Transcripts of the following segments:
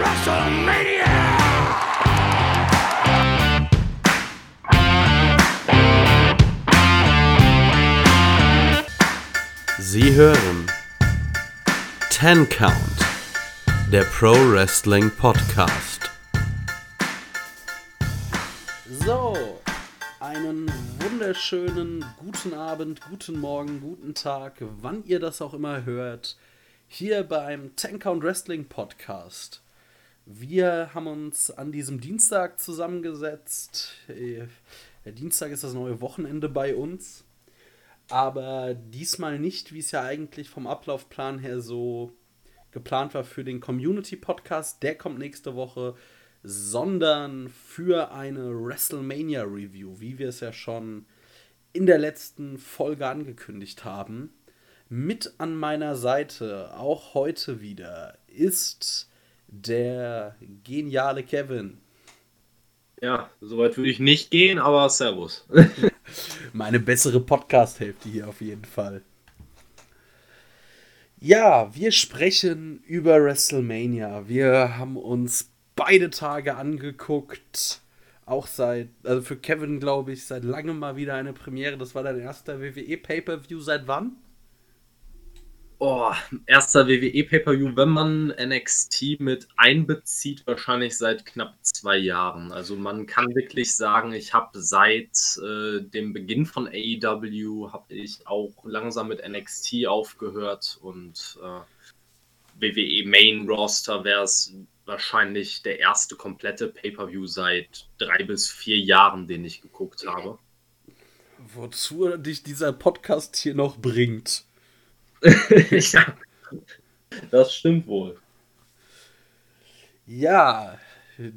WrestleMania! Sie hören Ten Count, der Pro Wrestling Podcast. So, einen wunderschönen guten Abend, guten Morgen, guten Tag, wann ihr das auch immer hört, hier beim Ten Count Wrestling Podcast. Wir haben uns an diesem Dienstag zusammengesetzt. Äh, der Dienstag ist das neue Wochenende bei uns. Aber diesmal nicht, wie es ja eigentlich vom Ablaufplan her so geplant war für den Community Podcast. Der kommt nächste Woche, sondern für eine WrestleMania Review, wie wir es ja schon in der letzten Folge angekündigt haben. Mit an meiner Seite, auch heute wieder, ist der geniale Kevin. Ja, soweit würde ich nicht gehen, aber Servus. Meine bessere Podcast-Hälfte hier auf jeden Fall. Ja, wir sprechen über WrestleMania. Wir haben uns beide Tage angeguckt. Auch seit, also für Kevin glaube ich, seit langem mal wieder eine Premiere. Das war dein erster WWE Pay-Per-View. Seit wann? Oh, erster WWE Pay-Per-View, wenn man NXT mit einbezieht, wahrscheinlich seit knapp zwei Jahren. Also man kann wirklich sagen, ich habe seit äh, dem Beginn von AEW, habe ich auch langsam mit NXT aufgehört und äh, WWE Main Roster wäre es wahrscheinlich der erste komplette Pay-Per-View seit drei bis vier Jahren, den ich geguckt habe. Wozu dich dieser Podcast hier noch bringt. ja, das stimmt wohl. Ja,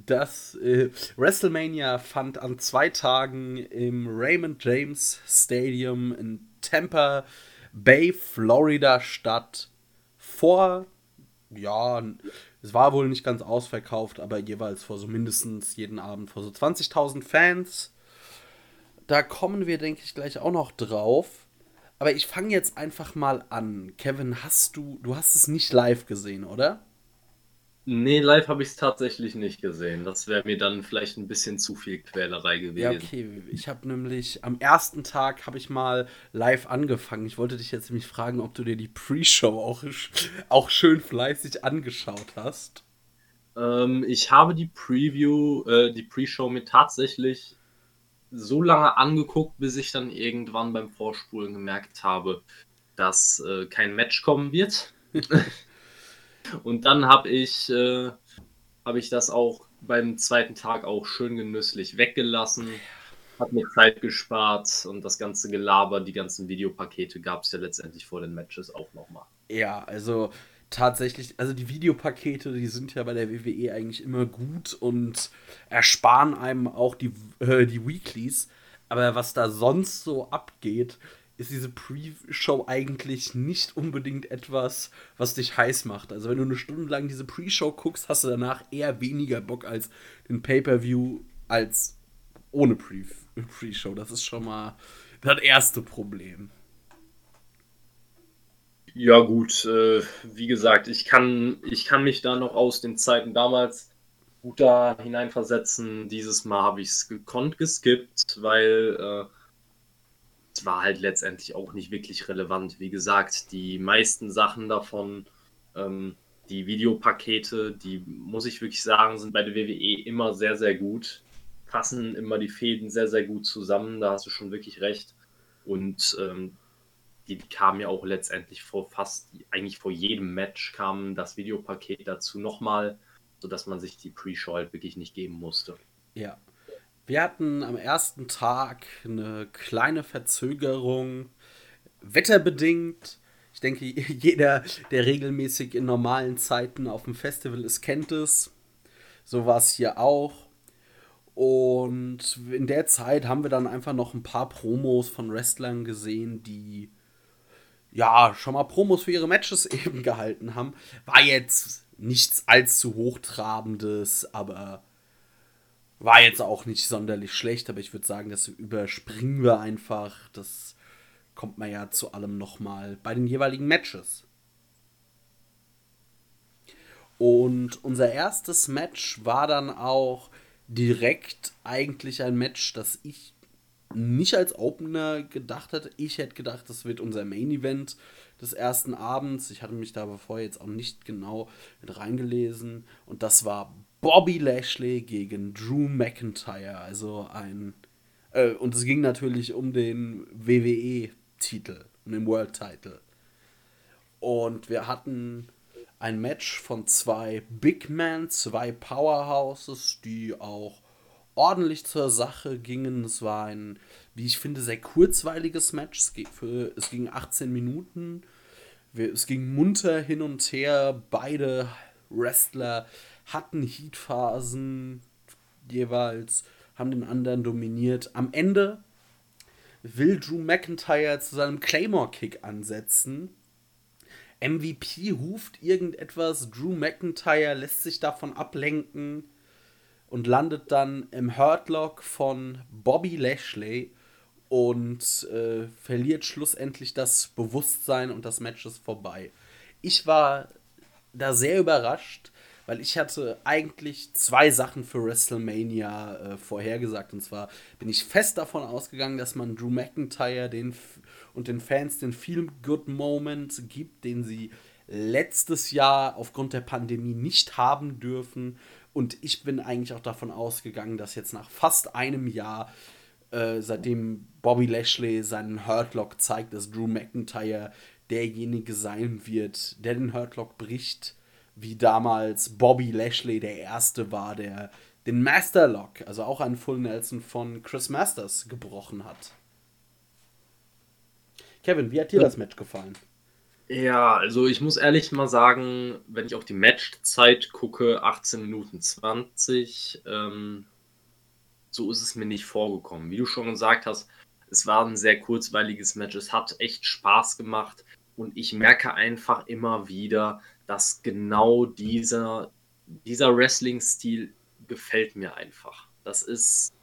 das äh, WrestleMania fand an zwei Tagen im Raymond James Stadium in Tampa Bay, Florida statt. Vor, ja, es war wohl nicht ganz ausverkauft, aber jeweils vor so mindestens jeden Abend vor so 20.000 Fans. Da kommen wir, denke ich, gleich auch noch drauf. Aber ich fange jetzt einfach mal an. Kevin, hast du, du hast es nicht live gesehen, oder? Nee, live habe ich es tatsächlich nicht gesehen. Das wäre mir dann vielleicht ein bisschen zu viel Quälerei gewesen. Ja, okay. Ich habe nämlich am ersten Tag habe ich mal live angefangen. Ich wollte dich jetzt nämlich fragen, ob du dir die Pre-Show auch, auch schön fleißig angeschaut hast. Ähm, ich habe die Preview, äh, die Pre-Show mir tatsächlich so lange angeguckt, bis ich dann irgendwann beim Vorspulen gemerkt habe, dass äh, kein Match kommen wird. und dann habe ich, äh, hab ich das auch beim zweiten Tag auch schön genüsslich weggelassen. Hat mir Zeit gespart und das ganze Gelaber, die ganzen Videopakete gab es ja letztendlich vor den Matches auch nochmal. Ja, also tatsächlich, also die Videopakete, die sind ja bei der WWE eigentlich immer gut und ersparen einem auch die, äh, die Weeklies. Aber was da sonst so abgeht, ist diese Pre-Show eigentlich nicht unbedingt etwas, was dich heiß macht. Also wenn du eine Stunde lang diese Pre-Show guckst, hast du danach eher weniger Bock als den Pay-per-View als ohne Pre-Show. Das ist schon mal das erste Problem. Ja, gut, äh, wie gesagt, ich kann, ich kann mich da noch aus den Zeiten damals gut da hineinversetzen. Dieses Mal habe ich es gekonnt geskippt, weil äh, es war halt letztendlich auch nicht wirklich relevant. Wie gesagt, die meisten Sachen davon, ähm, die Videopakete, die muss ich wirklich sagen, sind bei der WWE immer sehr, sehr gut. Passen immer die Fäden sehr, sehr gut zusammen, da hast du schon wirklich recht. Und ähm, die, die kamen ja auch letztendlich vor fast, eigentlich vor jedem Match kam das Videopaket dazu nochmal, sodass man sich die Pre-Show halt wirklich nicht geben musste. Ja. Wir hatten am ersten Tag eine kleine Verzögerung, wetterbedingt. Ich denke, jeder, der regelmäßig in normalen Zeiten auf dem Festival ist, kennt es. So war es hier auch. Und in der Zeit haben wir dann einfach noch ein paar Promos von Wrestlern gesehen, die ja, schon mal Promos für ihre Matches eben gehalten haben. War jetzt nichts allzu hochtrabendes, aber war jetzt auch nicht sonderlich schlecht, aber ich würde sagen, das überspringen wir einfach. Das kommt man ja zu allem nochmal bei den jeweiligen Matches. Und unser erstes Match war dann auch direkt eigentlich ein Match, das ich nicht als Opener gedacht hätte. Ich hätte gedacht, das wird unser Main Event des ersten Abends. Ich hatte mich da vorher jetzt auch nicht genau mit reingelesen. Und das war Bobby Lashley gegen Drew McIntyre. Also ein. Äh, und es ging natürlich um den WWE-Titel, um den World-Title. Und wir hatten ein Match von zwei Big Men, zwei Powerhouses, die auch ordentlich zur Sache gingen. Es war ein, wie ich finde, sehr kurzweiliges Match. Es, für, es ging 18 Minuten. Es ging munter hin und her. Beide Wrestler hatten Heatphasen jeweils, haben den anderen dominiert. Am Ende will Drew McIntyre zu seinem Claymore-Kick ansetzen. MVP ruft irgendetwas, Drew McIntyre lässt sich davon ablenken und landet dann im Hurtlock von Bobby Lashley und äh, verliert schlussendlich das Bewusstsein und das Match ist vorbei. Ich war da sehr überrascht, weil ich hatte eigentlich zwei Sachen für WrestleMania äh, vorhergesagt. Und zwar bin ich fest davon ausgegangen, dass man Drew McIntyre den und den Fans den Feel Good Moment gibt, den sie letztes Jahr aufgrund der Pandemie nicht haben dürfen. Und ich bin eigentlich auch davon ausgegangen, dass jetzt nach fast einem Jahr äh, seitdem Bobby Lashley seinen Hurtlock zeigt, dass Drew McIntyre derjenige sein wird, der den Hurtlock bricht, wie damals Bobby Lashley der Erste war, der den Masterlock, also auch einen Full Nelson von Chris Masters, gebrochen hat. Kevin, wie hat dir das Match gefallen? Ja, also ich muss ehrlich mal sagen, wenn ich auf die Matchzeit gucke, 18 Minuten 20, ähm, so ist es mir nicht vorgekommen. Wie du schon gesagt hast, es war ein sehr kurzweiliges Match. Es hat echt Spaß gemacht. Und ich merke einfach immer wieder, dass genau dieser, dieser Wrestling-Stil gefällt mir einfach. Das ist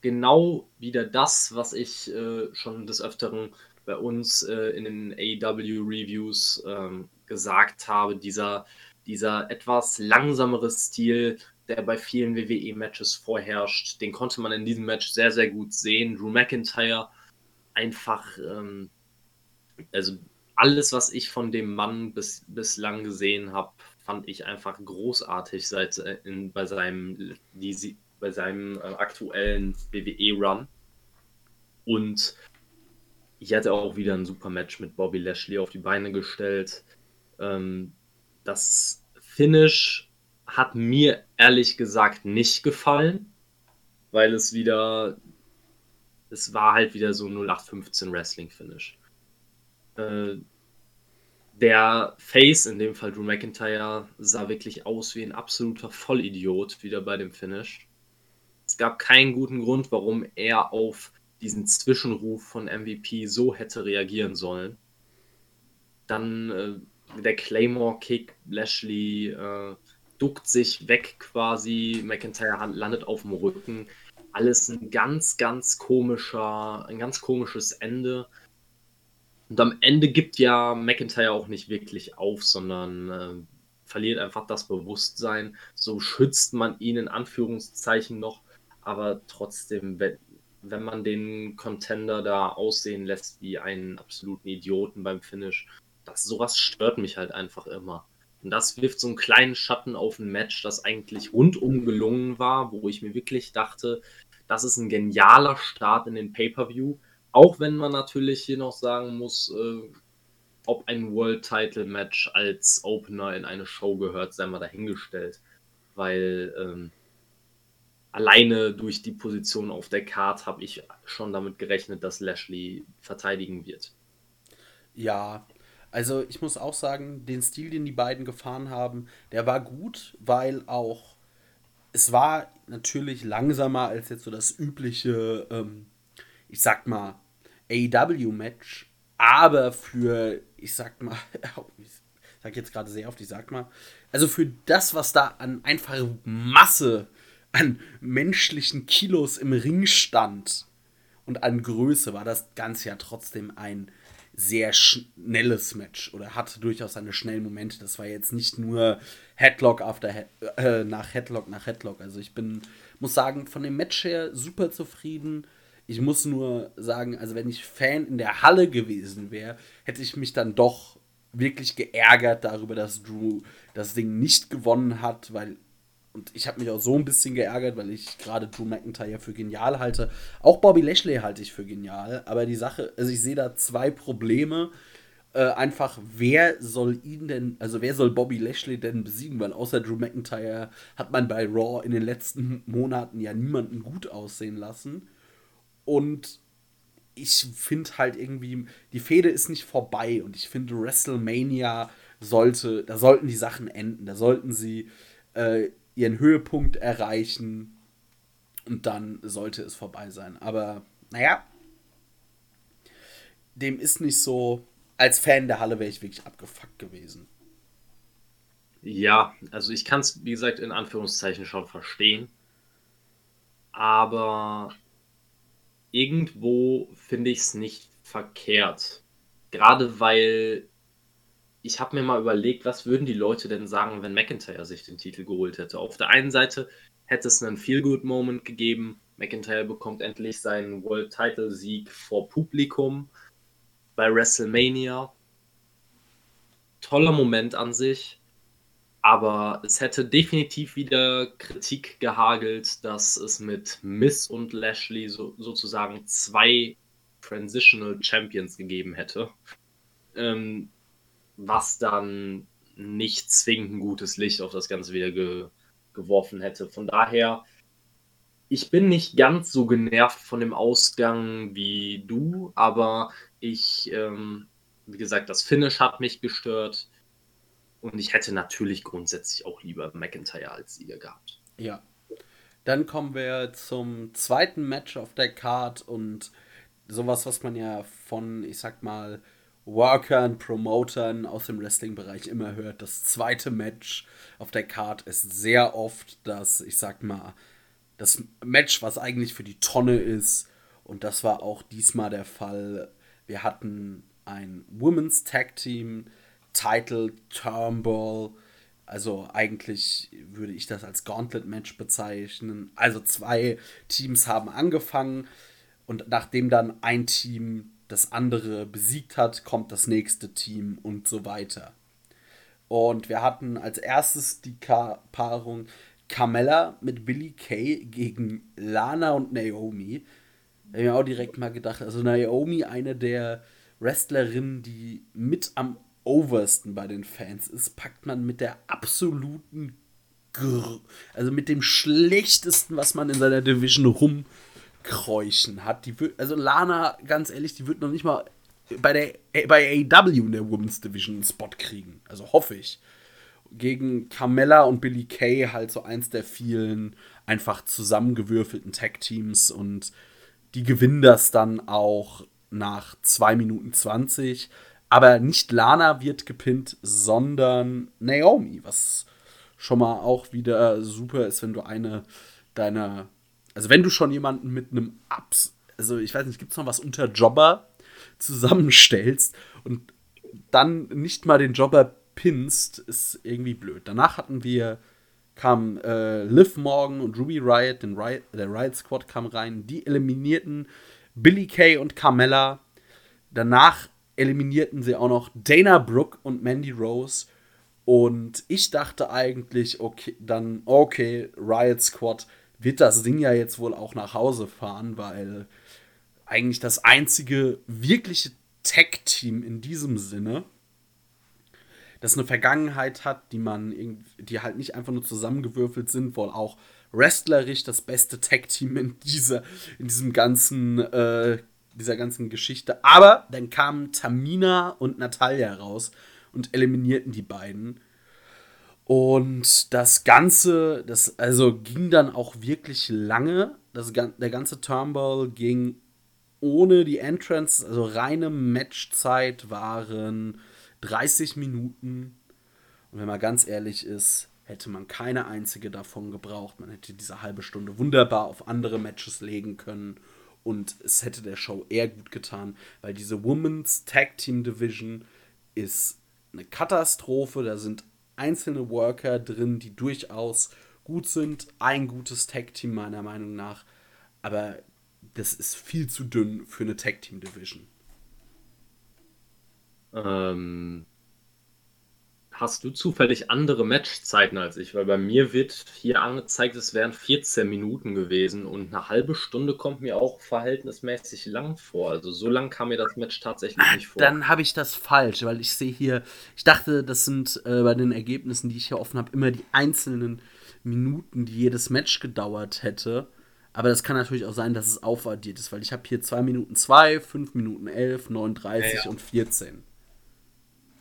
genau wieder das, was ich äh, schon des Öfteren bei uns äh, in den AEW-Reviews ähm, gesagt habe. Dieser, dieser etwas langsamere Stil, der bei vielen WWE-Matches vorherrscht. Den konnte man in diesem Match sehr, sehr gut sehen. Drew McIntyre einfach, ähm, also alles, was ich von dem Mann bis, bislang gesehen habe, fand ich einfach großartig seit äh, in, bei seinem, die, bei seinem äh, aktuellen WWE-Run. Und ich hatte auch wieder ein super Match mit Bobby Lashley auf die Beine gestellt. Ähm, das Finish hat mir ehrlich gesagt nicht gefallen, weil es wieder, es war halt wieder so 0815 Wrestling Finish. Äh, der Face, in dem Fall Drew McIntyre, sah wirklich aus wie ein absoluter Vollidiot wieder bei dem Finish. Es gab keinen guten Grund, warum er auf diesen Zwischenruf von MVP so hätte reagieren sollen. Dann äh, der Claymore Kick, Lashley äh, duckt sich weg quasi, McIntyre landet auf dem Rücken. Alles ein ganz, ganz komischer, ein ganz komisches Ende. Und am Ende gibt ja McIntyre auch nicht wirklich auf, sondern äh, verliert einfach das Bewusstsein. So schützt man ihn in Anführungszeichen noch, aber trotzdem, wenn, man den Contender da aussehen lässt wie einen absoluten Idioten beim Finish, das sowas stört mich halt einfach immer. Und das wirft so einen kleinen Schatten auf ein Match, das eigentlich rundum gelungen war, wo ich mir wirklich dachte, das ist ein genialer Start in den Pay-Per-View. Auch wenn man natürlich hier noch sagen muss, äh, ob ein World Title Match als Opener in eine Show gehört, sei mal dahingestellt. Weil ähm, alleine durch die Position auf der Card habe ich schon damit gerechnet, dass Lashley verteidigen wird. Ja, also ich muss auch sagen, den Stil, den die beiden gefahren haben, der war gut, weil auch es war natürlich langsamer als jetzt so das übliche, ähm, ich sag mal, AEW-Match, aber für, ich sag mal, ich sag jetzt gerade sehr oft, ich sag mal, also für das, was da an einfacher Masse an menschlichen Kilos im Ring stand und an Größe, war das Ganze ja trotzdem ein sehr schnelles Match oder hatte durchaus seine schnellen Momente. Das war jetzt nicht nur Headlock after Head, äh, nach Headlock nach Headlock. Also ich bin, muss sagen, von dem Match her super zufrieden. Ich muss nur sagen, also wenn ich Fan in der Halle gewesen wäre, hätte ich mich dann doch wirklich geärgert darüber, dass Drew das Ding nicht gewonnen hat, weil und ich habe mich auch so ein bisschen geärgert, weil ich gerade Drew McIntyre für genial halte. Auch Bobby Lashley halte ich für genial. Aber die Sache, also ich sehe da zwei Probleme. Äh, einfach, wer soll ihn denn, also wer soll Bobby Lashley denn besiegen? Weil außer Drew McIntyre hat man bei Raw in den letzten Monaten ja niemanden gut aussehen lassen. Und ich finde halt irgendwie, die Fehde ist nicht vorbei und ich finde WrestleMania sollte, da sollten die Sachen enden, da sollten sie äh, ihren Höhepunkt erreichen und dann sollte es vorbei sein. Aber naja, dem ist nicht so. Als Fan der Halle wäre ich wirklich abgefuckt gewesen. Ja, also ich kann es, wie gesagt, in Anführungszeichen schon verstehen. Aber irgendwo finde ich es nicht verkehrt. Gerade weil ich habe mir mal überlegt, was würden die Leute denn sagen, wenn McIntyre sich den Titel geholt hätte. Auf der einen Seite hätte es einen Feel-Good-Moment gegeben. McIntyre bekommt endlich seinen World-Title-Sieg vor Publikum bei WrestleMania. Toller Moment an sich, aber es hätte definitiv wieder Kritik gehagelt, dass es mit Miss und Lashley so, sozusagen zwei Transitional Champions gegeben hätte. Ähm, was dann nicht zwingend ein gutes Licht auf das Ganze wieder ge geworfen hätte. Von daher, ich bin nicht ganz so genervt von dem Ausgang wie du, aber ich, ähm, wie gesagt, das Finish hat mich gestört und ich hätte natürlich grundsätzlich auch lieber McIntyre als Sieger gehabt. Ja. Dann kommen wir zum zweiten Match auf der Card und sowas, was man ja von, ich sag mal, Workern, Promotern aus dem Wrestling-Bereich immer hört. Das zweite Match auf der Card ist sehr oft das, ich sag mal, das Match, was eigentlich für die Tonne ist. Und das war auch diesmal der Fall. Wir hatten ein Women's Tag Team, Title Turnbull. Also eigentlich würde ich das als Gauntlet-Match bezeichnen. Also zwei Teams haben angefangen und nachdem dann ein Team das andere besiegt hat, kommt das nächste Team und so weiter. Und wir hatten als erstes die Ka Paarung Carmella mit Billy Kay gegen Lana und Naomi. Da habe ich mir auch direkt mal gedacht, also Naomi, eine der Wrestlerinnen, die mit am oversten bei den Fans ist, packt man mit der absoluten, Gr also mit dem schlechtesten, was man in seiner Division rum Kräuchen hat. Die wird, also Lana, ganz ehrlich, die wird noch nicht mal bei der bei AEW in der Women's Division einen Spot kriegen. Also hoffe ich. Gegen Carmella und Billy Kay halt so eins der vielen einfach zusammengewürfelten Tag-Teams und die gewinnen das dann auch nach 2 Minuten 20. Aber nicht Lana wird gepinnt, sondern Naomi, was schon mal auch wieder super ist, wenn du eine deiner also wenn du schon jemanden mit einem Abs, also ich weiß nicht, gibt es noch was unter Jobber zusammenstellst und dann nicht mal den Jobber pinst, ist irgendwie blöd. Danach hatten wir, kam äh, Liv Morgan und Ruby Riot, den Riot, der Riot Squad kam rein, die eliminierten Billy Kay und Carmella. Danach eliminierten sie auch noch Dana Brooke und Mandy Rose. Und ich dachte eigentlich, okay, dann, okay, Riot Squad wird das Ding ja jetzt wohl auch nach Hause fahren, weil eigentlich das einzige wirkliche Tech-Team in diesem Sinne, das eine Vergangenheit hat, die man die halt nicht einfach nur zusammengewürfelt sind, wohl auch wrestlerisch das beste Tag-Team in dieser, in diesem ganzen, äh, dieser ganzen Geschichte. Aber dann kamen Tamina und Natalia raus und eliminierten die beiden. Und das Ganze, das also ging dann auch wirklich lange. Das, der ganze Turnbull ging ohne die Entrance, also reine Matchzeit waren 30 Minuten. Und wenn man ganz ehrlich ist, hätte man keine einzige davon gebraucht. Man hätte diese halbe Stunde wunderbar auf andere Matches legen können und es hätte der Show eher gut getan, weil diese Women's Tag Team Division ist eine Katastrophe. Da sind einzelne Worker drin, die durchaus gut sind. Ein gutes Tag Team meiner Meinung nach. Aber das ist viel zu dünn für eine Tag Team Division. Ähm, Hast du zufällig andere Matchzeiten als ich? Weil bei mir wird hier angezeigt, es wären 14 Minuten gewesen und eine halbe Stunde kommt mir auch verhältnismäßig lang vor. Also so lang kam mir das Match tatsächlich nicht vor. Dann habe ich das falsch, weil ich sehe hier, ich dachte, das sind äh, bei den Ergebnissen, die ich hier offen habe, immer die einzelnen Minuten, die jedes Match gedauert hätte. Aber das kann natürlich auch sein, dass es aufaddiert ist, weil ich habe hier 2 Minuten 2, 5 Minuten 11, 39 ja, ja. und 14.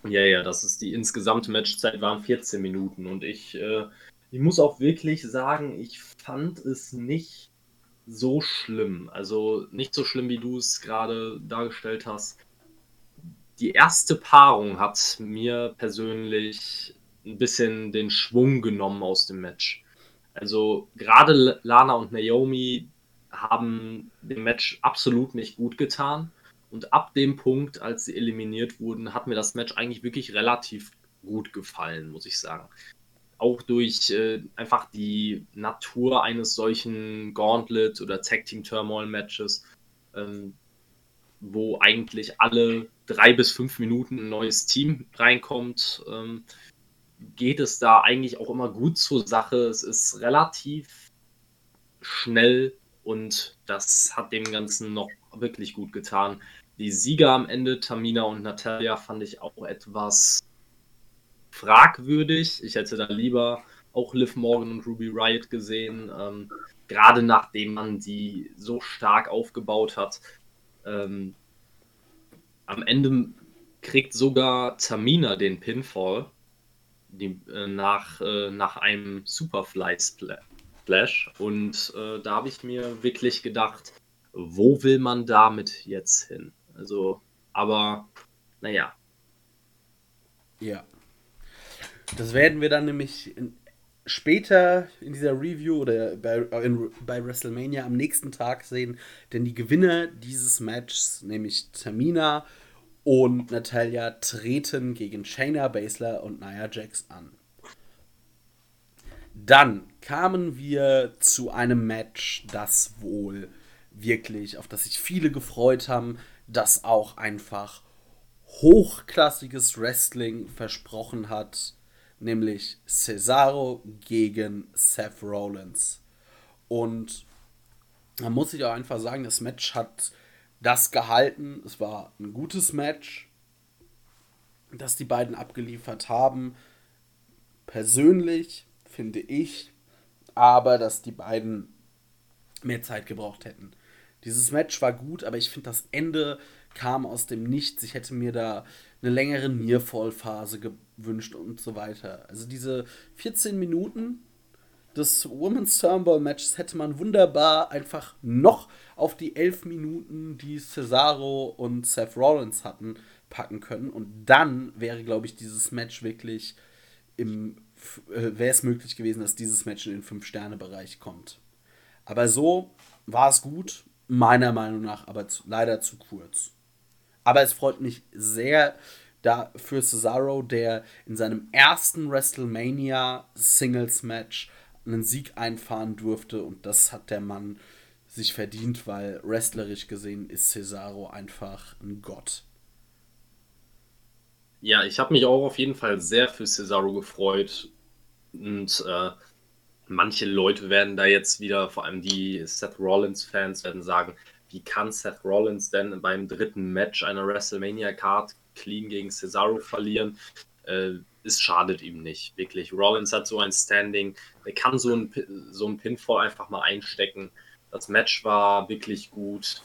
Ja, ja, das ist die insgesamte Matchzeit waren 14 Minuten und ich, äh, ich muss auch wirklich sagen, ich fand es nicht so schlimm. Also nicht so schlimm, wie du es gerade dargestellt hast. Die erste Paarung hat mir persönlich ein bisschen den Schwung genommen aus dem Match. Also gerade Lana und Naomi haben dem Match absolut nicht gut getan. Und ab dem Punkt, als sie eliminiert wurden, hat mir das Match eigentlich wirklich relativ gut gefallen, muss ich sagen. Auch durch äh, einfach die Natur eines solchen Gauntlet- oder Tag Team Turmoil-Matches, ähm, wo eigentlich alle drei bis fünf Minuten ein neues Team reinkommt, ähm, geht es da eigentlich auch immer gut zur Sache. Es ist relativ schnell und das hat dem Ganzen noch wirklich gut getan. Die Sieger am Ende, Tamina und Natalia, fand ich auch etwas fragwürdig. Ich hätte da lieber auch Liv Morgan und Ruby Riot gesehen, ähm, gerade nachdem man die so stark aufgebaut hat. Ähm, am Ende kriegt sogar Tamina den Pinfall die, äh, nach, äh, nach einem Superfly Splash. Und äh, da habe ich mir wirklich gedacht, wo will man damit jetzt hin? Also, aber naja. Ja. Das werden wir dann nämlich in, später in dieser Review oder bei, in, bei WrestleMania am nächsten Tag sehen, denn die Gewinner dieses Matches, nämlich Tamina und Natalia, treten gegen Shayna Baszler und Nia Jax an. Dann kamen wir zu einem Match, das wohl wirklich, auf das sich viele gefreut haben, das auch einfach hochklassiges Wrestling versprochen hat, nämlich Cesaro gegen Seth Rollins. Und da muss ich auch einfach sagen, das Match hat das gehalten. Es war ein gutes Match, das die beiden abgeliefert haben. Persönlich finde ich aber, dass die beiden mehr Zeit gebraucht hätten. Dieses Match war gut, aber ich finde, das Ende kam aus dem Nichts. Ich hätte mir da eine längere Nearfall-Phase gewünscht und so weiter. Also diese 14 Minuten des Women's Turnbull Matches hätte man wunderbar einfach noch auf die 11 Minuten, die Cesaro und Seth Rollins hatten, packen können. Und dann wäre, glaube ich, dieses Match wirklich im äh, wäre es möglich gewesen, dass dieses Match in den 5-Sterne-Bereich kommt. Aber so war es gut meiner Meinung nach aber zu, leider zu kurz. Aber es freut mich sehr da für Cesaro, der in seinem ersten WrestleMania Singles Match einen Sieg einfahren durfte und das hat der Mann sich verdient, weil wrestlerisch gesehen ist Cesaro einfach ein Gott. Ja, ich habe mich auch auf jeden Fall sehr für Cesaro gefreut und äh, manche Leute werden da jetzt wieder, vor allem die Seth Rollins-Fans, werden sagen, wie kann Seth Rollins denn beim dritten Match einer WrestleMania-Card clean gegen Cesaro verlieren? Äh, es schadet ihm nicht, wirklich. Rollins hat so ein Standing, der kann so ein, so ein Pinfall einfach mal einstecken. Das Match war wirklich gut.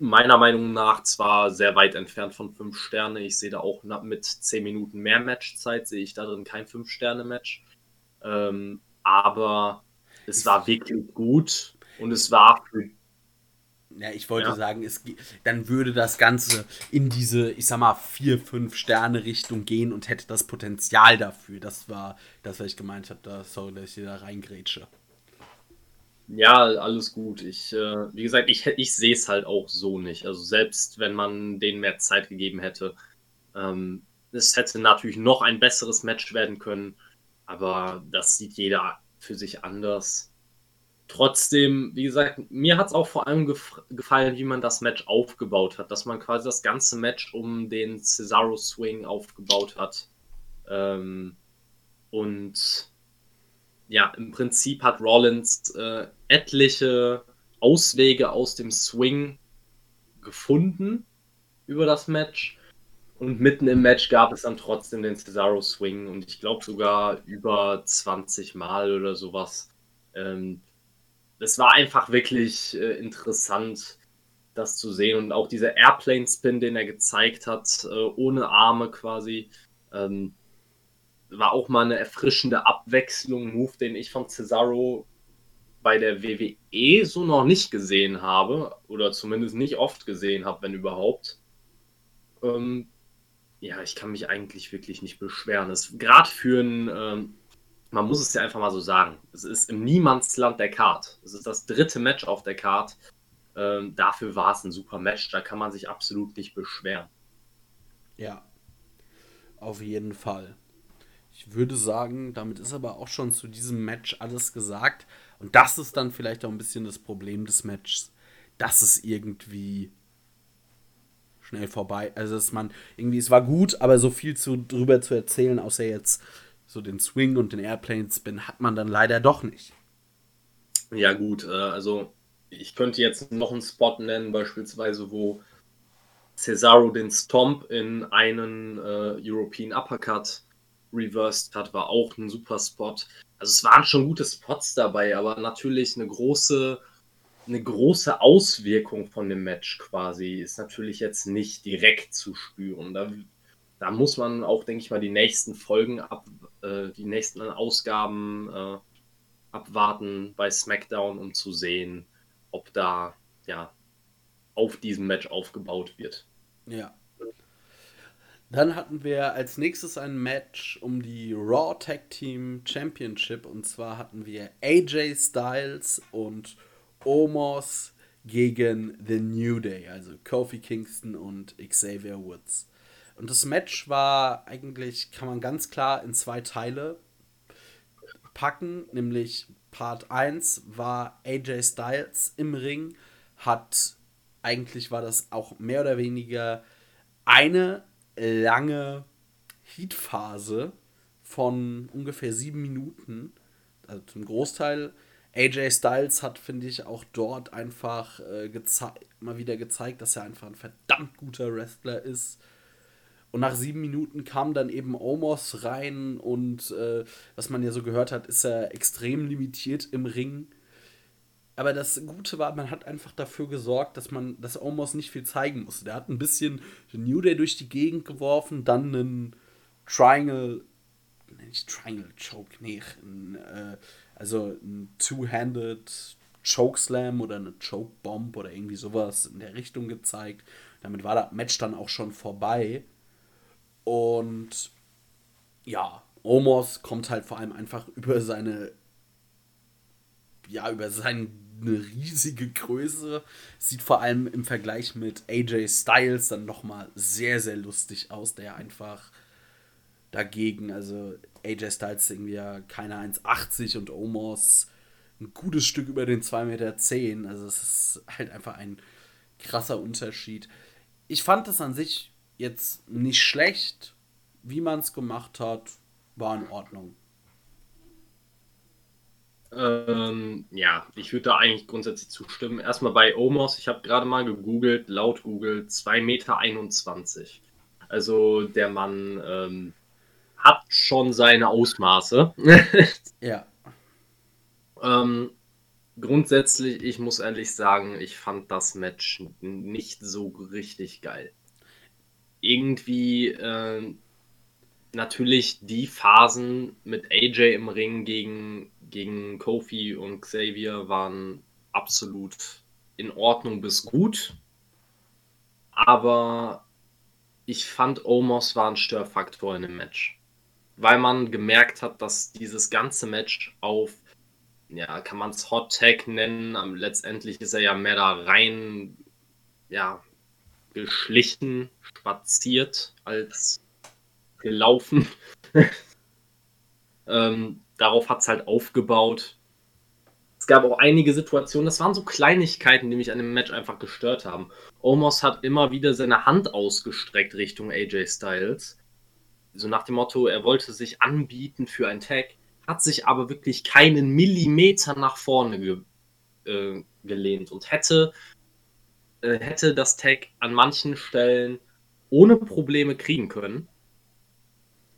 Meiner Meinung nach zwar sehr weit entfernt von 5 Sterne. Ich sehe da auch mit 10 Minuten mehr Matchzeit, sehe ich da drin kein 5-Sterne-Match. Ähm, aber es war wirklich gut und es war für ja, ich wollte ja. sagen, es, dann würde das Ganze in diese, ich sag mal, 4, 5 Sterne Richtung gehen und hätte das Potenzial dafür. Das war das, was ich gemeint habe. Da, sorry, dass ich da reingrätsche. Ja, alles gut. Ich, äh, wie gesagt, ich, ich sehe es halt auch so nicht. Also selbst wenn man denen mehr Zeit gegeben hätte, ähm, es hätte natürlich noch ein besseres Match werden können, aber das sieht jeder für sich anders. Trotzdem, wie gesagt, mir hat es auch vor allem gef gefallen, wie man das Match aufgebaut hat, dass man quasi das ganze Match um den Cesaro Swing aufgebaut hat. Ähm, und ja, im Prinzip hat Rollins äh, etliche Auswege aus dem Swing gefunden über das Match. Und mitten im Match gab es dann trotzdem den Cesaro Swing und ich glaube sogar über 20 Mal oder sowas. Ähm, es war einfach wirklich äh, interessant, das zu sehen. Und auch dieser Airplane-Spin, den er gezeigt hat, äh, ohne Arme quasi, ähm, war auch mal eine erfrischende Abwechslung. Move, den ich von Cesaro bei der WWE so noch nicht gesehen habe. Oder zumindest nicht oft gesehen habe, wenn überhaupt. Ähm, ja, ich kann mich eigentlich wirklich nicht beschweren. Gerade für ein ähm, man muss es ja einfach mal so sagen. Es ist im Niemandsland der Card. Es ist das dritte Match auf der Card. Ähm, dafür war es ein super Match. Da kann man sich absolut nicht beschweren. Ja, auf jeden Fall. Ich würde sagen, damit ist aber auch schon zu diesem Match alles gesagt. Und das ist dann vielleicht auch ein bisschen das Problem des Matches, dass es irgendwie schnell vorbei, also dass man irgendwie, es war gut, aber so viel zu, drüber zu erzählen, außer jetzt so den Swing und den Airplane Spin hat man dann leider doch nicht. Ja, gut, äh, also ich könnte jetzt noch einen Spot nennen, beispielsweise, wo Cesaro den Stomp in einen äh, European Uppercut reversed hat, war auch ein super Spot. Also es waren schon gute Spots dabei, aber natürlich eine große, eine große Auswirkung von dem Match quasi ist natürlich jetzt nicht direkt zu spüren. Da da muss man auch, denke ich mal, die nächsten Folgen ab, äh, die nächsten Ausgaben äh, abwarten bei SmackDown, um zu sehen, ob da ja auf diesem Match aufgebaut wird. Ja. Dann hatten wir als nächstes ein Match um die Raw Tag Team Championship und zwar hatten wir AJ Styles und Omos gegen The New Day, also Kofi Kingston und Xavier Woods. Und das Match war eigentlich, kann man ganz klar in zwei Teile packen, nämlich Part 1 war AJ Styles im Ring, hat eigentlich war das auch mehr oder weniger eine lange Heatphase von ungefähr sieben Minuten, also zum Großteil. AJ Styles hat, finde ich, auch dort einfach äh, mal wieder gezeigt, dass er einfach ein verdammt guter Wrestler ist und nach sieben Minuten kam dann eben Omos rein und äh, was man ja so gehört hat, ist er extrem limitiert im Ring. Aber das Gute war, man hat einfach dafür gesorgt, dass man, dass Omos nicht viel zeigen musste. Der hat ein bisschen New Day durch die Gegend geworfen, dann einen Triangle, nicht Triangle Choke, nee, ein, äh, also ein Two-Handed Chokeslam oder eine Choke Bomb oder irgendwie sowas in der Richtung gezeigt. Damit war das Match dann auch schon vorbei. Und ja, Omos kommt halt vor allem einfach über seine, ja, über seine riesige Größe. Sieht vor allem im Vergleich mit AJ Styles dann nochmal sehr, sehr lustig aus, der einfach dagegen, also AJ Styles irgendwie ja keine 1,80 und Omos ein gutes Stück über den 2,10 Meter. Also es ist halt einfach ein krasser Unterschied. Ich fand das an sich jetzt nicht schlecht, wie man es gemacht hat, war in Ordnung. Ähm, ja, ich würde da eigentlich grundsätzlich zustimmen. Erstmal bei Omos, ich habe gerade mal gegoogelt, laut Google 2,21 Meter. Also der Mann ähm, hat schon seine Ausmaße. ja. Ähm, grundsätzlich, ich muss ehrlich sagen, ich fand das Match nicht so richtig geil irgendwie äh, natürlich die Phasen mit AJ im Ring gegen, gegen Kofi und Xavier waren absolut in Ordnung bis gut. Aber ich fand Omos war ein Störfaktor in dem Match. Weil man gemerkt hat, dass dieses ganze Match auf ja, kann man es Hot Tag nennen. Letztendlich ist er ja mehr da rein, ja, geschlichen, spaziert als gelaufen. ähm, darauf hat es halt aufgebaut. Es gab auch einige Situationen, das waren so Kleinigkeiten, die mich an dem Match einfach gestört haben. Omos hat immer wieder seine Hand ausgestreckt Richtung AJ Styles. So nach dem Motto, er wollte sich anbieten für ein Tag, hat sich aber wirklich keinen Millimeter nach vorne ge äh, gelehnt und hätte, äh, hätte das Tag an manchen Stellen ohne Probleme kriegen können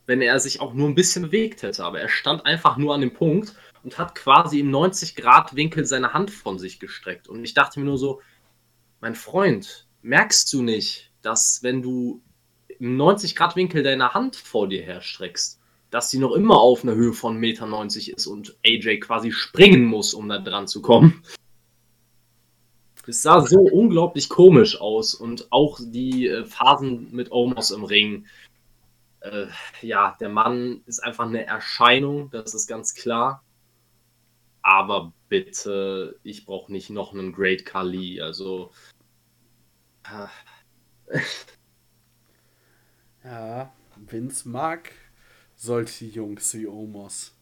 wenn er sich auch nur ein bisschen bewegt hätte. Aber er stand einfach nur an dem Punkt und hat quasi im 90-Grad-Winkel seine Hand von sich gestreckt. Und ich dachte mir nur so, mein Freund, merkst du nicht, dass wenn du im 90-Grad-Winkel deine Hand vor dir herstreckst, dass sie noch immer auf einer Höhe von 1,90 Meter ist und AJ quasi springen muss, um da dran zu kommen. Es sah so unglaublich komisch aus und auch die äh, Phasen mit Omos im Ring äh, ja, der Mann ist einfach eine Erscheinung, das ist ganz klar. Aber bitte, ich brauche nicht noch einen Great Kali. Also. Äh. Ja, Vince mag solche Jungs wie Omos.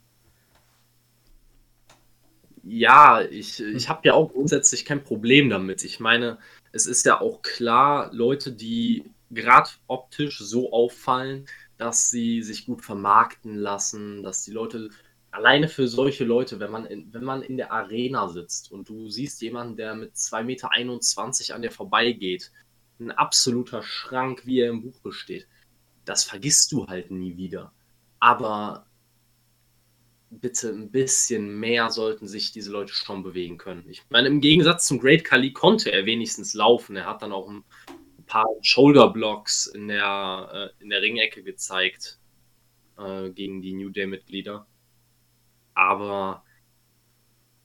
Ja, ich, ich habe ja auch grundsätzlich kein Problem damit. Ich meine, es ist ja auch klar, Leute, die gerade optisch so auffallen, dass sie sich gut vermarkten lassen, dass die Leute alleine für solche Leute, wenn man in, wenn man in der Arena sitzt und du siehst jemanden, der mit 2,21 Meter an dir vorbeigeht, ein absoluter Schrank, wie er im Buch besteht, das vergisst du halt nie wieder. Aber bitte ein bisschen mehr sollten sich diese Leute schon bewegen können. Ich meine, im Gegensatz zum Great Kali konnte er wenigstens laufen. Er hat dann auch ein paar Shoulder-Blocks in der, äh, in der Ringecke gezeigt äh, gegen die New Day-Mitglieder. Aber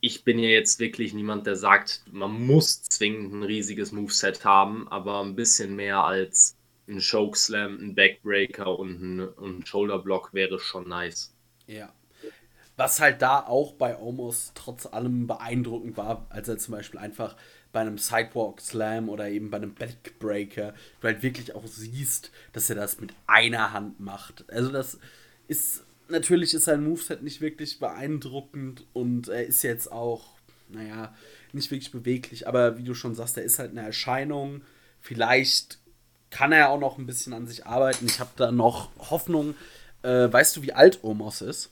ich bin ja jetzt wirklich niemand, der sagt, man muss zwingend ein riesiges Moveset haben, aber ein bisschen mehr als ein Chokeslam, ein Backbreaker und ein, ein Shoulderblock wäre schon nice. Ja. Was halt da auch bei Omos trotz allem beeindruckend war, als er zum Beispiel einfach bei einem Sidewalk Slam oder eben bei einem Backbreaker, du halt wirklich auch siehst, dass er das mit einer Hand macht. Also das ist, natürlich ist sein Moveset nicht wirklich beeindruckend und er ist jetzt auch, naja, nicht wirklich beweglich, aber wie du schon sagst, er ist halt eine Erscheinung. Vielleicht kann er auch noch ein bisschen an sich arbeiten. Ich habe da noch Hoffnung. Äh, weißt du, wie alt Omos ist?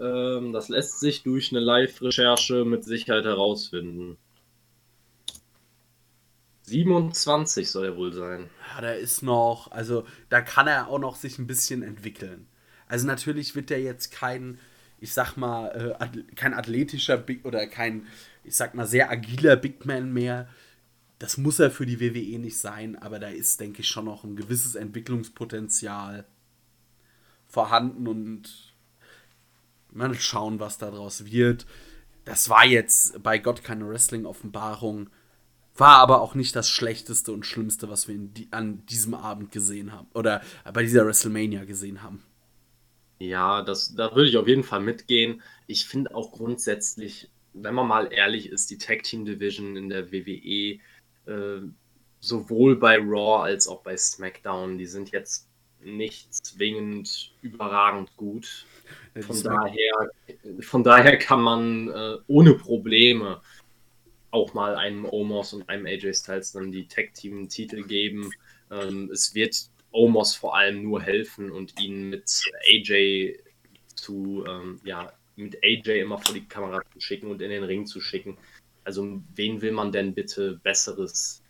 Ähm, das lässt sich durch eine Live-Recherche mit Sicherheit herausfinden. 27 soll er wohl sein. Ja, der ist noch, also da kann er auch noch sich ein bisschen entwickeln. Also natürlich wird er jetzt kein, ich sag mal, äh, kein athletischer Big oder kein, ich sag mal, sehr agiler Big Man mehr. Das muss er für die WWE nicht sein, aber da ist, denke ich, schon noch ein gewisses Entwicklungspotenzial vorhanden und Mal schauen, was daraus wird. Das war jetzt bei Gott keine Wrestling-Offenbarung. War aber auch nicht das Schlechteste und Schlimmste, was wir die, an diesem Abend gesehen haben. Oder bei dieser WrestleMania gesehen haben. Ja, das, da würde ich auf jeden Fall mitgehen. Ich finde auch grundsätzlich, wenn man mal ehrlich ist, die Tag Team Division in der WWE, äh, sowohl bei Raw als auch bei SmackDown, die sind jetzt nicht zwingend überragend gut. Von daher, von daher kann man äh, ohne Probleme auch mal einem Omos und einem AJ Styles dann die Tag-Team-Titel geben. Ähm, es wird Omos vor allem nur helfen und ihn mit AJ zu, ähm, ja, mit AJ immer vor die Kamera zu schicken und in den Ring zu schicken. Also, wen will man denn bitte Besseres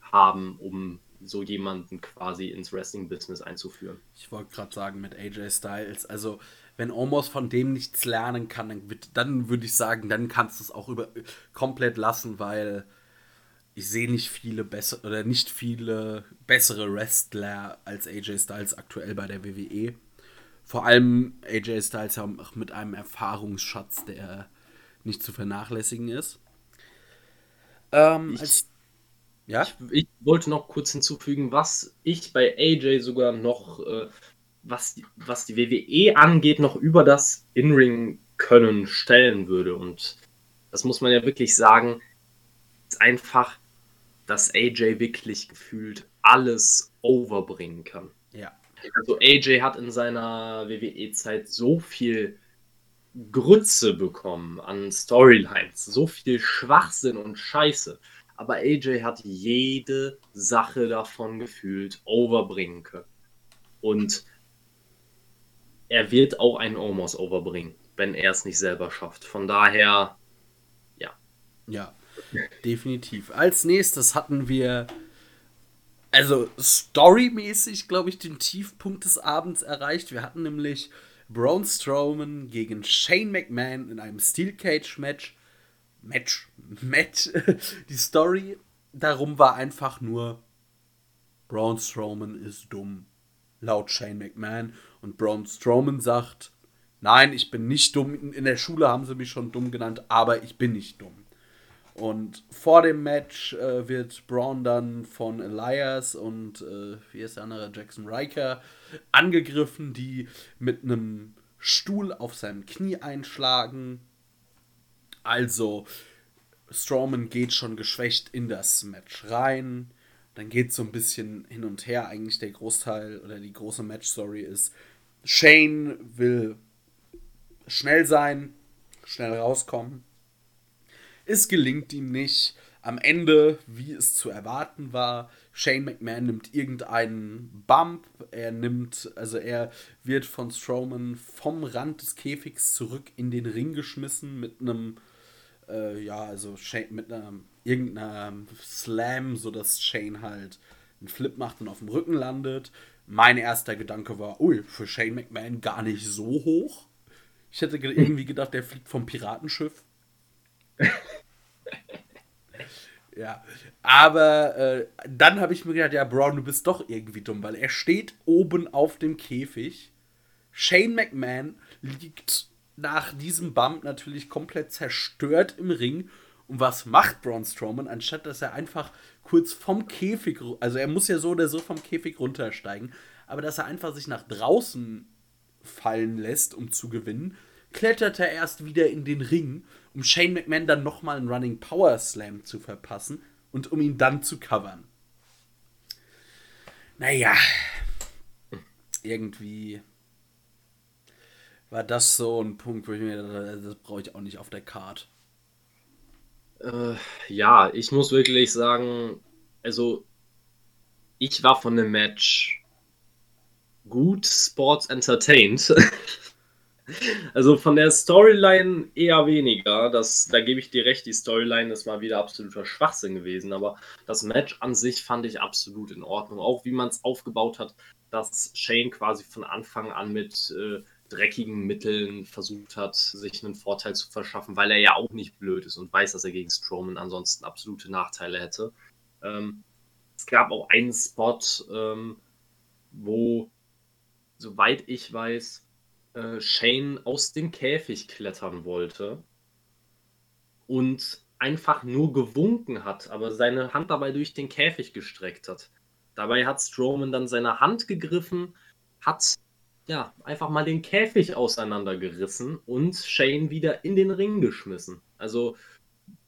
haben, um so jemanden quasi ins Wrestling-Business einzuführen? Ich wollte gerade sagen, mit AJ Styles. Also, wenn Omos von dem nichts lernen kann, dann, dann würde ich sagen, dann kannst du es auch über, komplett lassen, weil ich sehe nicht viele bessere oder nicht viele bessere Wrestler als AJ Styles aktuell bei der WWE. Vor allem AJ Styles auch mit einem Erfahrungsschatz, der nicht zu vernachlässigen ist. Ähm, ich, als, ja? Ich, ich, wollte noch kurz hinzufügen, was ich bei AJ sogar noch äh, was die, was die WWE angeht, noch über das In-Ring Können stellen würde. Und das muss man ja wirklich sagen, ist einfach, dass AJ wirklich gefühlt alles overbringen kann. Ja. Also AJ hat in seiner WWE-Zeit so viel Grütze bekommen an Storylines, so viel Schwachsinn und Scheiße. Aber AJ hat jede Sache davon gefühlt overbringen können. Und er wird auch einen Omos overbringen, wenn er es nicht selber schafft. Von daher, ja. Ja, definitiv. Als nächstes hatten wir, also storymäßig, glaube ich, den Tiefpunkt des Abends erreicht. Wir hatten nämlich Braun Strowman gegen Shane McMahon in einem Steel Cage Match. Match, Match. Die Story darum war einfach nur, Braun Strowman ist dumm, laut Shane McMahon. Und Braun Strowman sagt, nein, ich bin nicht dumm. In der Schule haben sie mich schon dumm genannt, aber ich bin nicht dumm. Und vor dem Match äh, wird Braun dann von Elias und äh, wie ist der andere, Jackson Riker, angegriffen, die mit einem Stuhl auf seinem Knie einschlagen. Also, Strowman geht schon geschwächt in das Match rein. Dann geht es so ein bisschen hin und her. Eigentlich der Großteil oder die große Match-Story ist, Shane will schnell sein, schnell rauskommen es gelingt ihm nicht. Am Ende, wie es zu erwarten war, Shane McMahon nimmt irgendeinen Bump. Er nimmt, also er wird von Strowman vom Rand des Käfigs zurück in den Ring geschmissen mit einem, äh, ja, also Shane, mit einem irgendeinem Slam, sodass Shane halt einen Flip macht und auf dem Rücken landet. Mein erster Gedanke war, ui, für Shane McMahon gar nicht so hoch. Ich hätte irgendwie gedacht, der fliegt vom Piratenschiff. ja, aber äh, dann habe ich mir gedacht, ja, Brown, du bist doch irgendwie dumm, weil er steht oben auf dem Käfig. Shane McMahon liegt nach diesem Bump natürlich komplett zerstört im Ring. Und was macht Braun Strowman, anstatt dass er einfach kurz vom Käfig, also er muss ja so oder so vom Käfig runtersteigen, aber dass er einfach sich nach draußen fallen lässt, um zu gewinnen, klettert er erst wieder in den Ring um Shane McMahon dann nochmal einen Running Power Slam zu verpassen und um ihn dann zu covern. Naja, irgendwie war das so ein Punkt, wo ich mir dachte, das brauche ich auch nicht auf der Card. Äh, ja, ich muss wirklich sagen, also ich war von dem Match gut sports entertained. Also von der Storyline eher weniger. Das, da gebe ich dir recht, die Storyline ist mal wieder absoluter Schwachsinn gewesen. Aber das Match an sich fand ich absolut in Ordnung. Auch wie man es aufgebaut hat, dass Shane quasi von Anfang an mit äh, dreckigen Mitteln versucht hat, sich einen Vorteil zu verschaffen, weil er ja auch nicht blöd ist und weiß, dass er gegen Strowman ansonsten absolute Nachteile hätte. Ähm, es gab auch einen Spot, ähm, wo, soweit ich weiß, äh, Shane aus dem Käfig klettern wollte und einfach nur gewunken hat, aber seine Hand dabei durch den Käfig gestreckt hat. Dabei hat Strowman dann seine Hand gegriffen, hat ja einfach mal den Käfig auseinandergerissen und Shane wieder in den Ring geschmissen. Also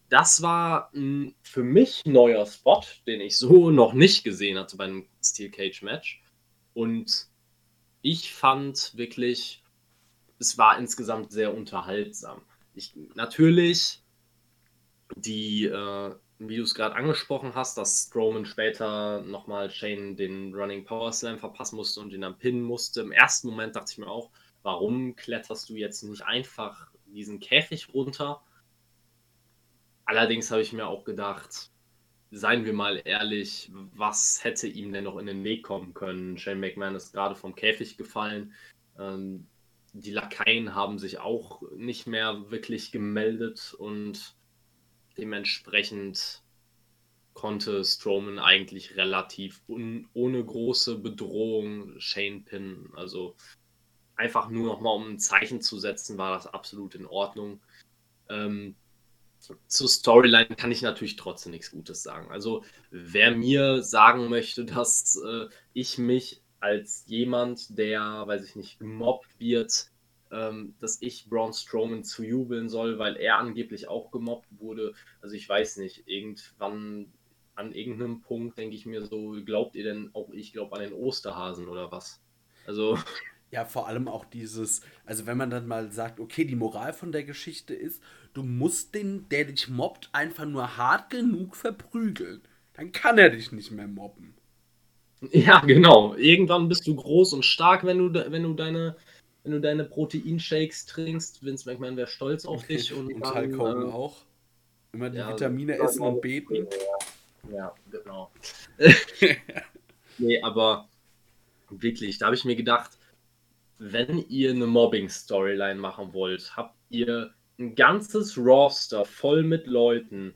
das war ein für mich neuer Spot, den ich so noch nicht gesehen hatte beim Steel Cage Match. Und ich fand wirklich, es war insgesamt sehr unterhaltsam. Ich, natürlich, die, äh, wie du es gerade angesprochen hast, dass Strowman später nochmal Shane den Running Power Slam verpassen musste und ihn dann pinnen musste. Im ersten Moment dachte ich mir auch, warum kletterst du jetzt nicht einfach diesen Käfig runter? Allerdings habe ich mir auch gedacht, seien wir mal ehrlich, was hätte ihm denn noch in den Weg kommen können? Shane McMahon ist gerade vom Käfig gefallen. Ähm, die Lakaien haben sich auch nicht mehr wirklich gemeldet und dementsprechend konnte Strowman eigentlich relativ ohne große Bedrohung Shane pinnen. Also einfach nur nochmal, um ein Zeichen zu setzen, war das absolut in Ordnung. Ähm, zur Storyline kann ich natürlich trotzdem nichts Gutes sagen. Also wer mir sagen möchte, dass äh, ich mich als jemand, der, weiß ich nicht, gemobbt wird, ähm, dass ich Braun Strowman zu jubeln soll, weil er angeblich auch gemobbt wurde. Also ich weiß nicht, irgendwann an irgendeinem Punkt denke ich mir so, glaubt ihr denn auch ich glaube an den Osterhasen oder was? Also ja, vor allem auch dieses, also wenn man dann mal sagt, okay, die Moral von der Geschichte ist, du musst den, der dich mobbt, einfach nur hart genug verprügeln. Dann kann er dich nicht mehr mobben. Ja, genau. Irgendwann bist du groß und stark, wenn du, wenn du deine, wenn du deine Proteinshakes trinkst. Vince McMahon wäre stolz auf dich. Und, und Hulk Hogan äh, auch. Immer die ja, Vitamine also, essen und beten. Ja, ja genau. nee, aber wirklich, da habe ich mir gedacht, wenn ihr eine Mobbing-Storyline machen wollt, habt ihr ein ganzes Roster voll mit Leuten,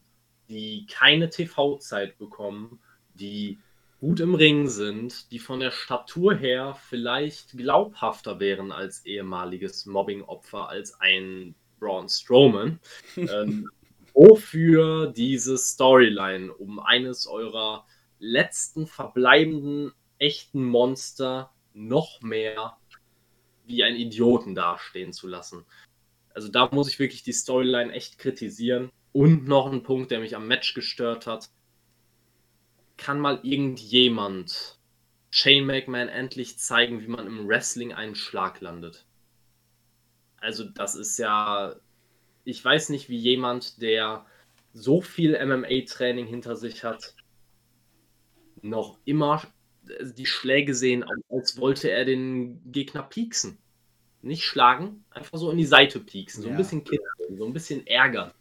die keine TV-Zeit bekommen, die gut im Ring sind, die von der Statur her vielleicht glaubhafter wären als ehemaliges Mobbing-Opfer als ein Braun Strowman. ähm, wofür diese Storyline um eines eurer letzten verbleibenden echten Monster noch mehr wie ein Idioten dastehen zu lassen. Also da muss ich wirklich die Storyline echt kritisieren. Und noch ein Punkt, der mich am Match gestört hat. Kann mal irgendjemand Shane McMahon endlich zeigen, wie man im Wrestling einen Schlag landet? Also das ist ja, ich weiß nicht, wie jemand, der so viel MMA-Training hinter sich hat, noch immer die Schläge sehen, als wollte er den Gegner pieksen. Nicht schlagen, einfach so in die Seite pieksen, so ja. ein bisschen kitzeln, so ein bisschen ärgern.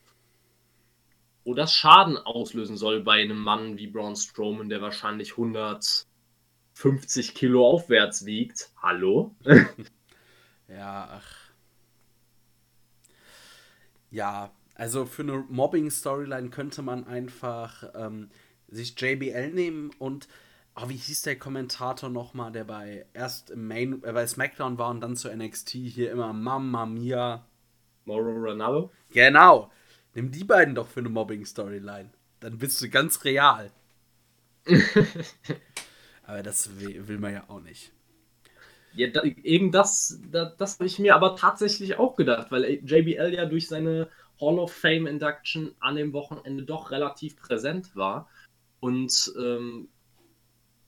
Wo das Schaden auslösen soll bei einem Mann wie Braun Strowman, der wahrscheinlich 150 Kilo aufwärts wiegt. Hallo? ja, ach. Ja, also für eine Mobbing-Storyline könnte man einfach ähm, sich JBL nehmen und Oh, wie hieß der Kommentator nochmal, der bei erst im Main, äh, bei SmackDown war und dann zu NXT hier immer Mamma Mia. Moro Ronaldo? Genau. Nimm die beiden doch für eine Mobbing-Storyline. Dann bist du ganz real. aber das will, will, man ja auch nicht. Ja, da, eben das, da, das habe ich mir aber tatsächlich auch gedacht, weil JBL ja durch seine Hall of Fame Induction an dem Wochenende doch relativ präsent war. Und ähm,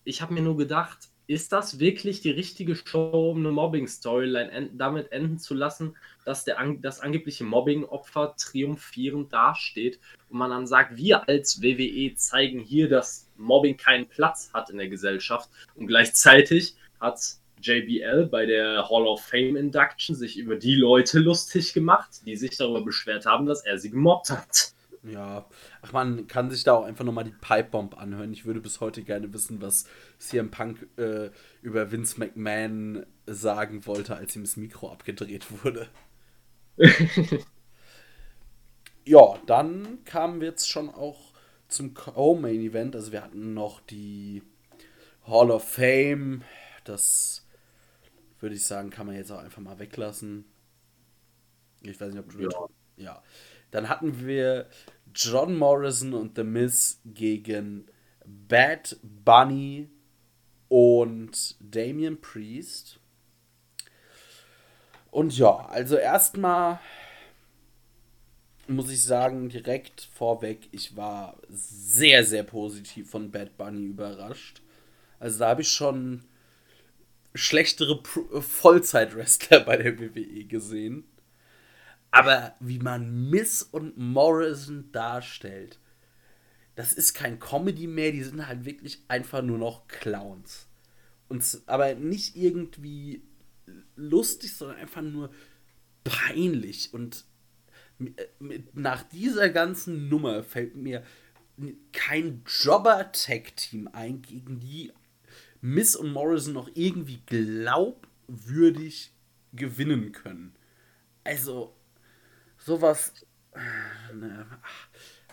ich habe mir nur gedacht, ist das wirklich die richtige Show, um eine Mobbing-Storyline en damit enden zu lassen, dass der an das angebliche Mobbing-Opfer triumphierend dasteht und man dann sagt, wir als WWE zeigen hier, dass Mobbing keinen Platz hat in der Gesellschaft und gleichzeitig hat JBL bei der Hall of Fame Induction sich über die Leute lustig gemacht, die sich darüber beschwert haben, dass er sie gemobbt hat. Ja, ach man kann sich da auch einfach nochmal die Pipebomb anhören. Ich würde bis heute gerne wissen, was CM Punk äh, über Vince McMahon sagen wollte, als ihm das Mikro abgedreht wurde. ja, dann kamen wir jetzt schon auch zum Co-Main Event. Also wir hatten noch die Hall of Fame. Das würde ich sagen, kann man jetzt auch einfach mal weglassen. Ich weiß nicht, ob du. Ja. ja. Dann hatten wir John Morrison und The Miz gegen Bad Bunny und Damian Priest. Und ja, also erstmal muss ich sagen, direkt vorweg, ich war sehr, sehr positiv von Bad Bunny überrascht. Also da habe ich schon schlechtere Vollzeit-Wrestler bei der WWE gesehen. Aber wie man Miss und Morrison darstellt, das ist kein Comedy mehr, die sind halt wirklich einfach nur noch Clowns. Und, aber nicht irgendwie lustig, sondern einfach nur peinlich. Und mit, nach dieser ganzen Nummer fällt mir kein Jobber-Tag-Team ein, gegen die Miss und Morrison noch irgendwie glaubwürdig gewinnen können. Also, sowas. Ne,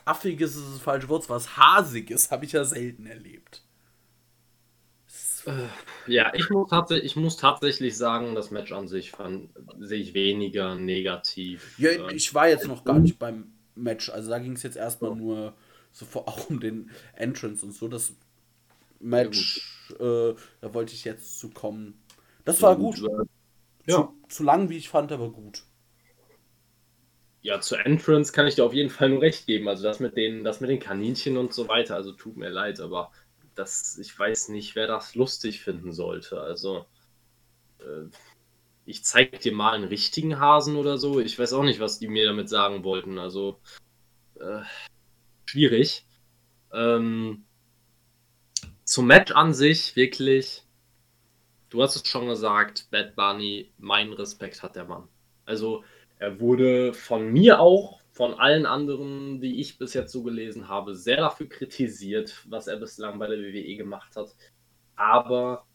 affiges ist das falsche Wort, was Hasiges habe ich ja selten erlebt. Ja, ich muss, ich muss tatsächlich sagen, das Match an sich sehe ich weniger negativ. Ja, ähm, ich war jetzt noch gar nicht beim Match. Also da ging es jetzt erstmal nur so vor, auch um den Entrance und so. Das Match, ja, äh, da wollte ich jetzt zu kommen. Das war gut. Ja. Zu, zu lang, wie ich fand, aber gut. Ja, zur Entrance kann ich dir auf jeden Fall nur recht geben. Also das mit den, das mit den Kaninchen und so weiter. Also tut mir leid, aber das, ich weiß nicht, wer das lustig finden sollte. Also äh, ich zeig dir mal einen richtigen Hasen oder so. Ich weiß auch nicht, was die mir damit sagen wollten. Also äh, schwierig. Ähm, zum Match an sich wirklich. Du hast es schon gesagt, Bad Bunny, mein Respekt hat der Mann. Also er wurde von mir auch, von allen anderen, die ich bis jetzt so gelesen habe, sehr dafür kritisiert, was er bislang bei der WWE gemacht hat. Aber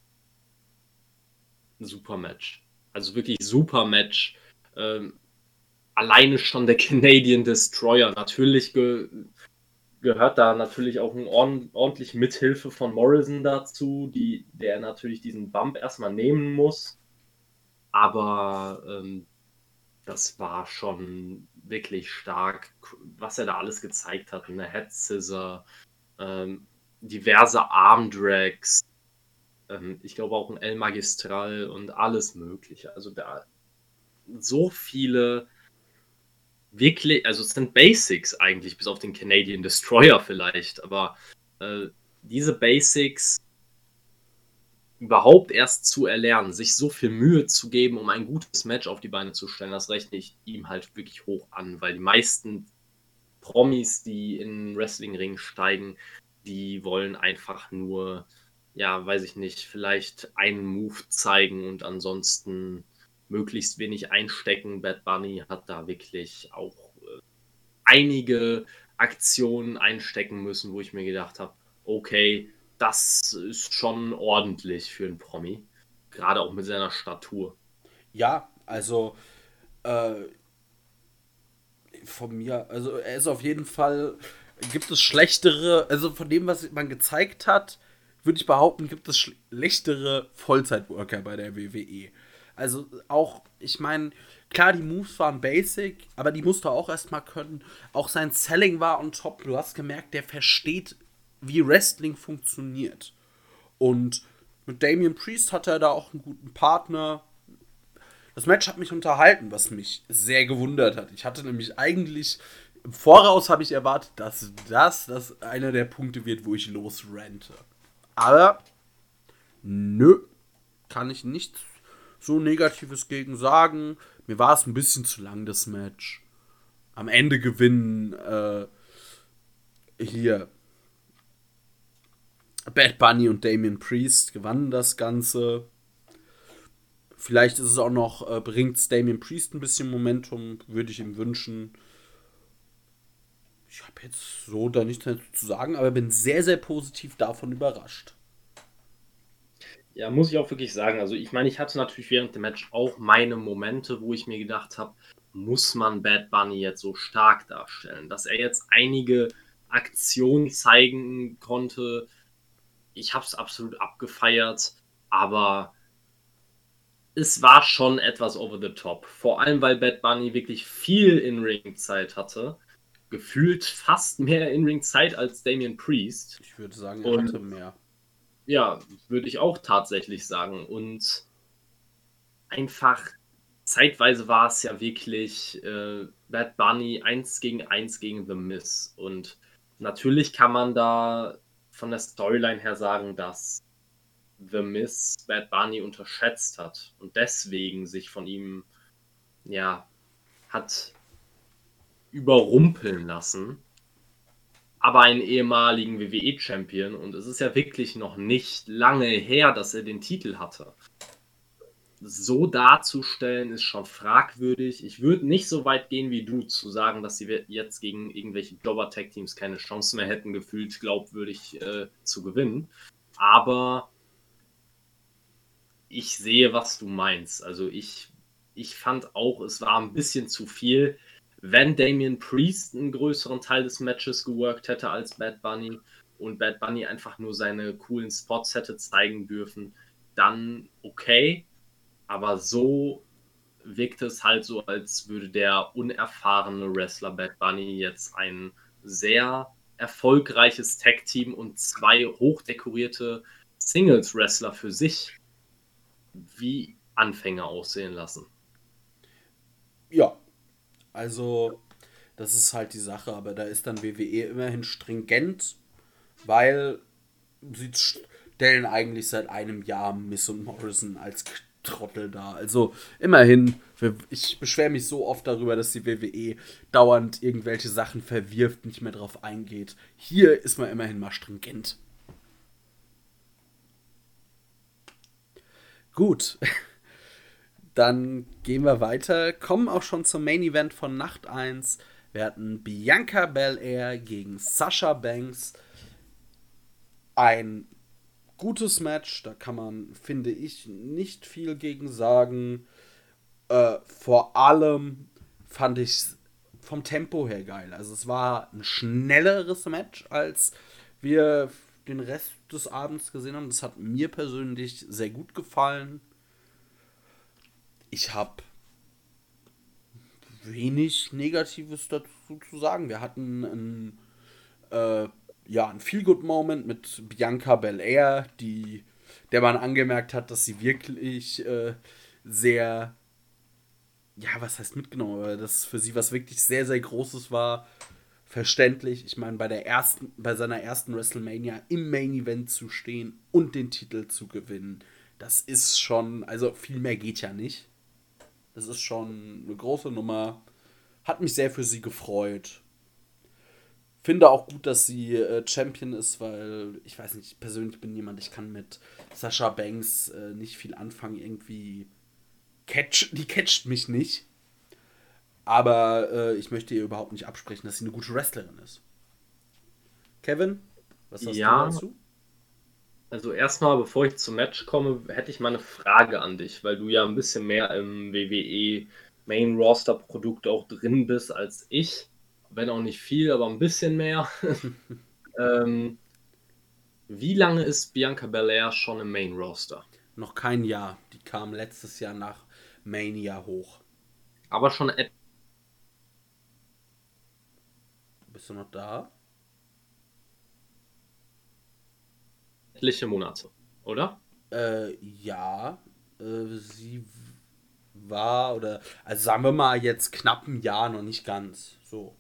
ein super Match. Also wirklich super Match. Ähm, alleine schon der Canadian Destroyer. Natürlich ge gehört da natürlich auch ein ordn ordentlich Mithilfe von Morrison dazu, die, der natürlich diesen Bump erstmal nehmen muss. Aber ähm, das war schon wirklich stark, was er da alles gezeigt hat. Eine Head Scissor, ähm, diverse Armdrags, ähm, ich glaube auch ein El Magistral und alles Mögliche. Also da so viele wirklich, also es sind Basics eigentlich, bis auf den Canadian Destroyer vielleicht, aber äh, diese Basics überhaupt erst zu erlernen, sich so viel Mühe zu geben, um ein gutes Match auf die Beine zu stellen, das rechne ich ihm halt wirklich hoch an, weil die meisten Promis, die in Wrestlingring steigen, die wollen einfach nur, ja, weiß ich nicht, vielleicht einen Move zeigen und ansonsten möglichst wenig einstecken. Bad Bunny hat da wirklich auch äh, einige Aktionen einstecken müssen, wo ich mir gedacht habe, okay, das ist schon ordentlich für einen Promi. Gerade auch mit seiner Statur. Ja, also äh, von mir, also er ist auf jeden Fall, gibt es schlechtere, also von dem, was man gezeigt hat, würde ich behaupten, gibt es schlechtere Vollzeitworker bei der WWE. Also auch, ich meine, klar, die Moves waren basic, aber die musste er auch erstmal können. Auch sein Selling war on top. Du hast gemerkt, der versteht wie Wrestling funktioniert. Und mit Damian Priest hat er da auch einen guten Partner. Das Match hat mich unterhalten, was mich sehr gewundert hat. Ich hatte nämlich eigentlich im Voraus habe ich erwartet, dass das, das einer der Punkte wird, wo ich losrente. Aber nö, kann ich nichts so Negatives gegen sagen. Mir war es ein bisschen zu lang, das Match. Am Ende gewinnen äh, hier Bad Bunny und Damien Priest gewannen das Ganze. Vielleicht ist es auch noch, äh, bringt Damien Priest ein bisschen Momentum, würde ich ihm wünschen. Ich habe jetzt so da nichts mehr zu sagen, aber bin sehr, sehr positiv davon überrascht. Ja, muss ich auch wirklich sagen. Also, ich meine, ich hatte natürlich während dem Match auch meine Momente, wo ich mir gedacht habe, muss man Bad Bunny jetzt so stark darstellen? Dass er jetzt einige Aktionen zeigen konnte, ich habe es absolut abgefeiert, aber es war schon etwas over the top. Vor allem, weil Bad Bunny wirklich viel In-Ring-Zeit hatte. Gefühlt fast mehr In-Ring-Zeit als Damien Priest. Ich würde sagen, er Und, hatte mehr. Ja, würde ich auch tatsächlich sagen. Und einfach zeitweise war es ja wirklich äh, Bad Bunny 1 gegen 1 gegen The Miss. Und natürlich kann man da von der Storyline her sagen, dass The Miss Bad Bunny unterschätzt hat und deswegen sich von ihm, ja, hat überrumpeln lassen. Aber einen ehemaligen WWE-Champion und es ist ja wirklich noch nicht lange her, dass er den Titel hatte so darzustellen, ist schon fragwürdig. Ich würde nicht so weit gehen wie du, zu sagen, dass sie jetzt gegen irgendwelche Jobber-Tag-Teams keine Chance mehr hätten, gefühlt glaubwürdig äh, zu gewinnen. Aber ich sehe, was du meinst. Also ich, ich fand auch, es war ein bisschen zu viel. Wenn Damien Priest einen größeren Teil des Matches geworkt hätte als Bad Bunny und Bad Bunny einfach nur seine coolen Spots hätte zeigen dürfen, dann okay aber so wirkt es halt so, als würde der unerfahrene Wrestler Bad Bunny jetzt ein sehr erfolgreiches Tag-Team und zwei hochdekorierte Singles-Wrestler für sich. Wie Anfänger aussehen lassen. Ja, also das ist halt die Sache, aber da ist dann WWE immerhin stringent, weil sie stellen eigentlich seit einem Jahr Miss und Morrison als Trottel da. Also immerhin, ich beschwere mich so oft darüber, dass die WWE dauernd irgendwelche Sachen verwirft, nicht mehr drauf eingeht. Hier ist man immerhin mal stringent. Gut. Dann gehen wir weiter, kommen auch schon zum Main Event von Nacht 1. Wir hatten Bianca Belair gegen Sasha Banks. Ein gutes Match, da kann man, finde ich, nicht viel gegen sagen. Äh, vor allem fand ich es vom Tempo her geil. Also es war ein schnelleres Match, als wir den Rest des Abends gesehen haben. Das hat mir persönlich sehr gut gefallen ich habe wenig Negatives dazu zu sagen. Wir hatten ein, äh, ja, ein Feel-Good-Moment mit Bianca Belair, die, der man angemerkt hat, dass sie wirklich äh, sehr, ja, was heißt mitgenommen, aber dass für sie was wirklich sehr, sehr Großes war. Verständlich. Ich meine, bei bei seiner ersten WrestleMania im Main Event zu stehen und den Titel zu gewinnen, das ist schon, also viel mehr geht ja nicht. Das ist schon eine große Nummer. Hat mich sehr für sie gefreut. Finde auch gut, dass sie äh, Champion ist, weil ich weiß nicht, ich persönlich bin jemand, ich kann mit Sascha Banks äh, nicht viel anfangen. Irgendwie catch, die catcht mich nicht. Aber äh, ich möchte ihr überhaupt nicht absprechen, dass sie eine gute Wrestlerin ist. Kevin, was hast ja, du dazu? Also erstmal, bevor ich zum Match komme, hätte ich mal eine Frage an dich, weil du ja ein bisschen mehr im WWE Main Roster Produkt auch drin bist als ich. Wenn auch nicht viel, aber ein bisschen mehr. ähm, wie lange ist Bianca Belair schon im Main Roster? Noch kein Jahr. Die kam letztes Jahr nach Mania hoch. Aber schon. Bist du noch da? etliche Monate, oder? Äh, ja. Äh, sie war, oder, also sagen wir mal jetzt knapp ein Jahr, noch nicht ganz. So.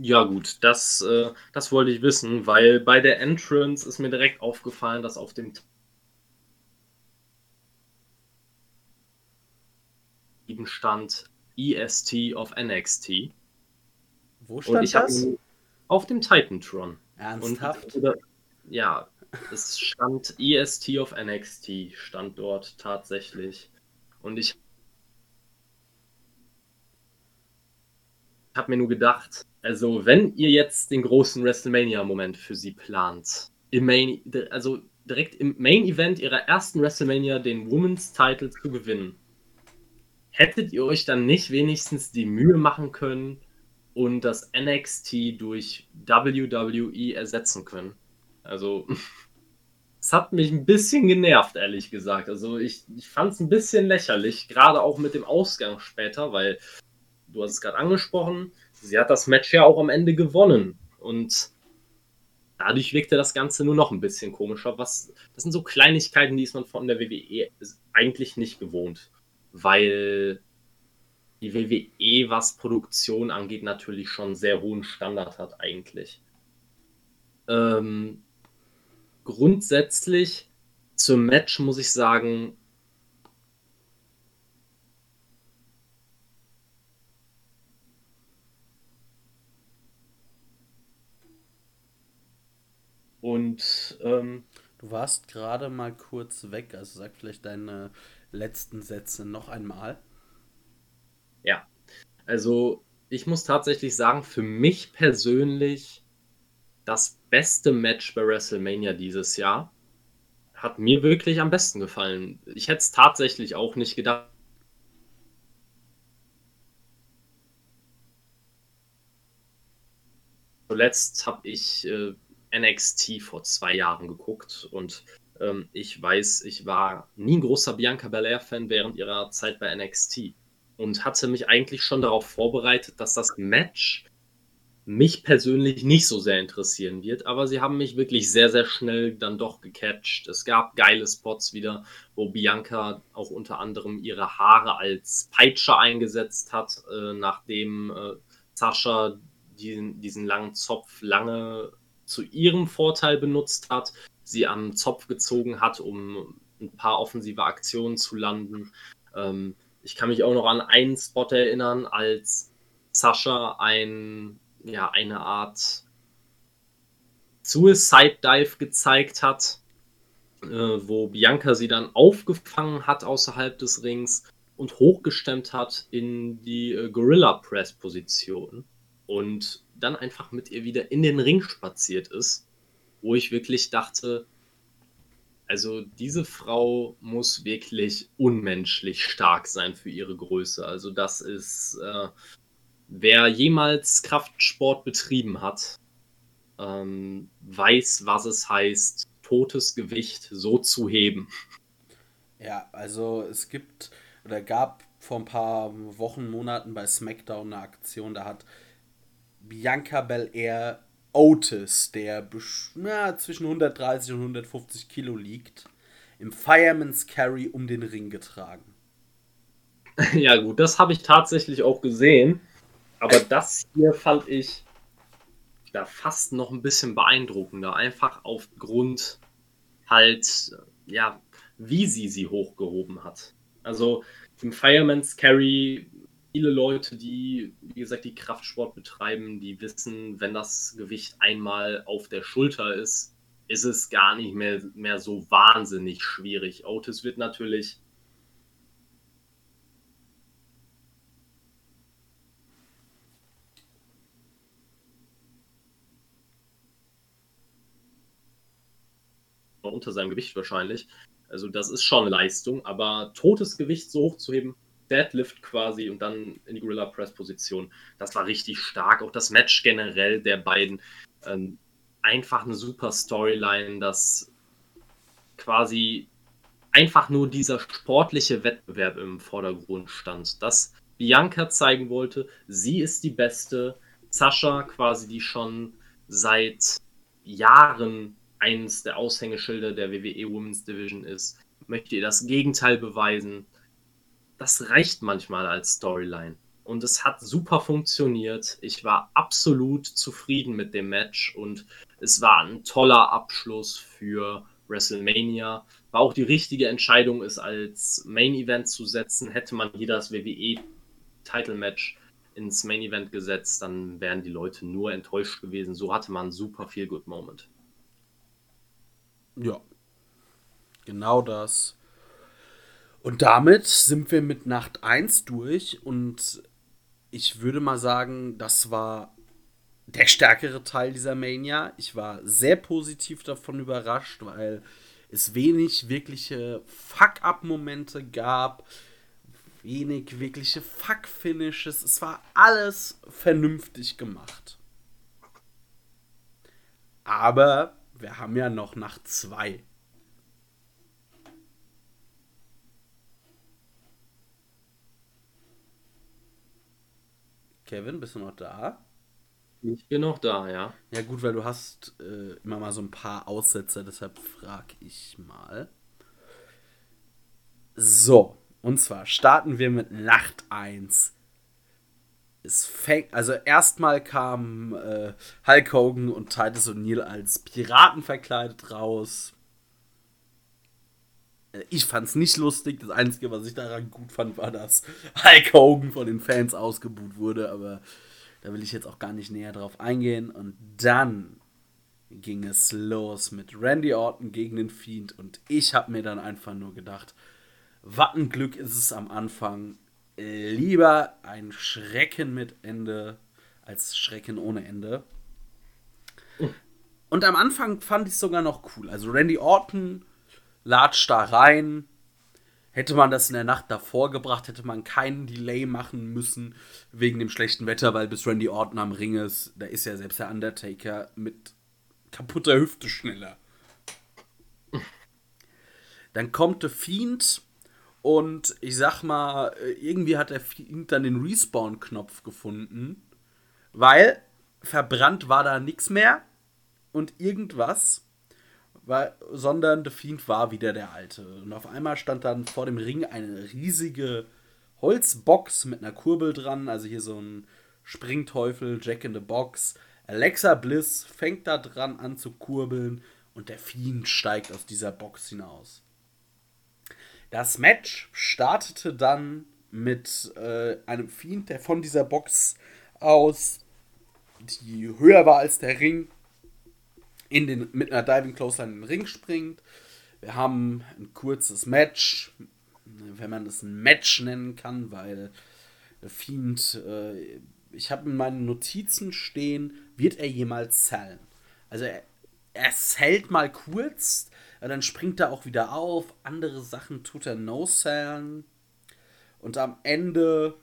Ja, gut, das, äh, das wollte ich wissen, weil bei der Entrance ist mir direkt aufgefallen, dass auf dem stand EST of NXT. Wo stand Und ich das? Auf dem Titantron. Ernsthaft? Und, ja, es stand EST of NXT, stand dort tatsächlich. Und ich habe mir nur gedacht, also wenn ihr jetzt den großen WrestleMania-Moment für sie plant, im Main, also direkt im Main-Event ihrer ersten WrestleMania den Women's Title zu gewinnen, hättet ihr euch dann nicht wenigstens die Mühe machen können und das NXT durch WWE ersetzen können? Also, es hat mich ein bisschen genervt, ehrlich gesagt. Also, ich, ich fand es ein bisschen lächerlich, gerade auch mit dem Ausgang später, weil du hast es gerade angesprochen, sie hat das Match ja auch am Ende gewonnen. Und dadurch wirkte das Ganze nur noch ein bisschen komischer. Was, das sind so Kleinigkeiten, die ist man von der WWE eigentlich nicht gewohnt. Weil die WWE, was Produktion angeht, natürlich schon sehr hohen Standard hat, eigentlich. Ähm, grundsätzlich zum Match muss ich sagen, Und ähm, du warst gerade mal kurz weg, also sag vielleicht deine letzten Sätze noch einmal. Ja, also ich muss tatsächlich sagen, für mich persönlich das beste Match bei WrestleMania dieses Jahr. Hat mir wirklich am besten gefallen. Ich hätte es tatsächlich auch nicht gedacht. Zuletzt habe ich äh, NXT vor zwei Jahren geguckt und ähm, ich weiß, ich war nie ein großer Bianca Belair-Fan während ihrer Zeit bei NXT und hatte mich eigentlich schon darauf vorbereitet, dass das Match mich persönlich nicht so sehr interessieren wird, aber sie haben mich wirklich sehr, sehr schnell dann doch gecatcht. Es gab geile Spots wieder, wo Bianca auch unter anderem ihre Haare als Peitsche eingesetzt hat, äh, nachdem äh, Sascha diesen, diesen langen Zopf lange zu ihrem Vorteil benutzt hat, sie am Zopf gezogen hat, um ein paar offensive Aktionen zu landen. Ähm, ich kann mich auch noch an einen Spot erinnern, als Sascha ein ja, eine Art Suicide Dive gezeigt hat, äh, wo Bianca sie dann aufgefangen hat außerhalb des Rings und hochgestemmt hat in die äh, Gorilla Press Position und dann einfach mit ihr wieder in den Ring spaziert ist, wo ich wirklich dachte, also diese Frau muss wirklich unmenschlich stark sein für ihre Größe. Also das ist äh, Wer jemals Kraftsport betrieben hat, ähm, weiß, was es heißt, totes Gewicht so zu heben. Ja, also es gibt oder gab vor ein paar Wochen, Monaten bei SmackDown eine Aktion, da hat Bianca Belair Otis, der na, zwischen 130 und 150 Kilo liegt, im Fireman's Carry um den Ring getragen. Ja gut, das habe ich tatsächlich auch gesehen. Aber das hier fand ich da fast noch ein bisschen beeindruckender. Einfach aufgrund halt, ja, wie sie sie hochgehoben hat. Also im Fireman's Carry, viele Leute, die, wie gesagt, die Kraftsport betreiben, die wissen, wenn das Gewicht einmal auf der Schulter ist, ist es gar nicht mehr, mehr so wahnsinnig schwierig. Otis wird natürlich unter seinem Gewicht wahrscheinlich. Also das ist schon Leistung, aber totes Gewicht so hoch zu heben, Deadlift quasi und dann in die Gorilla Press Position, das war richtig stark. Auch das Match generell der beiden, ähm, einfach eine super Storyline, dass quasi einfach nur dieser sportliche Wettbewerb im Vordergrund stand. Dass Bianca zeigen wollte, sie ist die Beste, Sascha quasi, die schon seit Jahren eines der Aushängeschilder der WWE Women's Division ist, möchte ihr das Gegenteil beweisen. Das reicht manchmal als Storyline. Und es hat super funktioniert. Ich war absolut zufrieden mit dem Match und es war ein toller Abschluss für WrestleMania. War auch die richtige Entscheidung, es als Main Event zu setzen. Hätte man hier das WWE Title Match ins Main Event gesetzt, dann wären die Leute nur enttäuscht gewesen. So hatte man super viel Good Moment. Ja. Genau das. Und damit sind wir mit Nacht 1 durch und ich würde mal sagen, das war der stärkere Teil dieser Mania. Ich war sehr positiv davon überrascht, weil es wenig wirkliche Fuck-up-Momente gab, wenig wirkliche Fuck-Finishes. Es war alles vernünftig gemacht. Aber wir haben ja noch nach zwei. Kevin, bist du noch da? Ich bin noch da, ja. Ja gut, weil du hast äh, immer mal so ein paar Aussetzer, deshalb frage ich mal. So, und zwar starten wir mit Nacht 1 es fängt, also erstmal kamen äh, Hulk Hogan und Titus O'Neill als Piraten verkleidet raus. Ich fand's nicht lustig. Das Einzige, was ich daran gut fand, war, dass Hulk Hogan von den Fans ausgebuht wurde. Aber da will ich jetzt auch gar nicht näher drauf eingehen. Und dann ging es los mit Randy Orton gegen den Fiend. Und ich habe mir dann einfach nur gedacht, was ein Glück ist es am Anfang lieber ein Schrecken mit Ende als Schrecken ohne Ende. Und am Anfang fand ich es sogar noch cool. Also Randy Orton latscht da rein. Hätte man das in der Nacht davor gebracht, hätte man keinen Delay machen müssen wegen dem schlechten Wetter, weil bis Randy Orton am Ring ist, da ist ja selbst der Undertaker mit kaputter Hüfte schneller. Dann kommt der Fiend und ich sag mal, irgendwie hat der Fiend dann den Respawn-Knopf gefunden. Weil verbrannt war da nichts mehr und irgendwas, war, sondern The Fiend war wieder der Alte. Und auf einmal stand dann vor dem Ring eine riesige Holzbox mit einer Kurbel dran, also hier so ein Springteufel, Jack in the Box. Alexa Bliss fängt da dran an zu kurbeln und der Fiend steigt aus dieser Box hinaus. Das Match startete dann mit äh, einem Fiend, der von dieser Box aus, die höher war als der Ring, in den, mit einer Diving Clothesline in den Ring springt. Wir haben ein kurzes Match, wenn man das ein Match nennen kann, weil der Fiend, äh, ich habe in meinen Notizen stehen, wird er jemals zählen? Also er, er zählt mal kurz, dann springt er auch wieder auf, andere Sachen tut er no-zählen. Und am Ende,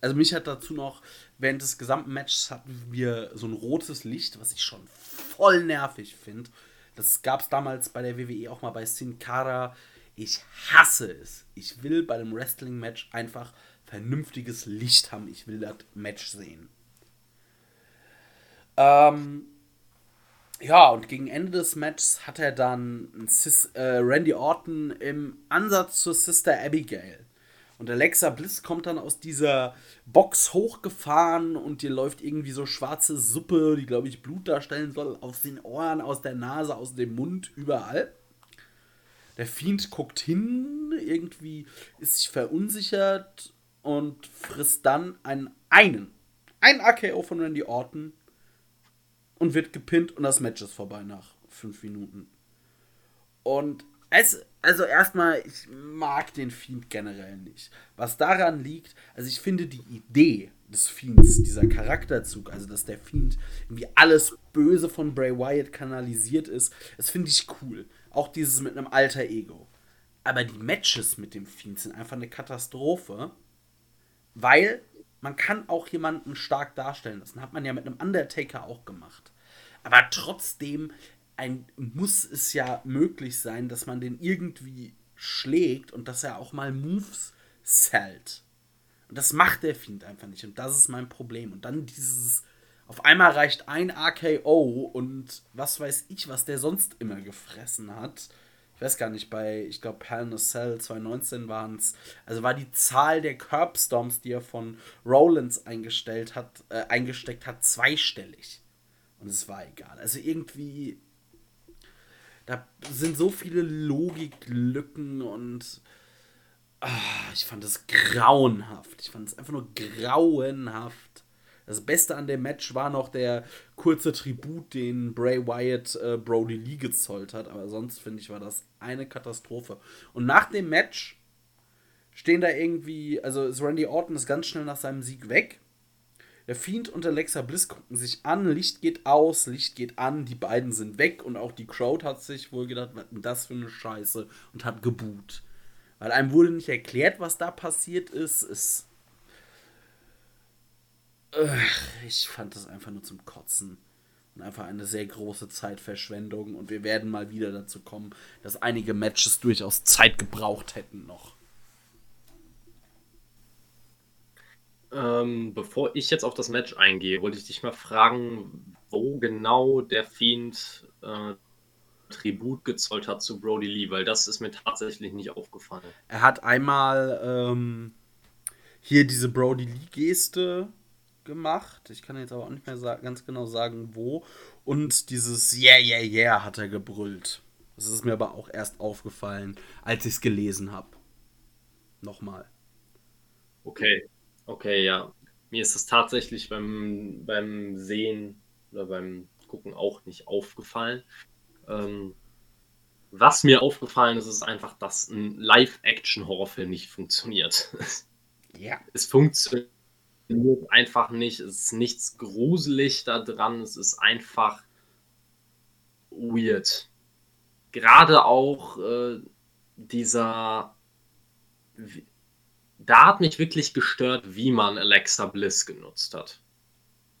also mich hat dazu noch, während des gesamten Matches hatten wir so ein rotes Licht, was ich schon voll nervig finde. Das gab es damals bei der WWE auch mal bei Sin Cara. Ich hasse es. Ich will bei dem Wrestling-Match einfach vernünftiges Licht haben. Ich will das Match sehen. Ähm, ja, und gegen Ende des Matches hat er dann Sis, äh, Randy Orton im Ansatz zur Sister Abigail. Und Alexa Bliss kommt dann aus dieser Box hochgefahren und dir läuft irgendwie so schwarze Suppe, die, glaube ich, Blut darstellen soll, aus den Ohren, aus der Nase, aus dem Mund, überall. Der Fiend guckt hin, irgendwie ist sich verunsichert und frisst dann einen, einen, einen AKO von Randy Orton und wird gepinnt und das Match ist vorbei nach fünf Minuten. Und es, also erstmal, ich mag den Fiend generell nicht. Was daran liegt, also ich finde die Idee des Fiends, dieser Charakterzug, also dass der Fiend irgendwie alles Böse von Bray Wyatt kanalisiert ist, das finde ich cool. Auch dieses mit einem alter Ego. Aber die Matches mit dem Fiend sind einfach eine Katastrophe, weil man kann auch jemanden stark darstellen lassen. Hat man ja mit einem Undertaker auch gemacht. Aber trotzdem ein, muss es ja möglich sein, dass man den irgendwie schlägt und dass er auch mal Moves zählt. Und das macht der Fiend einfach nicht. Und das ist mein Problem. Und dann dieses. Auf einmal reicht ein AKO und was weiß ich, was der sonst immer gefressen hat. Ich weiß gar nicht, bei, ich glaube, Hell in a Cell 2019 waren es. Also war die Zahl der Curbstorms, die er von Rollins eingestellt hat, äh, eingesteckt hat, zweistellig. Und es war egal. Also irgendwie da sind so viele Logiklücken und ach, ich fand es grauenhaft. Ich fand es einfach nur grauenhaft. Das Beste an dem Match war noch der kurze Tribut, den Bray Wyatt äh, Brody Lee gezollt hat. Aber sonst finde ich, war das eine Katastrophe. Und nach dem Match stehen da irgendwie, also ist Randy Orton ist ganz schnell nach seinem Sieg weg. Der Fiend und Alexa Bliss gucken sich an, Licht geht aus, Licht geht an, die beiden sind weg und auch die Crowd hat sich wohl gedacht, was denn das für eine Scheiße und hat geboot. Weil einem wurde nicht erklärt, was da passiert ist. Es. Ich fand das einfach nur zum Kotzen. Und einfach eine sehr große Zeitverschwendung. Und wir werden mal wieder dazu kommen, dass einige Matches durchaus Zeit gebraucht hätten noch. Ähm, bevor ich jetzt auf das Match eingehe, wollte ich dich mal fragen, wo genau der Fiend äh, Tribut gezollt hat zu Brody Lee, weil das ist mir tatsächlich nicht aufgefallen. Er hat einmal ähm, hier diese Brody Lee-Geste gemacht. Ich kann jetzt aber auch nicht mehr ganz genau sagen, wo. Und dieses Yeah, yeah, yeah hat er gebrüllt. Das ist mir aber auch erst aufgefallen, als ich es gelesen habe. Nochmal. Okay. Okay, ja. Mir ist es tatsächlich beim, beim Sehen oder beim Gucken auch nicht aufgefallen. Ähm, was mir aufgefallen ist, ist einfach, dass ein Live-Action-Horrorfilm nicht funktioniert. Ja. Es funktioniert einfach nicht. Es ist nichts gruselig da dran. Es ist einfach weird. Gerade auch äh, dieser da hat mich wirklich gestört, wie man Alexa Bliss genutzt hat.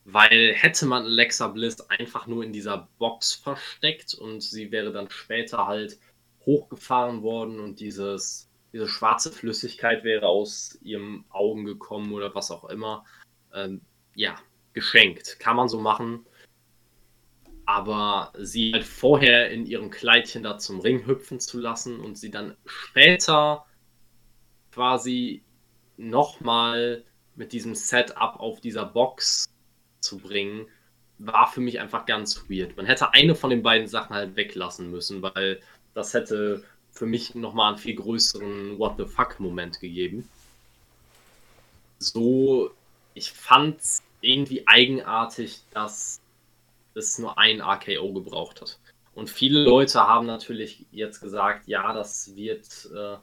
Weil hätte man Alexa Bliss einfach nur in dieser Box versteckt und sie wäre dann später halt hochgefahren worden und dieses, diese schwarze Flüssigkeit wäre aus ihrem Augen gekommen oder was auch immer. Ähm, ja, geschenkt. Kann man so machen. aber sie halt vorher in ihrem Kleidchen da zum Ring hüpfen zu lassen und sie dann später quasi nochmal mit diesem Setup auf dieser Box zu bringen, war für mich einfach ganz weird. Man hätte eine von den beiden Sachen halt weglassen müssen, weil das hätte für mich nochmal einen viel größeren What the fuck-Moment gegeben. So, ich fand es irgendwie eigenartig, dass es nur ein RKO gebraucht hat. Und viele Leute haben natürlich jetzt gesagt, ja, das wird, äh,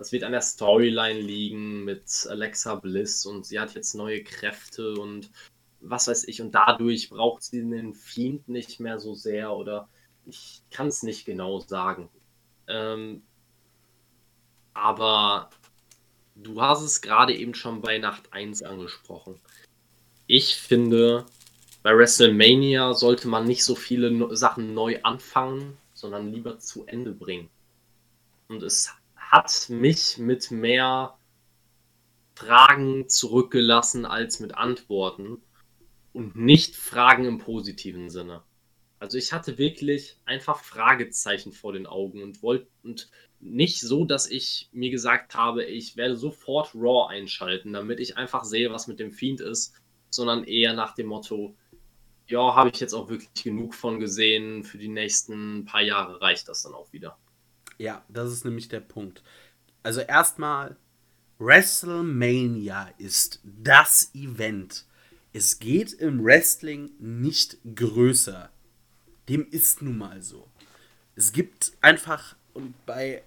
das wird an der Storyline liegen mit Alexa Bliss und sie hat jetzt neue Kräfte und was weiß ich. Und dadurch braucht sie den Fiend nicht mehr so sehr oder ich kann es nicht genau sagen. Ähm, aber du hast es gerade eben schon bei Nacht 1 angesprochen. Ich finde, bei WrestleMania sollte man nicht so viele Sachen neu anfangen, sondern lieber zu Ende bringen. Und es hat mich mit mehr Fragen zurückgelassen als mit Antworten und nicht Fragen im positiven Sinne. Also ich hatte wirklich einfach Fragezeichen vor den Augen und wollte und nicht so, dass ich mir gesagt habe, ich werde sofort Raw einschalten, damit ich einfach sehe, was mit dem Fiend ist, sondern eher nach dem Motto, ja, habe ich jetzt auch wirklich genug von gesehen. Für die nächsten paar Jahre reicht das dann auch wieder. Ja, das ist nämlich der Punkt. Also erstmal, WrestleMania ist das Event. Es geht im Wrestling nicht größer. Dem ist nun mal so. Es gibt einfach, und bei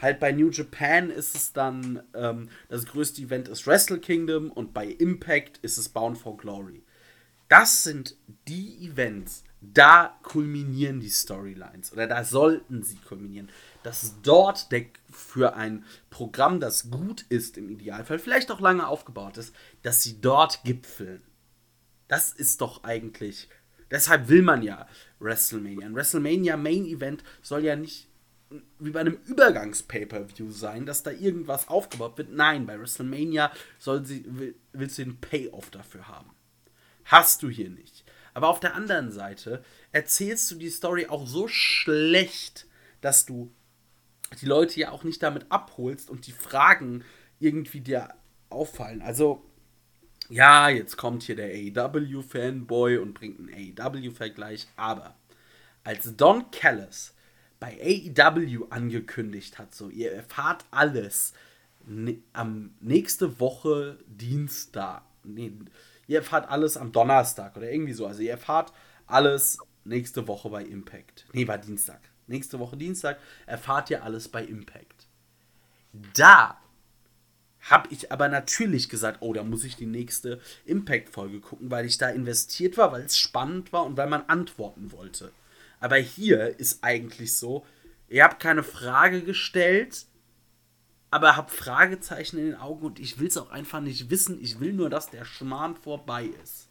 halt bei New Japan ist es dann, ähm, das größte Event ist Wrestle Kingdom und bei Impact ist es Bound for Glory. Das sind die Events, da kulminieren die Storylines oder da sollten sie kulminieren. Dass dort der, für ein Programm, das gut ist im Idealfall, vielleicht auch lange aufgebaut ist, dass sie dort gipfeln. Das ist doch eigentlich. Deshalb will man ja WrestleMania. Ein WrestleMania Main Event soll ja nicht wie bei einem Übergangs-Pay-Per-View sein, dass da irgendwas aufgebaut wird. Nein, bei WrestleMania soll sie, willst du den Payoff dafür haben. Hast du hier nicht. Aber auf der anderen Seite erzählst du die Story auch so schlecht, dass du die Leute ja auch nicht damit abholst und die Fragen irgendwie dir auffallen. Also, ja, jetzt kommt hier der AEW-Fanboy und bringt einen AEW-Vergleich, aber als Don Callis bei AEW angekündigt hat, so, ihr erfahrt alles ne, am nächste Woche Dienstag, nee, ihr erfahrt alles am Donnerstag oder irgendwie so. Also ihr erfahrt alles nächste Woche bei Impact. Nee, war Dienstag. Nächste Woche Dienstag erfahrt ihr alles bei Impact. Da habe ich aber natürlich gesagt, oh, da muss ich die nächste Impact-Folge gucken, weil ich da investiert war, weil es spannend war und weil man antworten wollte. Aber hier ist eigentlich so, ihr habt keine Frage gestellt, aber habe Fragezeichen in den Augen und ich will es auch einfach nicht wissen. Ich will nur, dass der Schmarrn vorbei ist.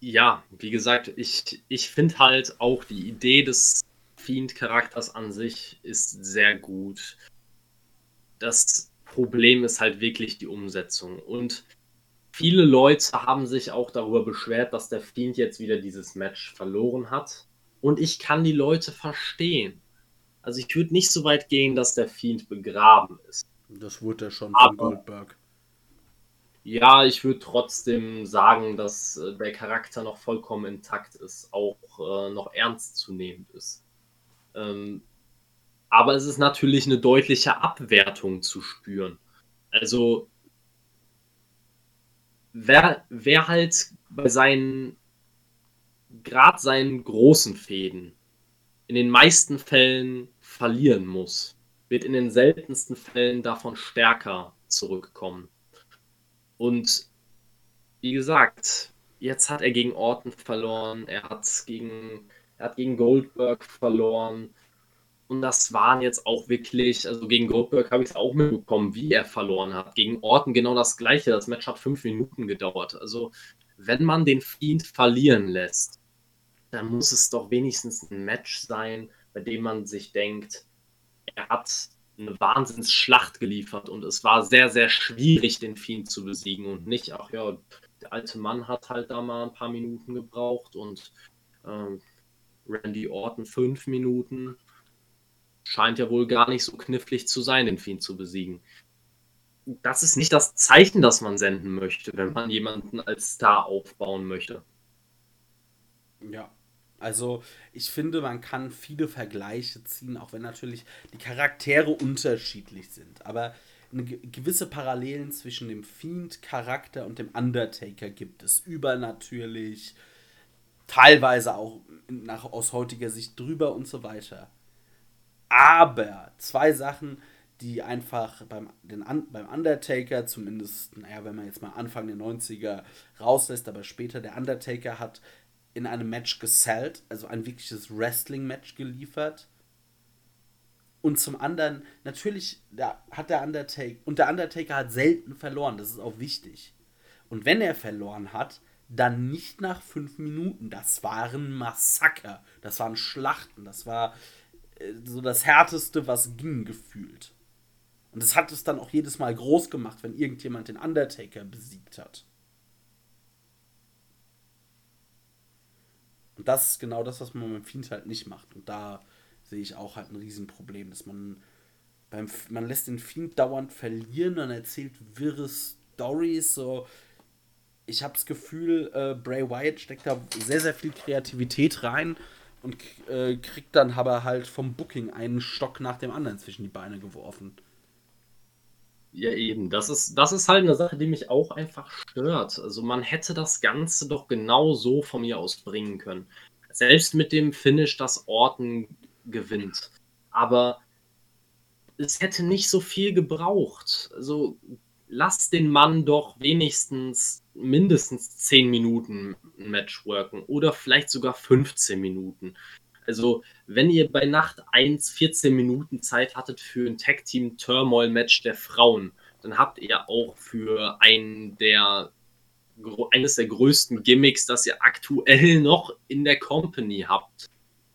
Ja, wie gesagt, ich, ich finde halt auch die Idee des Fiend-Charakters an sich ist sehr gut. Das Problem ist halt wirklich die Umsetzung. Und viele Leute haben sich auch darüber beschwert, dass der Fiend jetzt wieder dieses Match verloren hat. Und ich kann die Leute verstehen. Also ich würde nicht so weit gehen, dass der Fiend begraben ist. Das wurde er schon Aber, von Goldberg. Ja, ich würde trotzdem sagen, dass äh, der Charakter noch vollkommen intakt ist, auch äh, noch ernstzunehmend ist. Ähm, aber es ist natürlich eine deutliche Abwertung zu spüren. Also wer, wer halt bei seinen, gerade seinen großen Fäden, in den meisten Fällen verlieren muss, wird in den seltensten Fällen davon stärker zurückkommen. Und wie gesagt, jetzt hat er gegen Orton verloren, er hat gegen, er hat gegen Goldberg verloren. Und das waren jetzt auch wirklich, also gegen Goldberg habe ich es auch mitbekommen, wie er verloren hat. Gegen Orton genau das gleiche. Das Match hat fünf Minuten gedauert. Also, wenn man den Fiend verlieren lässt, dann muss es doch wenigstens ein Match sein, bei dem man sich denkt, er hat eine Wahnsinnsschlacht geliefert und es war sehr, sehr schwierig, den Fiend zu besiegen und nicht, ach ja, der alte Mann hat halt da mal ein paar Minuten gebraucht und ähm, Randy Orton fünf Minuten. Scheint ja wohl gar nicht so knifflig zu sein, den Fiend zu besiegen. Das ist nicht das Zeichen, das man senden möchte, wenn man jemanden als Star aufbauen möchte. Ja, also ich finde, man kann viele Vergleiche ziehen, auch wenn natürlich die Charaktere unterschiedlich sind. Aber eine gewisse Parallelen zwischen dem Fiend-Charakter und dem Undertaker gibt es. Übernatürlich, teilweise auch nach, aus heutiger Sicht drüber und so weiter. Aber zwei Sachen, die einfach beim, den, beim Undertaker, zumindest, naja, wenn man jetzt mal Anfang der 90er rauslässt, aber später, der Undertaker hat in einem Match gesellt, also ein wirkliches Wrestling-Match geliefert. Und zum anderen, natürlich da hat der Undertaker, und der Undertaker hat selten verloren, das ist auch wichtig. Und wenn er verloren hat, dann nicht nach fünf Minuten. Das waren Massaker, das waren Schlachten, das war äh, so das Härteste, was ging, gefühlt. Und das hat es dann auch jedes Mal groß gemacht, wenn irgendjemand den Undertaker besiegt hat. Und das ist genau das, was man beim Fiend halt nicht macht. Und da sehe ich auch halt ein Riesenproblem, dass man beim man lässt den Fiend dauernd verlieren und erzählt wirre Stories. So, ich habe das Gefühl, äh, Bray Wyatt steckt da sehr, sehr viel Kreativität rein und äh, kriegt dann aber halt vom Booking einen Stock nach dem anderen zwischen die Beine geworfen. Ja, eben. Das ist, das ist halt eine Sache, die mich auch einfach stört. Also man hätte das Ganze doch genau so von mir aus bringen können. Selbst mit dem Finish, das Orton gewinnt. Aber es hätte nicht so viel gebraucht. Also lass den Mann doch wenigstens mindestens 10 Minuten ein Match worken oder vielleicht sogar 15 Minuten. Also, wenn ihr bei Nacht 1 14 Minuten Zeit hattet für ein Tag Team Turmoil Match der Frauen, dann habt ihr auch für einen der eines der größten Gimmicks, das ihr aktuell noch in der Company habt,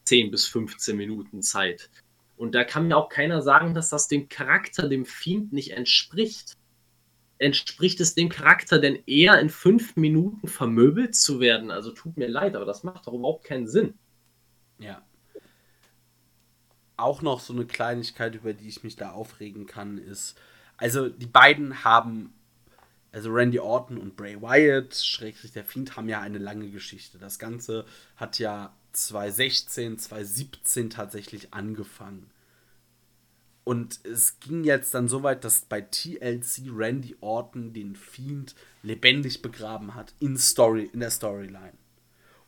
10 bis 15 Minuten Zeit. Und da kann mir auch keiner sagen, dass das dem Charakter, dem Fiend nicht entspricht. Entspricht es dem Charakter denn eher in fünf Minuten vermöbelt zu werden? Also tut mir leid, aber das macht doch überhaupt keinen Sinn. Ja. Auch noch so eine Kleinigkeit, über die ich mich da aufregen kann, ist, also die beiden haben, also Randy Orton und Bray Wyatt, Schrägstrich der Fiend, haben ja eine lange Geschichte. Das Ganze hat ja 2016, 2017 tatsächlich angefangen. Und es ging jetzt dann so weit, dass bei TLC Randy Orton den Fiend lebendig begraben hat in, Story, in der Storyline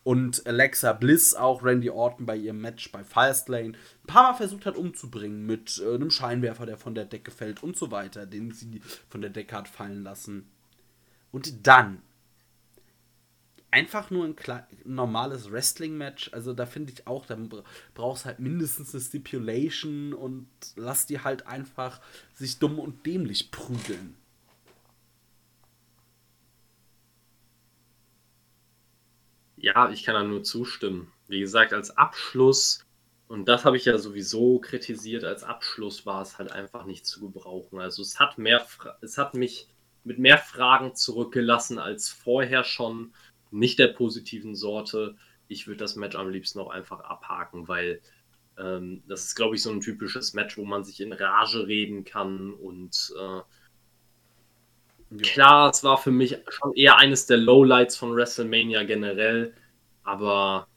und Alexa Bliss auch Randy Orton bei ihrem Match bei Fastlane ein paar Mal versucht hat umzubringen mit äh, einem Scheinwerfer, der von der Decke fällt und so weiter, den sie von der Decke hat fallen lassen. Und dann einfach nur ein, normales Wrestling-Match, also da finde ich auch, da brauchst halt mindestens eine Stipulation und lass die halt einfach sich dumm und dämlich prügeln. Ja, ich kann da nur zustimmen. Wie gesagt, als Abschluss, und das habe ich ja sowieso kritisiert, als Abschluss war es halt einfach nicht zu gebrauchen. Also es hat mehr, es hat mich mit mehr Fragen zurückgelassen als vorher schon. Nicht der positiven Sorte. Ich würde das Match am liebsten auch einfach abhaken, weil ähm, das ist, glaube ich, so ein typisches Match, wo man sich in Rage reden kann und äh, Klar, es war für mich schon eher eines der Lowlights von WrestleMania generell, aber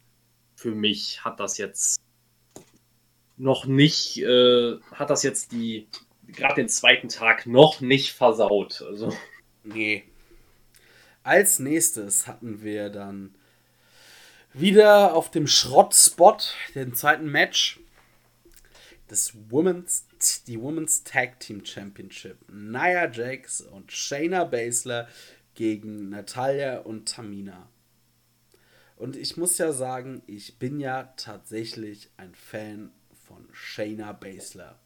für mich hat das jetzt noch nicht, äh, hat das jetzt die, gerade den zweiten Tag noch nicht versaut. Also. Nee. Als nächstes hatten wir dann wieder auf dem Schrottspot den zweiten Match das Women's, die Women's Tag Team Championship. Nia Jax und Shayna Baszler gegen Natalia und Tamina. Und ich muss ja sagen, ich bin ja tatsächlich ein Fan von Shayna Baszler.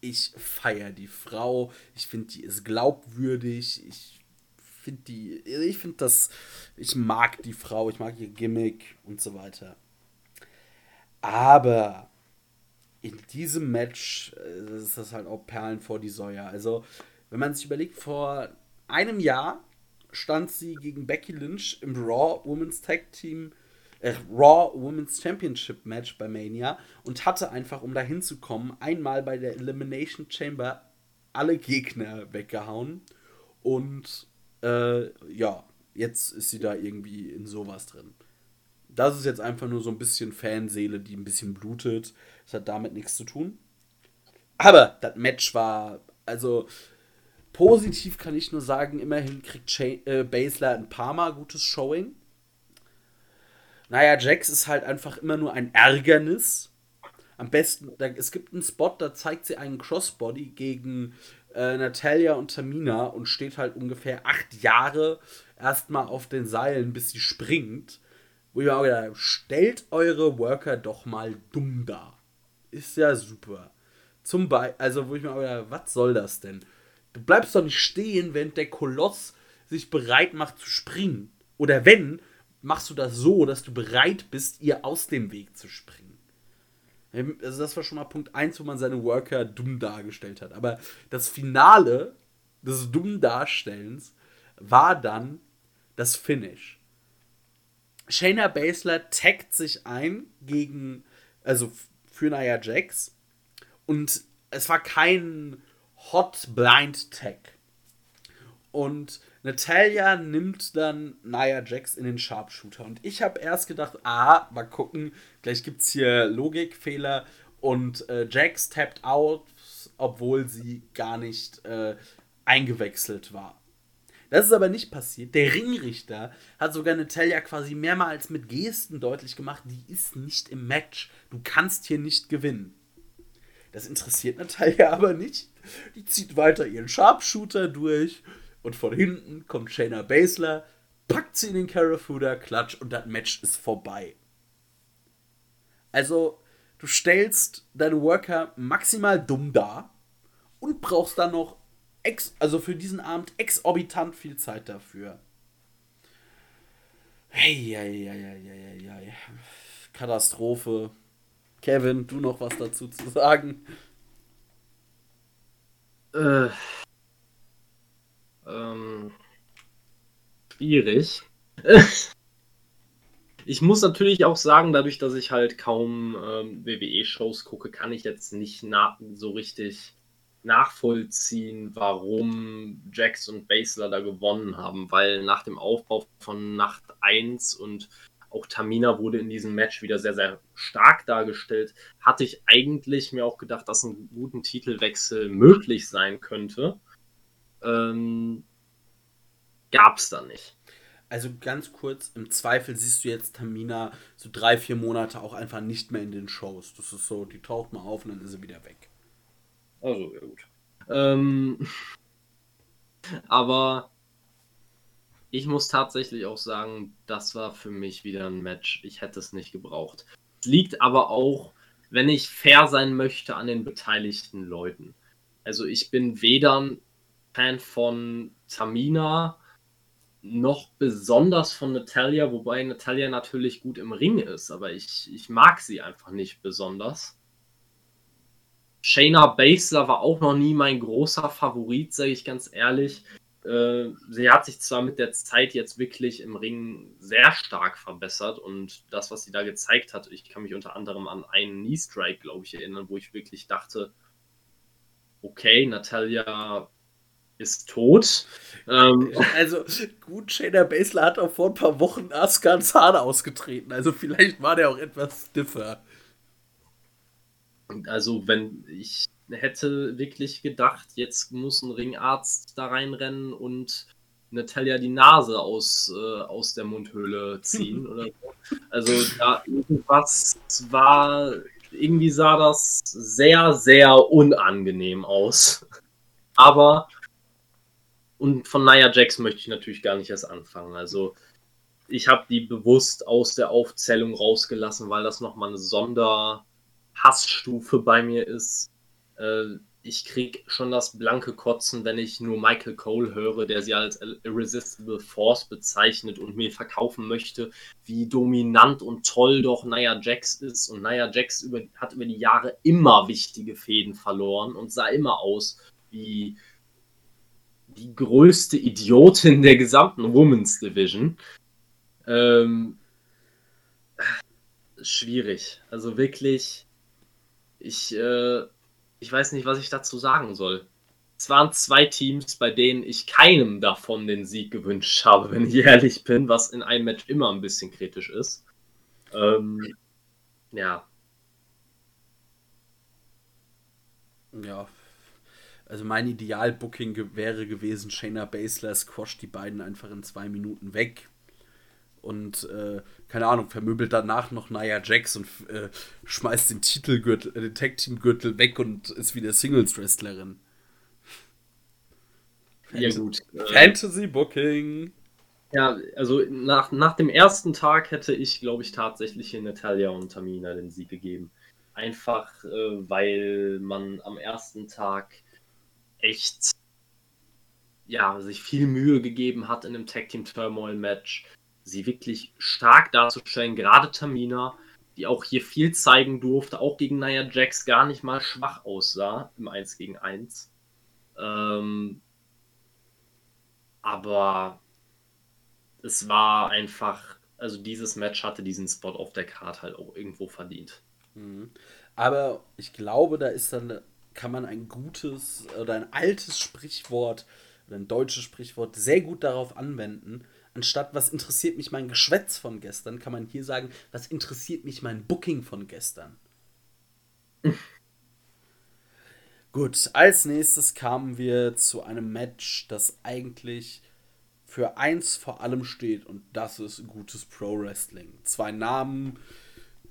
Ich feiere die Frau, ich finde, die ist glaubwürdig, ich finde die, ich finde das, ich mag die Frau, ich mag ihr Gimmick und so weiter. Aber in diesem Match äh, ist das halt auch Perlen vor die Säue. Also, wenn man sich überlegt, vor einem Jahr stand sie gegen Becky Lynch im Raw Women's Tag Team äh, Raw Women's Championship Match bei Mania und hatte einfach, um da hinzukommen, einmal bei der Elimination Chamber alle Gegner weggehauen. Und äh, ja, jetzt ist sie da irgendwie in sowas drin. Das ist jetzt einfach nur so ein bisschen Fanseele, die ein bisschen blutet. Das hat damit nichts zu tun. Aber das Match war, also positiv kann ich nur sagen, immerhin kriegt Ch äh, Basler ein paar Mal gutes Showing. Naja, Jax ist halt einfach immer nur ein Ärgernis. Am besten, da, es gibt einen Spot, da zeigt sie einen Crossbody gegen äh, Natalia und Tamina und steht halt ungefähr acht Jahre erstmal auf den Seilen, bis sie springt. Wo ich mir auch gedacht habe, stellt eure Worker doch mal dumm da. Ist ja super. Zum Beispiel, also wo ich mir habe, was soll das denn? Du bleibst doch nicht stehen, wenn der Koloss sich bereit macht zu springen. Oder wenn, machst du das so, dass du bereit bist, ihr aus dem Weg zu springen. Also das war schon mal Punkt 1, wo man seine Worker dumm dargestellt hat. Aber das Finale des dummen Darstellens war dann das Finish. Shayna Baszler taggt sich ein gegen, also für Nia Jax. Und es war kein Hot Blind Tag. Und Natalia nimmt dann Nia Jax in den Sharpshooter. Und ich habe erst gedacht, ah, mal gucken, gleich gibt es hier Logikfehler. Und äh, Jax tappt out, obwohl sie gar nicht äh, eingewechselt war. Das ist aber nicht passiert. Der Ringrichter hat sogar Natalia quasi mehrmals mit Gesten deutlich gemacht, die ist nicht im Match. Du kannst hier nicht gewinnen. Das interessiert Natalia aber nicht. Die zieht weiter ihren Sharpshooter durch und von hinten kommt Shayna Baszler, packt sie in den Carafuda, klatsch und das Match ist vorbei. Also, du stellst deine Worker maximal dumm dar und brauchst dann noch ex also für diesen Abend exorbitant viel Zeit dafür. Hey, hey, hey, hey, hey. Katastrophe. Kevin, du noch was dazu zu sagen? Äh, ähm, schwierig. ich muss natürlich auch sagen, dadurch, dass ich halt kaum ähm, WWE-Shows gucke, kann ich jetzt nicht so richtig nachvollziehen, warum Jax und Basler da gewonnen haben, weil nach dem Aufbau von Nacht 1 und auch Tamina wurde in diesem Match wieder sehr, sehr stark dargestellt, hatte ich eigentlich mir auch gedacht, dass ein guten Titelwechsel möglich sein könnte ähm, gab es dann nicht. Also ganz kurz, im Zweifel siehst du jetzt Tamina so drei, vier Monate auch einfach nicht mehr in den Shows. Das ist so, die taucht mal auf und dann ist sie wieder weg. Also, ja gut. Ähm, aber ich muss tatsächlich auch sagen, das war für mich wieder ein Match. Ich hätte es nicht gebraucht. Es liegt aber auch, wenn ich fair sein möchte, an den beteiligten Leuten. Also ich bin weder Fan von Tamina, noch besonders von Natalia, wobei Natalia natürlich gut im Ring ist, aber ich, ich mag sie einfach nicht besonders. Shayna Baszler war auch noch nie mein großer Favorit, sage ich ganz ehrlich. Äh, sie hat sich zwar mit der Zeit jetzt wirklich im Ring sehr stark verbessert und das, was sie da gezeigt hat, ich kann mich unter anderem an einen Knee Strike, glaube ich, erinnern, wo ich wirklich dachte, okay, Natalia ist tot. Ähm, also gut, Shayna Baszler hat auch vor ein paar Wochen Asuka Zahn ausgetreten. Also vielleicht war der auch etwas stiffer. Also wenn ich hätte wirklich gedacht, jetzt muss ein Ringarzt da reinrennen und Natalia die Nase aus, äh, aus der Mundhöhle ziehen oder so. Also da irgendwas war, irgendwie sah das sehr, sehr unangenehm aus. Aber und von Nia Jax möchte ich natürlich gar nicht erst anfangen. Also ich habe die bewusst aus der Aufzählung rausgelassen, weil das nochmal eine Sonderhassstufe bei mir ist. Äh, ich kriege schon das blanke Kotzen, wenn ich nur Michael Cole höre, der sie als Irresistible Force bezeichnet und mir verkaufen möchte, wie dominant und toll doch Nia Jax ist. Und Nia Jax über, hat über die Jahre immer wichtige Fäden verloren und sah immer aus wie die größte Idiotin der gesamten Women's Division. Ähm, schwierig. Also wirklich, ich, äh, ich weiß nicht, was ich dazu sagen soll. Es waren zwei Teams, bei denen ich keinem davon den Sieg gewünscht habe, wenn ich ehrlich bin, was in einem Match immer ein bisschen kritisch ist. Ähm, ja. Ja. Also mein Ideal-Booking wäre gewesen, Shayna Baszler squash die beiden einfach in zwei Minuten weg. Und, äh, keine Ahnung, vermöbelt danach noch Nia Jax und äh, schmeißt den Titelgürtel, äh, den Tag-Team-Gürtel weg und ist wieder Singles-Wrestlerin. Ja, gut. Fantasy Booking. Ja, also nach, nach dem ersten Tag hätte ich, glaube ich, tatsächlich hier Natalia und Tamina den Sieg gegeben. Einfach, äh, weil man am ersten Tag echt ja, sich viel Mühe gegeben hat in einem Tag Team Turmoil Match, sie wirklich stark darzustellen, gerade Tamina, die auch hier viel zeigen durfte, auch gegen Nia Jax gar nicht mal schwach aussah im 1 gegen 1. Ähm, aber es war einfach, also dieses Match hatte diesen Spot auf der Karte halt auch irgendwo verdient. Mhm. Aber ich glaube, da ist dann, kann man ein gutes oder ein altes Sprichwort oder ein deutsches Sprichwort sehr gut darauf anwenden. Anstatt was interessiert mich mein Geschwätz von gestern, kann man hier sagen, was interessiert mich mein Booking von gestern. Gut, als nächstes kamen wir zu einem Match, das eigentlich für eins vor allem steht und das ist gutes Pro Wrestling. Zwei Namen,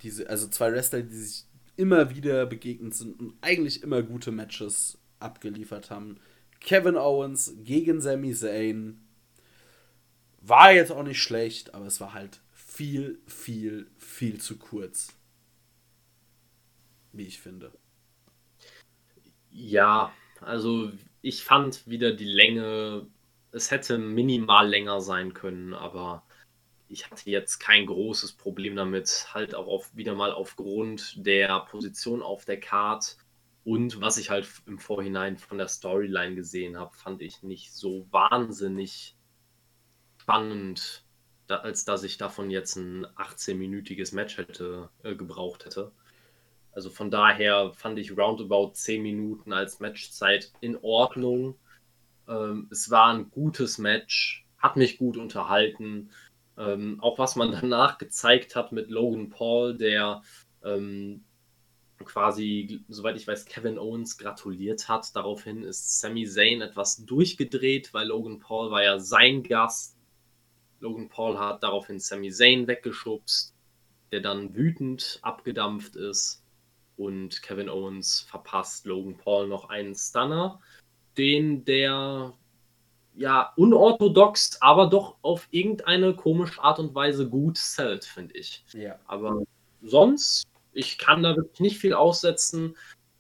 diese, also zwei Wrestler, die sich immer wieder begegnet sind und eigentlich immer gute Matches abgeliefert haben. Kevin Owens gegen Sami Zayn war jetzt auch nicht schlecht, aber es war halt viel, viel, viel zu kurz. Wie ich finde. Ja, also ich fand wieder die Länge, es hätte minimal länger sein können, aber ich hatte jetzt kein großes Problem damit, halt auch auf, wieder mal aufgrund der Position auf der Card und was ich halt im Vorhinein von der Storyline gesehen habe, fand ich nicht so wahnsinnig spannend, da, als dass ich davon jetzt ein 18-minütiges Match hätte äh, gebraucht hätte. Also von daher fand ich roundabout 10 Minuten als Matchzeit in Ordnung. Ähm, es war ein gutes Match, hat mich gut unterhalten. Ähm, auch was man danach gezeigt hat mit Logan Paul, der ähm, quasi, soweit ich weiß, Kevin Owens gratuliert hat. Daraufhin ist Sami Zayn etwas durchgedreht, weil Logan Paul war ja sein Gast. Logan Paul hat daraufhin Sami Zayn weggeschubst, der dann wütend abgedampft ist und Kevin Owens verpasst Logan Paul noch einen Stunner, den der ja unorthodox, aber doch auf irgendeine komische Art und Weise gut zählt, finde ich. Ja. Aber sonst, ich kann da wirklich nicht viel aussetzen.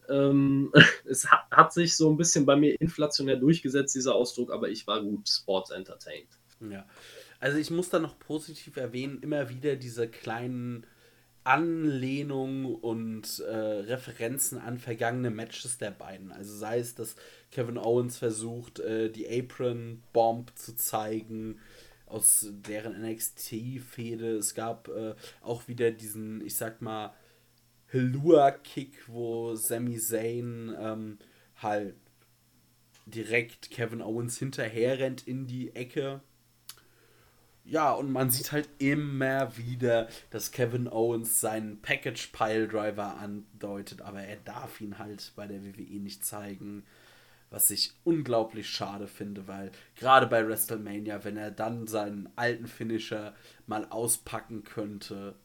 Ähm, es hat, hat, sich so ein bisschen bei mir inflationär durchgesetzt, dieser Ausdruck, aber ich war gut sports entertained. Ja. Also ich muss da noch positiv erwähnen, immer wieder diese kleinen Anlehnungen und äh, Referenzen an vergangene Matches der beiden. Also sei es, dass Kevin Owens versucht, äh, die Apron Bomb zu zeigen aus deren NXT-Fehde. Es gab äh, auch wieder diesen, ich sag mal, Helua-Kick, wo Sami Zayn ähm, halt direkt Kevin Owens hinterher rennt in die Ecke ja, und man sieht halt immer wieder, dass Kevin Owens seinen Package Pile Driver andeutet, aber er darf ihn halt bei der WWE nicht zeigen. Was ich unglaublich schade finde, weil gerade bei WrestleMania, wenn er dann seinen alten Finisher mal auspacken könnte,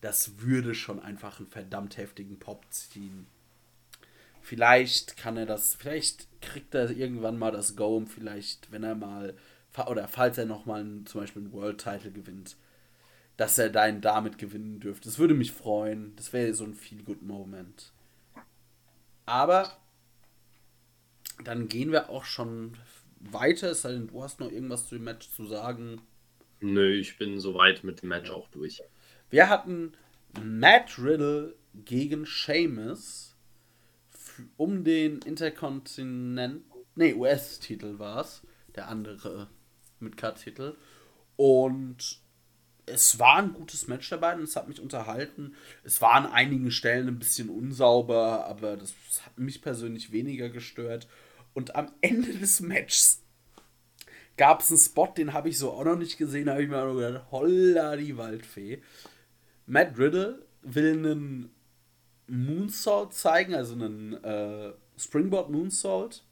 das würde schon einfach einen verdammt heftigen Pop ziehen. Vielleicht kann er das, vielleicht kriegt er irgendwann mal das Go, vielleicht, wenn er mal oder falls er nochmal zum Beispiel einen World Title gewinnt, dass er deinen damit gewinnen dürfte. Das würde mich freuen. Das wäre so ein Feel Good Moment. Aber dann gehen wir auch schon weiter. Es sei denn, du hast noch irgendwas zu dem Match zu sagen. Nö, ich bin soweit mit dem Match auch durch. Wir hatten Matt Riddle gegen Sheamus um den Interkontinent, nee, US-Titel war es der andere mit K-Titel. Und es war ein gutes Match dabei und es hat mich unterhalten. Es war an einigen Stellen ein bisschen unsauber, aber das hat mich persönlich weniger gestört. Und am Ende des Matches gab es einen Spot, den habe ich so auch noch nicht gesehen, habe ich mir auch gedacht, holla die Waldfee. Matt Riddle will einen Moonsault zeigen, also einen äh, Springboard Moonsault.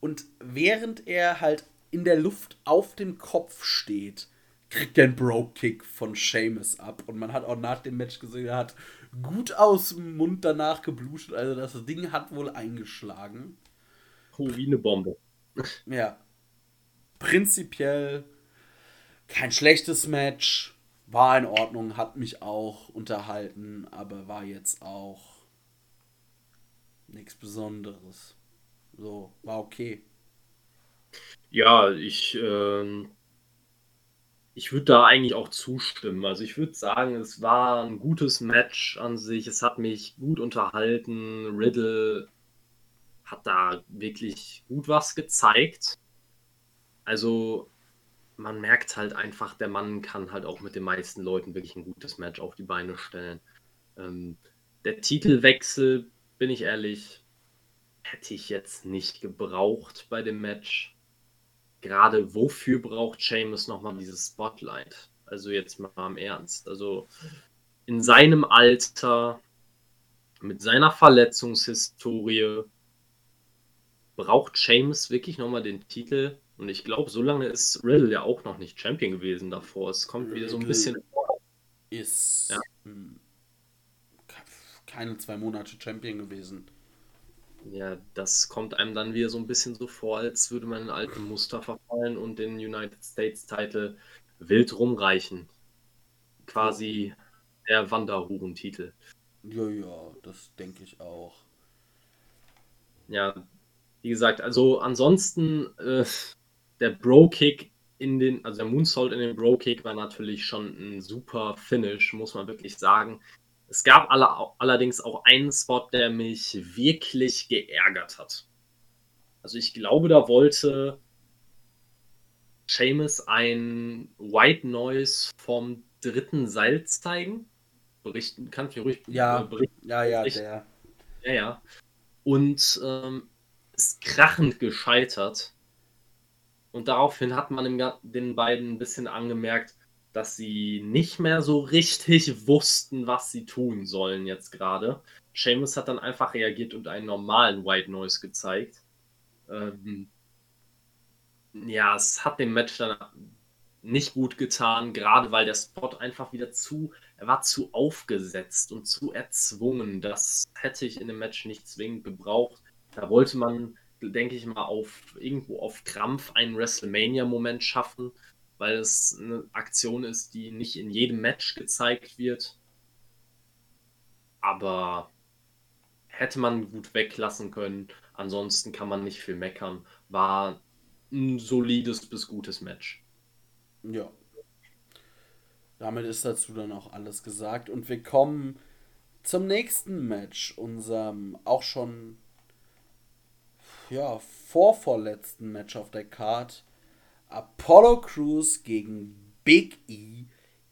Und während er halt in der Luft auf dem Kopf steht, kriegt er einen Bro-Kick von Seamus ab. Und man hat auch nach dem Match gesehen, er hat gut aus dem Mund danach geblutet. Also das Ding hat wohl eingeschlagen. Oh, wie eine Bombe. Ja. Prinzipiell kein schlechtes Match. War in Ordnung, hat mich auch unterhalten, aber war jetzt auch nichts Besonderes. So, war okay. Ja, ich, ähm, ich würde da eigentlich auch zustimmen. Also ich würde sagen, es war ein gutes Match an sich. Es hat mich gut unterhalten. Riddle hat da wirklich gut was gezeigt. Also man merkt halt einfach, der Mann kann halt auch mit den meisten Leuten wirklich ein gutes Match auf die Beine stellen. Ähm, der Titelwechsel, bin ich ehrlich, hätte ich jetzt nicht gebraucht bei dem Match. Gerade wofür braucht Seamus nochmal dieses Spotlight? Also jetzt mal im Ernst. Also in seinem Alter, mit seiner Verletzungshistorie, braucht Seamus wirklich nochmal den Titel und ich glaube, so lange ist Riddle ja auch noch nicht Champion gewesen davor. Es kommt wieder so ein bisschen. Ist ja. Hm, keine zwei Monate Champion gewesen. Ja, das kommt einem dann wieder so ein bisschen so vor, als würde man in alte Muster verfallen und den United States Title wild rumreichen. Quasi der Wanderhuren-Titel. Ja, ja, das denke ich auch. Ja, wie gesagt, also ansonsten äh, der Bro-Kick in den, also der Moonsault in den Bro-Kick war natürlich schon ein super Finish, muss man wirklich sagen. Es gab alle, allerdings auch einen Spot, der mich wirklich geärgert hat. Also ich glaube, da wollte Seamus ein White Noise vom dritten Seil zeigen. Berichten, kann ich ruhig ja, äh, berichten. Ja, ja, der. Ja, ja. Und ähm, ist krachend gescheitert. Und daraufhin hat man den beiden ein bisschen angemerkt, dass sie nicht mehr so richtig wussten, was sie tun sollen jetzt gerade. Seamus hat dann einfach reagiert und einen normalen White Noise gezeigt. Ähm, ja, es hat dem Match dann nicht gut getan, gerade weil der Spot einfach wieder zu, er war zu aufgesetzt und zu erzwungen. Das hätte ich in dem Match nicht zwingend gebraucht. Da wollte man denke ich mal, auf irgendwo auf Krampf einen WrestleMania-Moment schaffen, weil es eine Aktion ist, die nicht in jedem Match gezeigt wird. Aber hätte man gut weglassen können. Ansonsten kann man nicht viel meckern. War ein solides bis gutes Match. Ja. Damit ist dazu dann auch alles gesagt. Und wir kommen zum nächsten Match, unserem auch schon ja, vorvorletzten Match auf der Card Apollo Crews gegen Big E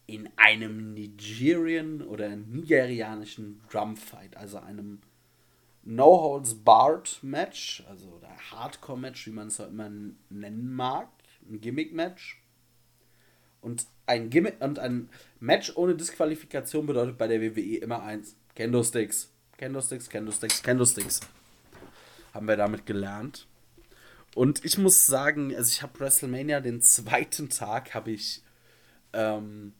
in einem Nigerian oder nigerianischen Drumfight, also einem No Holds Barred Match, also der Hardcore Match, wie man es auch immer nennen mag, ein Gimmick Match. Und ein Gimmick und ein Match ohne Disqualifikation bedeutet bei der WWE immer eins: Kendo Sticks, Kendo Sticks, Kendo Sticks, Kendo Sticks haben wir damit gelernt. Und ich muss sagen, also ich habe WrestleMania den zweiten Tag habe ich, ähm,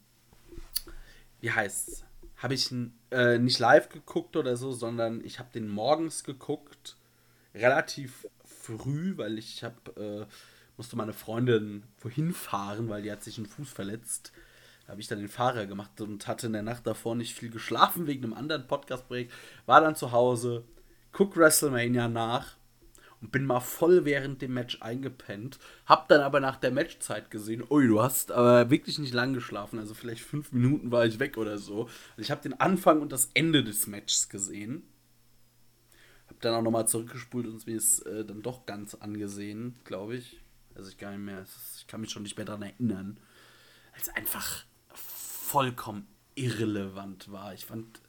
wie heißt's, habe ich äh, nicht live geguckt oder so, sondern ich habe den morgens geguckt, relativ früh, weil ich habe äh, musste meine Freundin wohin fahren, weil die hat sich einen Fuß verletzt. Habe ich dann den Fahrer gemacht und hatte in der Nacht davor nicht viel geschlafen wegen einem anderen Podcast-Projekt. War dann zu Hause, guck WrestleMania nach und bin mal voll während dem Match eingepennt. Hab dann aber nach der Matchzeit gesehen, ui, du hast aber wirklich nicht lang geschlafen, also vielleicht fünf Minuten war ich weg oder so. Also ich habe den Anfang und das Ende des Matches gesehen. Hab dann auch nochmal zurückgespult und mir es äh, dann doch ganz angesehen, glaube ich. Also ich, gar nicht mehr, ich kann mich schon nicht mehr daran erinnern. Als einfach vollkommen irrelevant war. Ich fand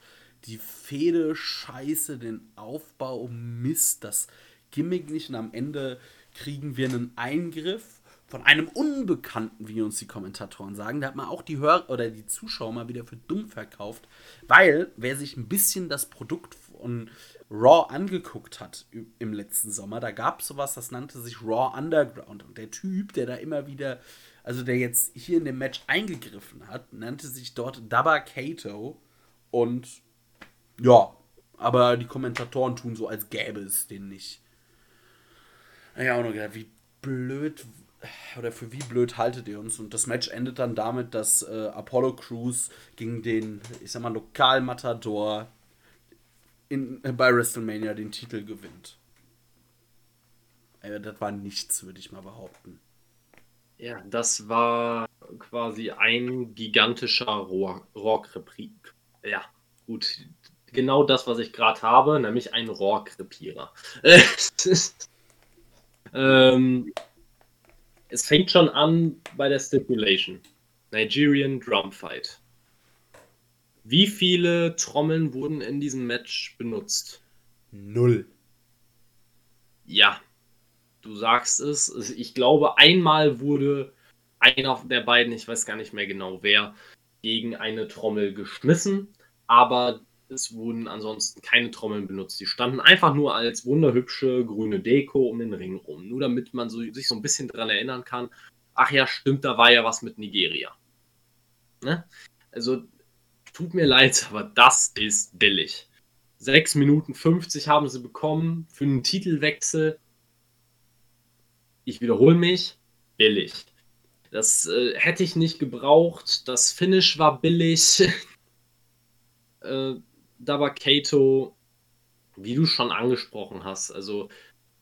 die Fehde scheiße, den Aufbau Mist, das Gimmick nicht und am Ende kriegen wir einen Eingriff von einem Unbekannten, wie uns die Kommentatoren sagen. Da hat man auch die Hör oder die Zuschauer mal wieder für dumm verkauft, weil wer sich ein bisschen das Produkt von Raw angeguckt hat im letzten Sommer, da gab es sowas, das nannte sich Raw Underground. Und der Typ, der da immer wieder, also der jetzt hier in dem Match eingegriffen hat, nannte sich dort Dabba Kato. Und ja, aber die Kommentatoren tun so, als gäbe es den nicht. Ja, auch noch gedacht, wie blöd oder für wie blöd haltet ihr uns? Und das Match endet dann damit, dass äh, Apollo Crews gegen den, ich sag mal, Lokalmatador in, äh, bei WrestleMania den Titel gewinnt. Äh, das war nichts, würde ich mal behaupten. Ja, das war quasi ein gigantischer Rohrkrepierer. Ja, gut. Genau das, was ich gerade habe, nämlich ein Rohrkrepierer. ähm, es fängt schon an bei der Stipulation. Nigerian Drum Fight. Wie viele Trommeln wurden in diesem Match benutzt? Null. Ja, du sagst es. Ich glaube, einmal wurde einer der beiden, ich weiß gar nicht mehr genau wer, gegen eine Trommel geschmissen, aber es wurden ansonsten keine Trommeln benutzt. Die standen einfach nur als wunderhübsche grüne Deko um den Ring rum. Nur damit man so, sich so ein bisschen daran erinnern kann, ach ja, stimmt, da war ja was mit Nigeria. Ne? Also tut mir leid, aber das ist billig. 6 Minuten 50 haben sie bekommen für einen Titelwechsel. Ich wiederhole mich, billig. Das äh, hätte ich nicht gebraucht. Das Finish war billig. äh, da war Kato, wie du schon angesprochen hast, also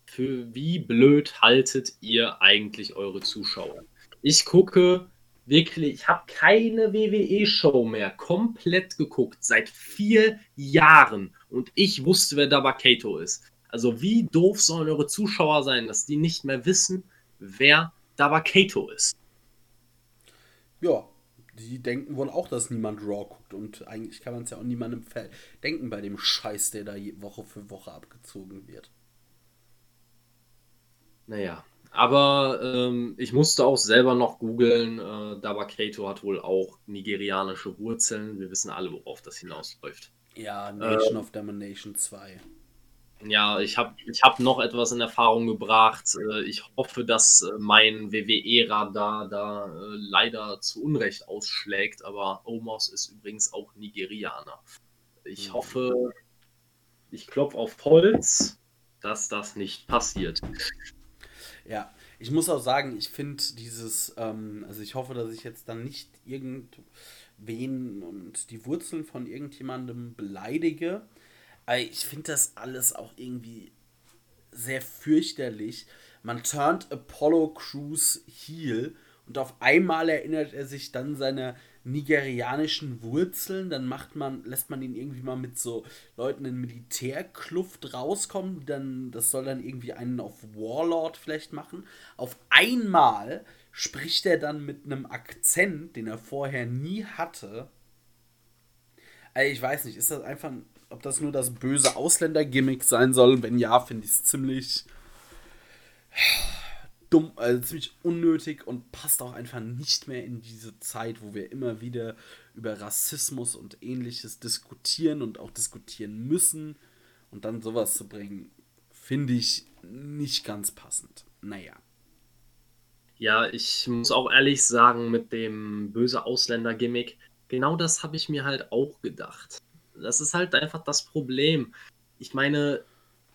für wie blöd haltet ihr eigentlich eure Zuschauer? Ich gucke wirklich, ich habe keine WWE-Show mehr komplett geguckt, seit vier Jahren. Und ich wusste, wer Dabakato ist. Also wie doof sollen eure Zuschauer sein, dass die nicht mehr wissen, wer Dabakato ist? Ja, die denken wohl auch, dass niemand Raw guckt. Und eigentlich kann man es ja auch niemandem denken bei dem Scheiß, der da Woche für Woche abgezogen wird. Naja, aber ähm, ich musste auch selber noch googeln. Äh, Dabakato hat wohl auch nigerianische Wurzeln. Wir wissen alle, worauf das hinausläuft. Ja, Nation ähm, of Domination 2. Ja, ich habe ich hab noch etwas in Erfahrung gebracht. Äh, ich hoffe, dass äh, mein WWE-Radar da äh, leider zu Unrecht ausschlägt, aber Omos ist übrigens auch Nigerianer. Ich mhm. hoffe, ich klopfe auf Holz, dass das nicht passiert. Ja, ich muss auch sagen, ich finde dieses, ähm, also ich hoffe, dass ich jetzt dann nicht irgendwen und die Wurzeln von irgendjemandem beleidige. Ich finde das alles auch irgendwie sehr fürchterlich. Man turnt Apollo Crews heel und auf einmal erinnert er sich dann seiner nigerianischen Wurzeln, dann macht man, lässt man ihn irgendwie mal mit so Leuten in Militärkluft rauskommen, dann, das soll dann irgendwie einen auf Warlord vielleicht machen. Auf einmal spricht er dann mit einem Akzent, den er vorher nie hatte. Ich weiß nicht, ist das einfach, ob das nur das böse Ausländer-Gimmick sein soll? Wenn ja, finde ich es ziemlich dumm, also ziemlich unnötig und passt auch einfach nicht mehr in diese Zeit, wo wir immer wieder über Rassismus und ähnliches diskutieren und auch diskutieren müssen. Und dann sowas zu bringen, finde ich nicht ganz passend. Naja. Ja, ich muss auch ehrlich sagen, mit dem böse Ausländer-Gimmick, genau das habe ich mir halt auch gedacht. Das ist halt einfach das Problem. Ich meine,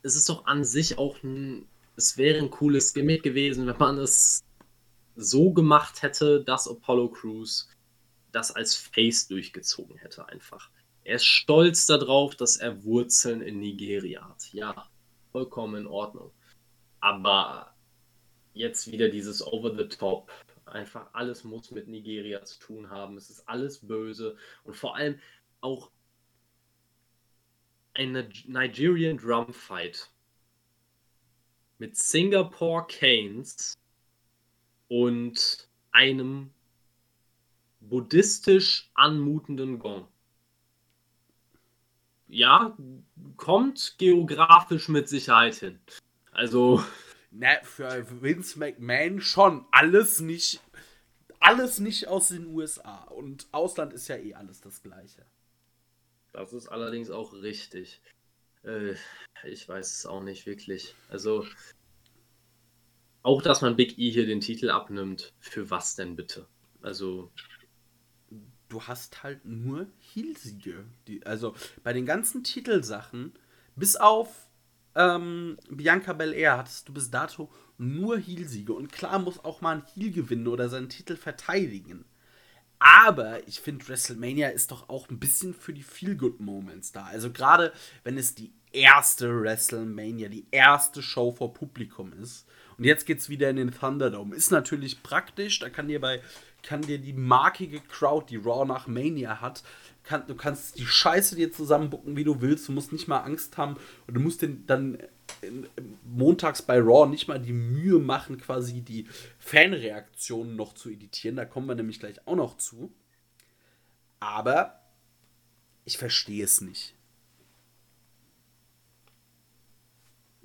es ist doch an sich auch ein es wäre ein cooles Gimmick gewesen, wenn man es so gemacht hätte, dass Apollo Crews das als Face durchgezogen hätte einfach. Er ist stolz darauf, dass er Wurzeln in Nigeria hat. Ja, vollkommen in Ordnung. Aber jetzt wieder dieses Over the Top. Einfach alles muss mit Nigeria zu tun haben. Es ist alles böse. Und vor allem auch eine Nigerian Drum Fight mit Singapore Canes und einem buddhistisch anmutenden Gong. Ja, kommt geografisch mit Sicherheit hin. Also. Na, für Vince McMahon schon. Alles nicht. Alles nicht aus den USA. Und Ausland ist ja eh alles das Gleiche. Das ist allerdings auch richtig. Äh, ich weiß es auch nicht wirklich. Also. Auch, dass man Big E hier den Titel abnimmt. Für was denn bitte? Also du hast halt nur Heelsiege. also bei den ganzen Titelsachen, bis auf ähm, Bianca Belair, hattest du bis dato nur Heelsiege. Und klar muss auch mal ein Heel gewinnen oder seinen Titel verteidigen. Aber ich finde, WrestleMania ist doch auch ein bisschen für die Feel-Good-Moments da. Also gerade wenn es die erste WrestleMania, die erste Show vor Publikum ist. Und jetzt geht es wieder in den Thunderdome. Ist natürlich praktisch, da kann dir bei kann dir die markige Crowd, die Raw nach Mania hat, kann, du kannst die Scheiße dir zusammenbucken, wie du willst. Du musst nicht mal Angst haben und du musst den dann montags bei Raw nicht mal die Mühe machen, quasi die Fanreaktionen noch zu editieren. Da kommen wir nämlich gleich auch noch zu. Aber ich verstehe es nicht.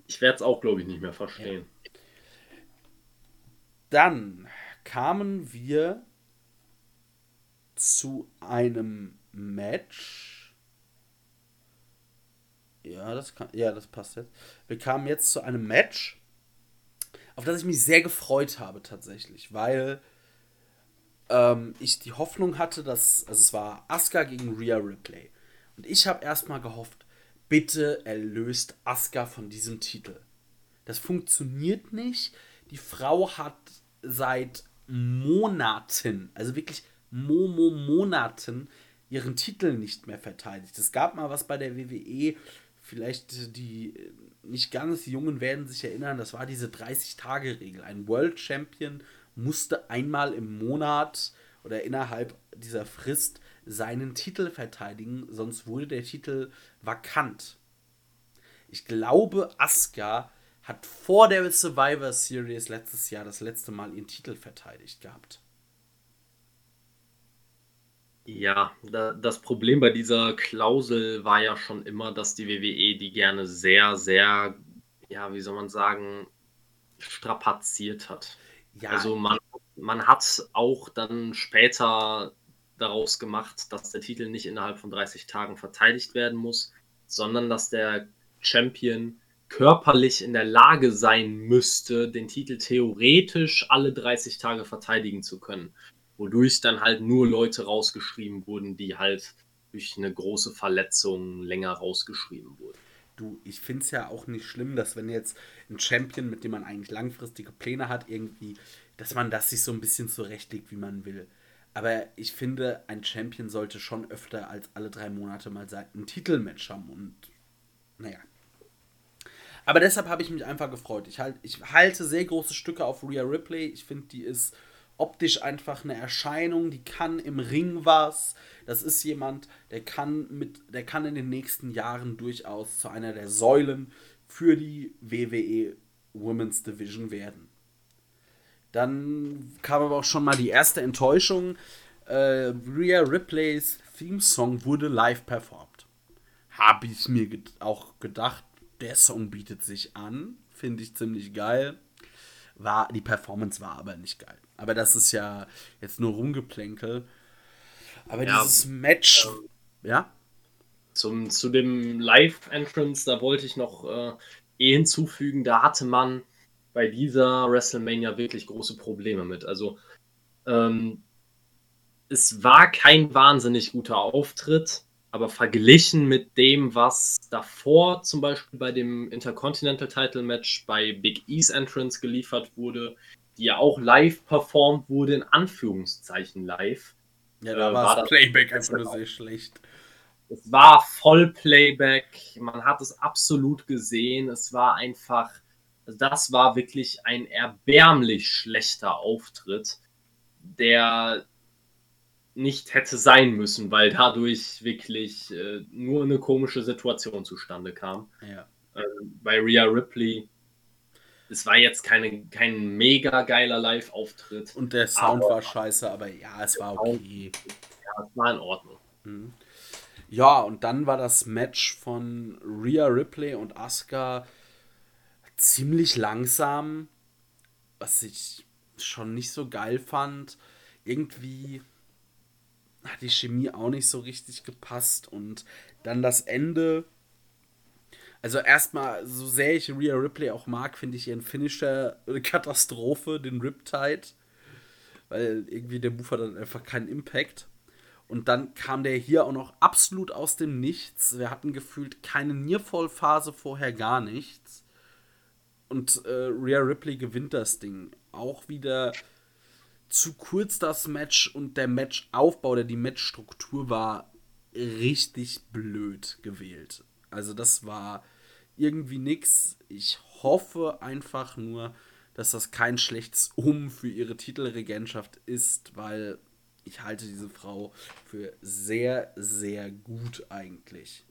Ich werde es auch, glaube ich, nicht mehr verstehen. Ja. Dann kamen wir zu einem Match. Ja, das kann, ja, das passt jetzt. Wir kamen jetzt zu einem Match, auf das ich mich sehr gefreut habe tatsächlich, weil ähm, ich die Hoffnung hatte, dass also es war Asuka gegen Rhea Ripley und ich habe erstmal gehofft, bitte erlöst Asuka von diesem Titel. Das funktioniert nicht. Die Frau hat seit Monaten, also wirklich Momo Monaten, ihren Titel nicht mehr verteidigt. Es gab mal was bei der WWE, vielleicht die nicht ganz Jungen werden sich erinnern, das war diese 30-Tage-Regel. Ein World Champion musste einmal im Monat oder innerhalb dieser Frist seinen Titel verteidigen, sonst wurde der Titel vakant. Ich glaube, Asuka hat vor der Survivor Series letztes Jahr das letzte Mal ihren Titel verteidigt gehabt. Ja, da, das Problem bei dieser Klausel war ja schon immer, dass die WWE die gerne sehr, sehr, ja, wie soll man sagen, strapaziert hat. Ja. Also man, man hat auch dann später daraus gemacht, dass der Titel nicht innerhalb von 30 Tagen verteidigt werden muss, sondern dass der Champion körperlich in der Lage sein müsste, den Titel theoretisch alle 30 Tage verteidigen zu können. Wodurch dann halt nur Leute rausgeschrieben wurden, die halt durch eine große Verletzung länger rausgeschrieben wurden. Du, ich finde es ja auch nicht schlimm, dass wenn jetzt ein Champion, mit dem man eigentlich langfristige Pläne hat, irgendwie, dass man das sich so ein bisschen zurechtlegt, wie man will. Aber ich finde, ein Champion sollte schon öfter als alle drei Monate mal ein Titelmatch haben und naja, aber deshalb habe ich mich einfach gefreut. Ich, halt, ich halte sehr große Stücke auf Rhea Ripley. Ich finde, die ist optisch einfach eine Erscheinung, die kann im Ring was. Das ist jemand, der kann mit, der kann in den nächsten Jahren durchaus zu einer der Säulen für die WWE Women's Division werden. Dann kam aber auch schon mal die erste Enttäuschung. Äh, Rhea Ripleys Theme Song wurde live performt. Habe ich mir auch gedacht, der Song bietet sich an, finde ich ziemlich geil. War, die Performance war aber nicht geil. Aber das ist ja jetzt nur Rumgeplänkel. Aber ja, dieses Match, ähm, ja? Zum, zu dem Live-Entrance, da wollte ich noch äh, eh hinzufügen, da hatte man bei dieser WrestleMania wirklich große Probleme mit. Also, ähm, es war kein wahnsinnig guter Auftritt. Aber verglichen mit dem, was davor zum Beispiel bei dem Intercontinental Title Match bei Big E's Entrance geliefert wurde, die ja auch live performt wurde, in Anführungszeichen live. Ja, da äh, war das Playback einfach nur sehr schlecht. Es war voll Playback, man hat es absolut gesehen, es war einfach, das war wirklich ein erbärmlich schlechter Auftritt, der nicht hätte sein müssen, weil dadurch wirklich äh, nur eine komische Situation zustande kam. Ja. Äh, bei Rhea Ripley. Es war jetzt keine, kein mega geiler Live-Auftritt. Und der Sound aber, war scheiße, aber ja, es war okay. Ja, es war in Ordnung. Mhm. Ja, und dann war das Match von Rhea Ripley und Asuka ziemlich langsam, was ich schon nicht so geil fand. Irgendwie hat die Chemie auch nicht so richtig gepasst und dann das Ende. Also erstmal, so sehr ich Rhea Ripley auch mag, finde ich ihren Finisher eine Katastrophe, den Riptide. Weil irgendwie der Move hat dann einfach keinen Impact. Und dann kam der hier auch noch absolut aus dem Nichts. Wir hatten gefühlt keine Nearfall-Phase vorher gar nichts. Und äh, Rhea Ripley gewinnt das Ding. Auch wieder zu kurz das Match und der Matchaufbau oder die Matchstruktur war richtig blöd gewählt. Also das war irgendwie nix. Ich hoffe einfach nur, dass das kein schlechtes Um für ihre Titelregentschaft ist, weil ich halte diese Frau für sehr, sehr gut eigentlich.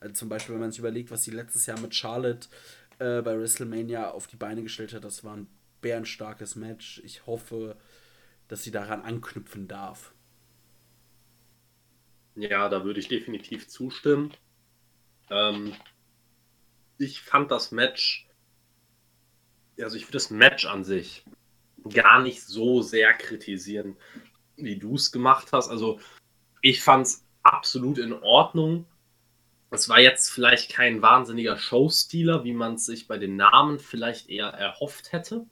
Also zum Beispiel, wenn man sich überlegt, was sie letztes Jahr mit Charlotte äh, bei WrestleMania auf die Beine gestellt hat, das war ein bärenstarkes Match. Ich hoffe, dass sie daran anknüpfen darf. Ja, da würde ich definitiv zustimmen. Ähm, ich fand das Match, also ich würde das Match an sich gar nicht so sehr kritisieren wie du es gemacht hast. Also ich fand es absolut in Ordnung. Es war jetzt vielleicht kein wahnsinniger Showstealer, wie man es sich bei den Namen vielleicht eher erhofft hätte.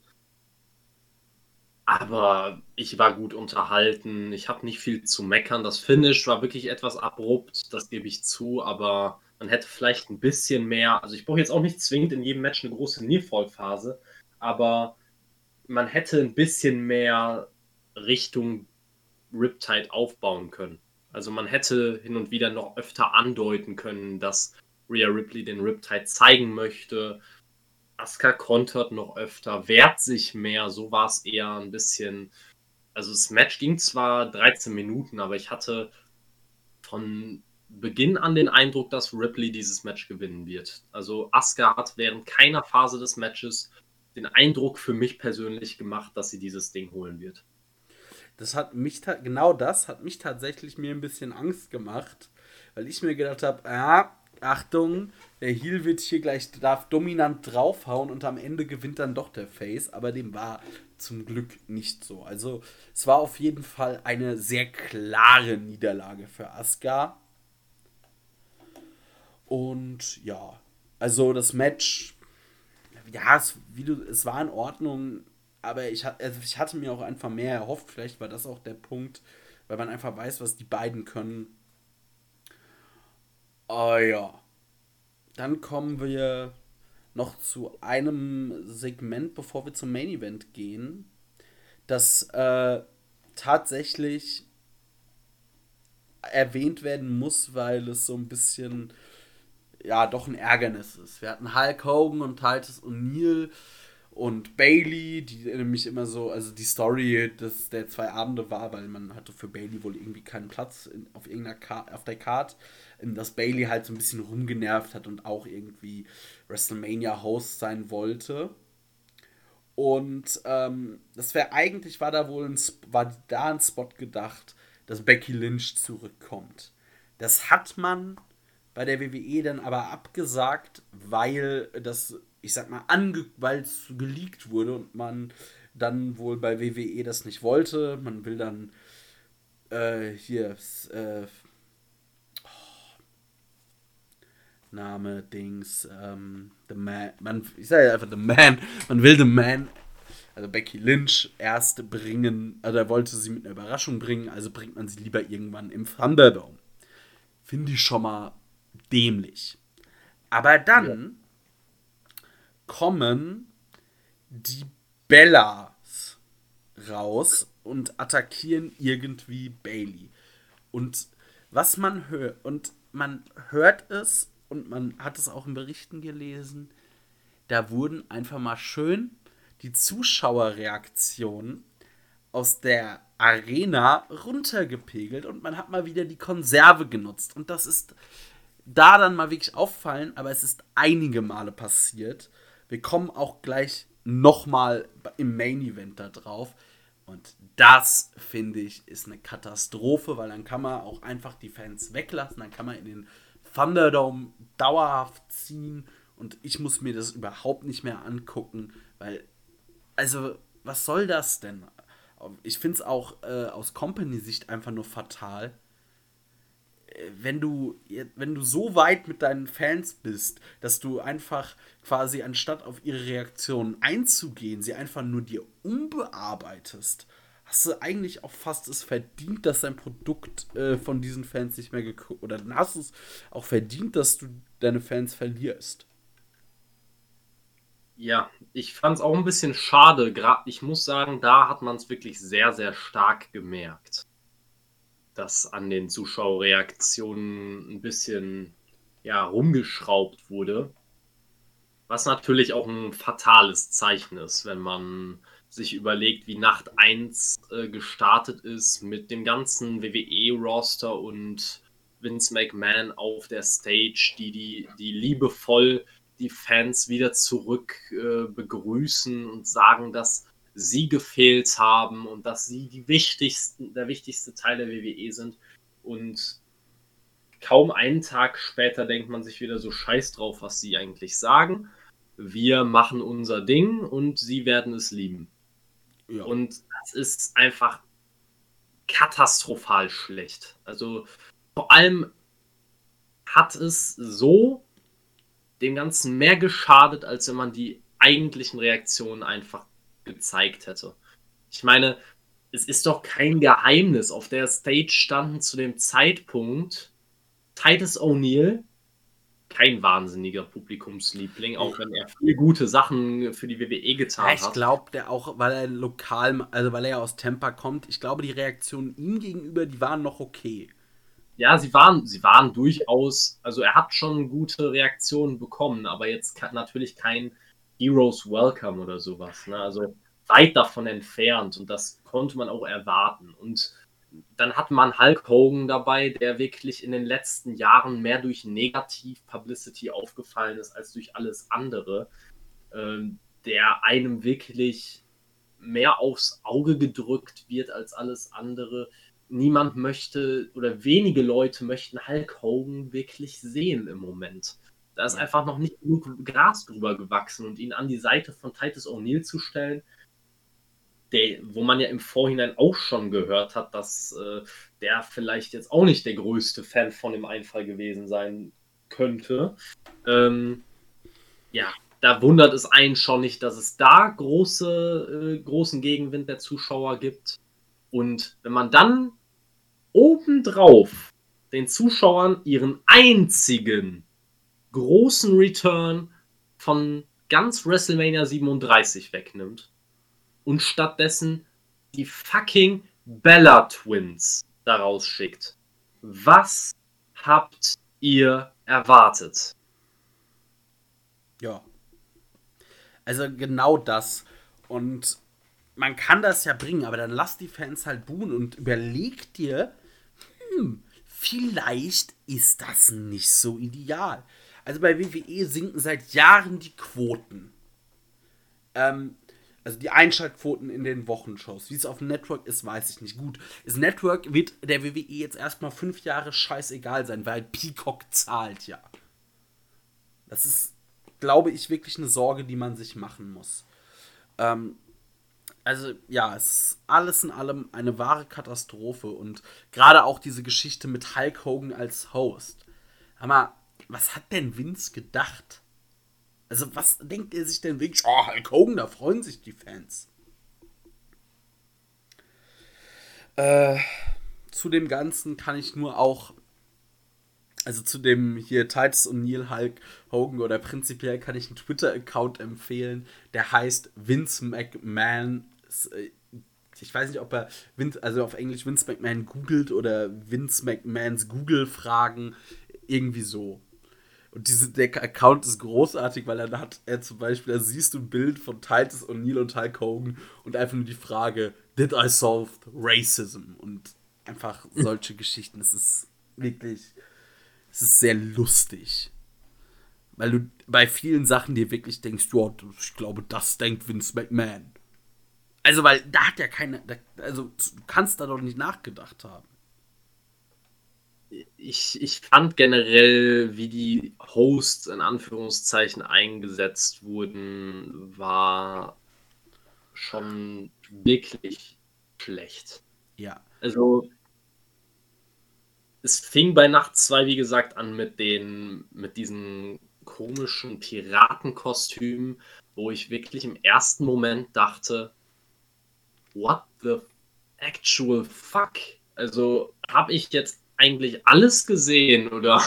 Aber ich war gut unterhalten. Ich habe nicht viel zu meckern. Das Finish war wirklich etwas abrupt, das gebe ich zu. Aber man hätte vielleicht ein bisschen mehr. Also ich brauche jetzt auch nicht zwingend in jedem Match eine große Nearfall-Phase. Aber man hätte ein bisschen mehr Richtung Riptide aufbauen können. Also man hätte hin und wieder noch öfter andeuten können, dass Rhea Ripley den Riptide zeigen möchte. Asuka kontert noch öfter, wehrt sich mehr. So war es eher ein bisschen. Also das Match ging zwar 13 Minuten, aber ich hatte von Beginn an den Eindruck, dass Ripley dieses Match gewinnen wird. Also Asuka hat während keiner Phase des Matches den Eindruck für mich persönlich gemacht, dass sie dieses Ding holen wird. Das hat mich, genau das hat mich tatsächlich mir ein bisschen Angst gemacht, weil ich mir gedacht habe, ja, Achtung, der Heal wird hier gleich, darf dominant draufhauen und am Ende gewinnt dann doch der Face, aber dem war zum Glück nicht so. Also es war auf jeden Fall eine sehr klare Niederlage für Asuka. Und ja, also das Match, ja, es, wie du, es war in Ordnung aber ich, also ich hatte mir auch einfach mehr erhofft. Vielleicht war das auch der Punkt, weil man einfach weiß, was die beiden können. Oh ja. Dann kommen wir noch zu einem Segment, bevor wir zum Main Event gehen, das äh, tatsächlich erwähnt werden muss, weil es so ein bisschen ja doch ein Ärgernis ist. Wir hatten Hulk Hogan und Titus O'Neill und Bailey, die nämlich immer so, also die Story des, der zwei Abende war, weil man hatte für Bailey wohl irgendwie keinen Platz in, auf irgendeiner Karte, auf der Card, dass Bailey halt so ein bisschen rumgenervt hat und auch irgendwie WrestleMania-Host sein wollte. Und ähm, das wäre eigentlich, war da wohl ein, war da ein Spot gedacht, dass Becky Lynch zurückkommt. Das hat man bei der WWE dann aber abgesagt, weil das ich sag mal, weil es geleakt wurde und man dann wohl bei WWE das nicht wollte. Man will dann äh, hier äh, oh, Name, Dings, ähm, The Man, man, ich sage einfach The Man, man will The Man, also Becky Lynch erst bringen, also wollte sie mit einer Überraschung bringen, also bringt man sie lieber irgendwann im Thunderdome. Finde ich schon mal dämlich. Aber dann kommen die Bellas raus und attackieren irgendwie Bailey. Und was man hört, und man hört es und man hat es auch in Berichten gelesen, da wurden einfach mal schön die Zuschauerreaktionen aus der Arena runtergepegelt und man hat mal wieder die Konserve genutzt. Und das ist da dann mal wirklich auffallen, aber es ist einige Male passiert. Wir kommen auch gleich nochmal im Main Event da drauf. Und das, finde ich, ist eine Katastrophe, weil dann kann man auch einfach die Fans weglassen, dann kann man in den Thunderdome dauerhaft ziehen und ich muss mir das überhaupt nicht mehr angucken, weil, also, was soll das denn? Ich finde es auch äh, aus Company-Sicht einfach nur fatal, wenn du, wenn du so weit mit deinen Fans bist, dass du einfach quasi anstatt auf ihre Reaktionen einzugehen, sie einfach nur dir umbearbeitest, hast du eigentlich auch fast es verdient, dass dein Produkt äh, von diesen Fans nicht mehr geguckt oder dann hast du es auch verdient, dass du deine Fans verlierst. Ja, ich fand es auch ein bisschen schade. Ich muss sagen, da hat man es wirklich sehr, sehr stark gemerkt dass an den Zuschauerreaktionen ein bisschen ja, rumgeschraubt wurde. Was natürlich auch ein fatales Zeichen ist, wenn man sich überlegt, wie Nacht 1 äh, gestartet ist mit dem ganzen WWE-Roster und Vince McMahon auf der Stage, die, die, die liebevoll die Fans wieder zurück äh, begrüßen und sagen, dass sie gefehlt haben und dass sie die wichtigsten, der wichtigste Teil der WWE sind. Und kaum einen Tag später denkt man sich wieder so scheiß drauf, was sie eigentlich sagen. Wir machen unser Ding und sie werden es lieben. Ja. Und das ist einfach katastrophal schlecht. Also vor allem hat es so dem Ganzen mehr geschadet, als wenn man die eigentlichen Reaktionen einfach gezeigt hätte. Ich meine, es ist doch kein Geheimnis. Auf der Stage standen zu dem Zeitpunkt Titus O'Neill, kein wahnsinniger Publikumsliebling, auch wenn er viele gute Sachen für die WWE getan ich hat. Ich glaube, der auch, weil er lokal, also weil er ja aus Tampa kommt, ich glaube, die Reaktionen ihm gegenüber, die waren noch okay. Ja, sie waren, sie waren durchaus, also er hat schon gute Reaktionen bekommen, aber jetzt natürlich kein Heroes Welcome oder sowas. Ne? Also weit davon entfernt und das konnte man auch erwarten. Und dann hat man Hulk Hogan dabei, der wirklich in den letzten Jahren mehr durch Negativ-Publicity aufgefallen ist als durch alles andere, ähm, der einem wirklich mehr aufs Auge gedrückt wird als alles andere. Niemand möchte oder wenige Leute möchten Hulk Hogan wirklich sehen im Moment. Da ist einfach noch nicht genug Gras drüber gewachsen und ihn an die Seite von Titus O'Neill zu stellen, der, wo man ja im Vorhinein auch schon gehört hat, dass äh, der vielleicht jetzt auch nicht der größte Fan von dem Einfall gewesen sein könnte. Ähm, ja, da wundert es einen schon nicht, dass es da große, äh, großen Gegenwind der Zuschauer gibt. Und wenn man dann obendrauf den Zuschauern ihren einzigen großen Return von ganz WrestleMania 37 wegnimmt und stattdessen die fucking Bella Twins daraus schickt. Was habt ihr erwartet? Ja. Also genau das. Und man kann das ja bringen, aber dann lass die Fans halt buhen und überleg dir, hm, vielleicht ist das nicht so ideal. Also bei WWE sinken seit Jahren die Quoten. Ähm, also die Einschaltquoten in den Wochenshows. Wie es auf dem Network ist, weiß ich nicht. Gut, das Network wird der WWE jetzt erstmal fünf Jahre scheißegal sein, weil Peacock zahlt ja. Das ist, glaube ich, wirklich eine Sorge, die man sich machen muss. Ähm, also ja, es ist alles in allem eine wahre Katastrophe und gerade auch diese Geschichte mit Hulk Hogan als Host. Aber was hat denn Vince gedacht? Also, was denkt er sich denn wirklich? Oh, Hulk Hogan, da freuen sich die Fans. Äh, zu dem Ganzen kann ich nur auch, also zu dem hier Titus und Neil Hulk Hogan oder prinzipiell kann ich einen Twitter-Account empfehlen, der heißt Vince McMahon. Äh, ich weiß nicht, ob er Vince, also auf Englisch Vince McMahon googelt oder Vince McMahons Google-Fragen, irgendwie so. Und diese, der Account ist großartig, weil dann hat er zum Beispiel, da siehst du ein Bild von Titus O'Neill und Hulk Hogan und einfach nur die Frage, did I solve racism? Und einfach solche Geschichten. Es ist wirklich, es ist sehr lustig. Weil du bei vielen Sachen dir wirklich denkst, ja, ich glaube, das denkt Vince McMahon. Also, weil da hat ja keine, also du kannst da doch nicht nachgedacht haben. Ich, ich fand generell, wie die Hosts in Anführungszeichen eingesetzt wurden, war schon wirklich schlecht. Ja. Also, es fing bei Nacht 2, wie gesagt, an mit den, mit diesen komischen Piratenkostümen, wo ich wirklich im ersten Moment dachte, what the actual fuck? Also, habe ich jetzt eigentlich alles gesehen oder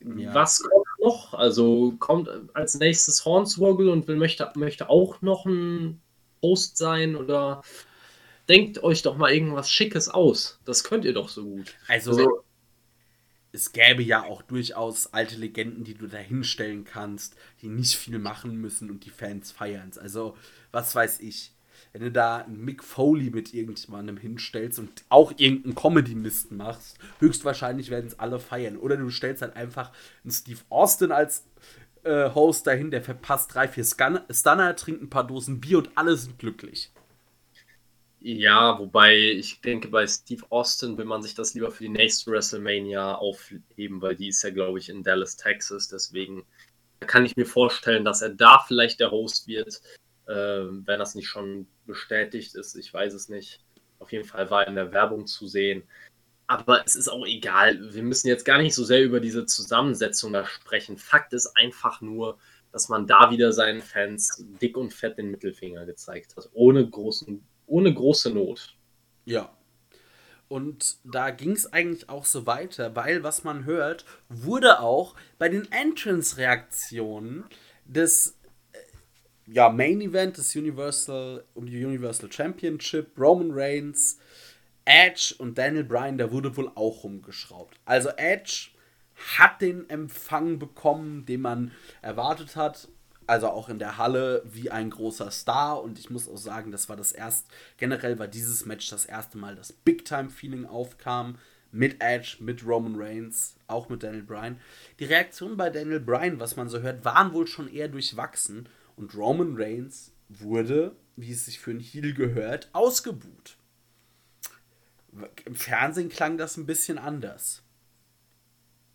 ja. was kommt noch? Also, kommt als nächstes Hornswoggle und will, möchte, möchte auch noch ein Host sein oder denkt euch doch mal irgendwas Schickes aus. Das könnt ihr doch so gut. Also, also es gäbe ja auch durchaus alte Legenden, die du da hinstellen kannst, die nicht viel machen müssen und die Fans feiern es. Also, was weiß ich. Wenn du da einen Mick Foley mit irgendjemandem hinstellst und auch irgendeinen Comedy-Mist machst, höchstwahrscheinlich werden es alle feiern. Oder du stellst halt einfach einen Steve Austin als äh, Host dahin, der verpasst drei, vier Stunner, trinkt ein paar Dosen Bier und alle sind glücklich. Ja, wobei ich denke, bei Steve Austin will man sich das lieber für die nächste WrestleMania aufheben, weil die ist ja, glaube ich, in Dallas, Texas. Deswegen kann ich mir vorstellen, dass er da vielleicht der Host wird, wenn das nicht schon bestätigt ist. Ich weiß es nicht. Auf jeden Fall war in der Werbung zu sehen. Aber es ist auch egal. Wir müssen jetzt gar nicht so sehr über diese Zusammensetzung da sprechen. Fakt ist einfach nur, dass man da wieder seinen Fans dick und fett den Mittelfinger gezeigt hat. Ohne großen ohne große Not. Ja. Und da ging es eigentlich auch so weiter, weil, was man hört, wurde auch bei den Entrance-Reaktionen des ja, Main Event des Universal um die Universal Championship, Roman Reigns, Edge und Daniel Bryan, da wurde wohl auch rumgeschraubt. Also Edge hat den Empfang bekommen, den man erwartet hat also auch in der Halle wie ein großer Star und ich muss auch sagen, das war das erste, generell war dieses Match das erste Mal, dass Big Time Feeling aufkam mit Edge, mit Roman Reigns, auch mit Daniel Bryan. Die Reaktionen bei Daniel Bryan, was man so hört, waren wohl schon eher durchwachsen und Roman Reigns wurde, wie es sich für einen Heel gehört, ausgebuht. Im Fernsehen klang das ein bisschen anders.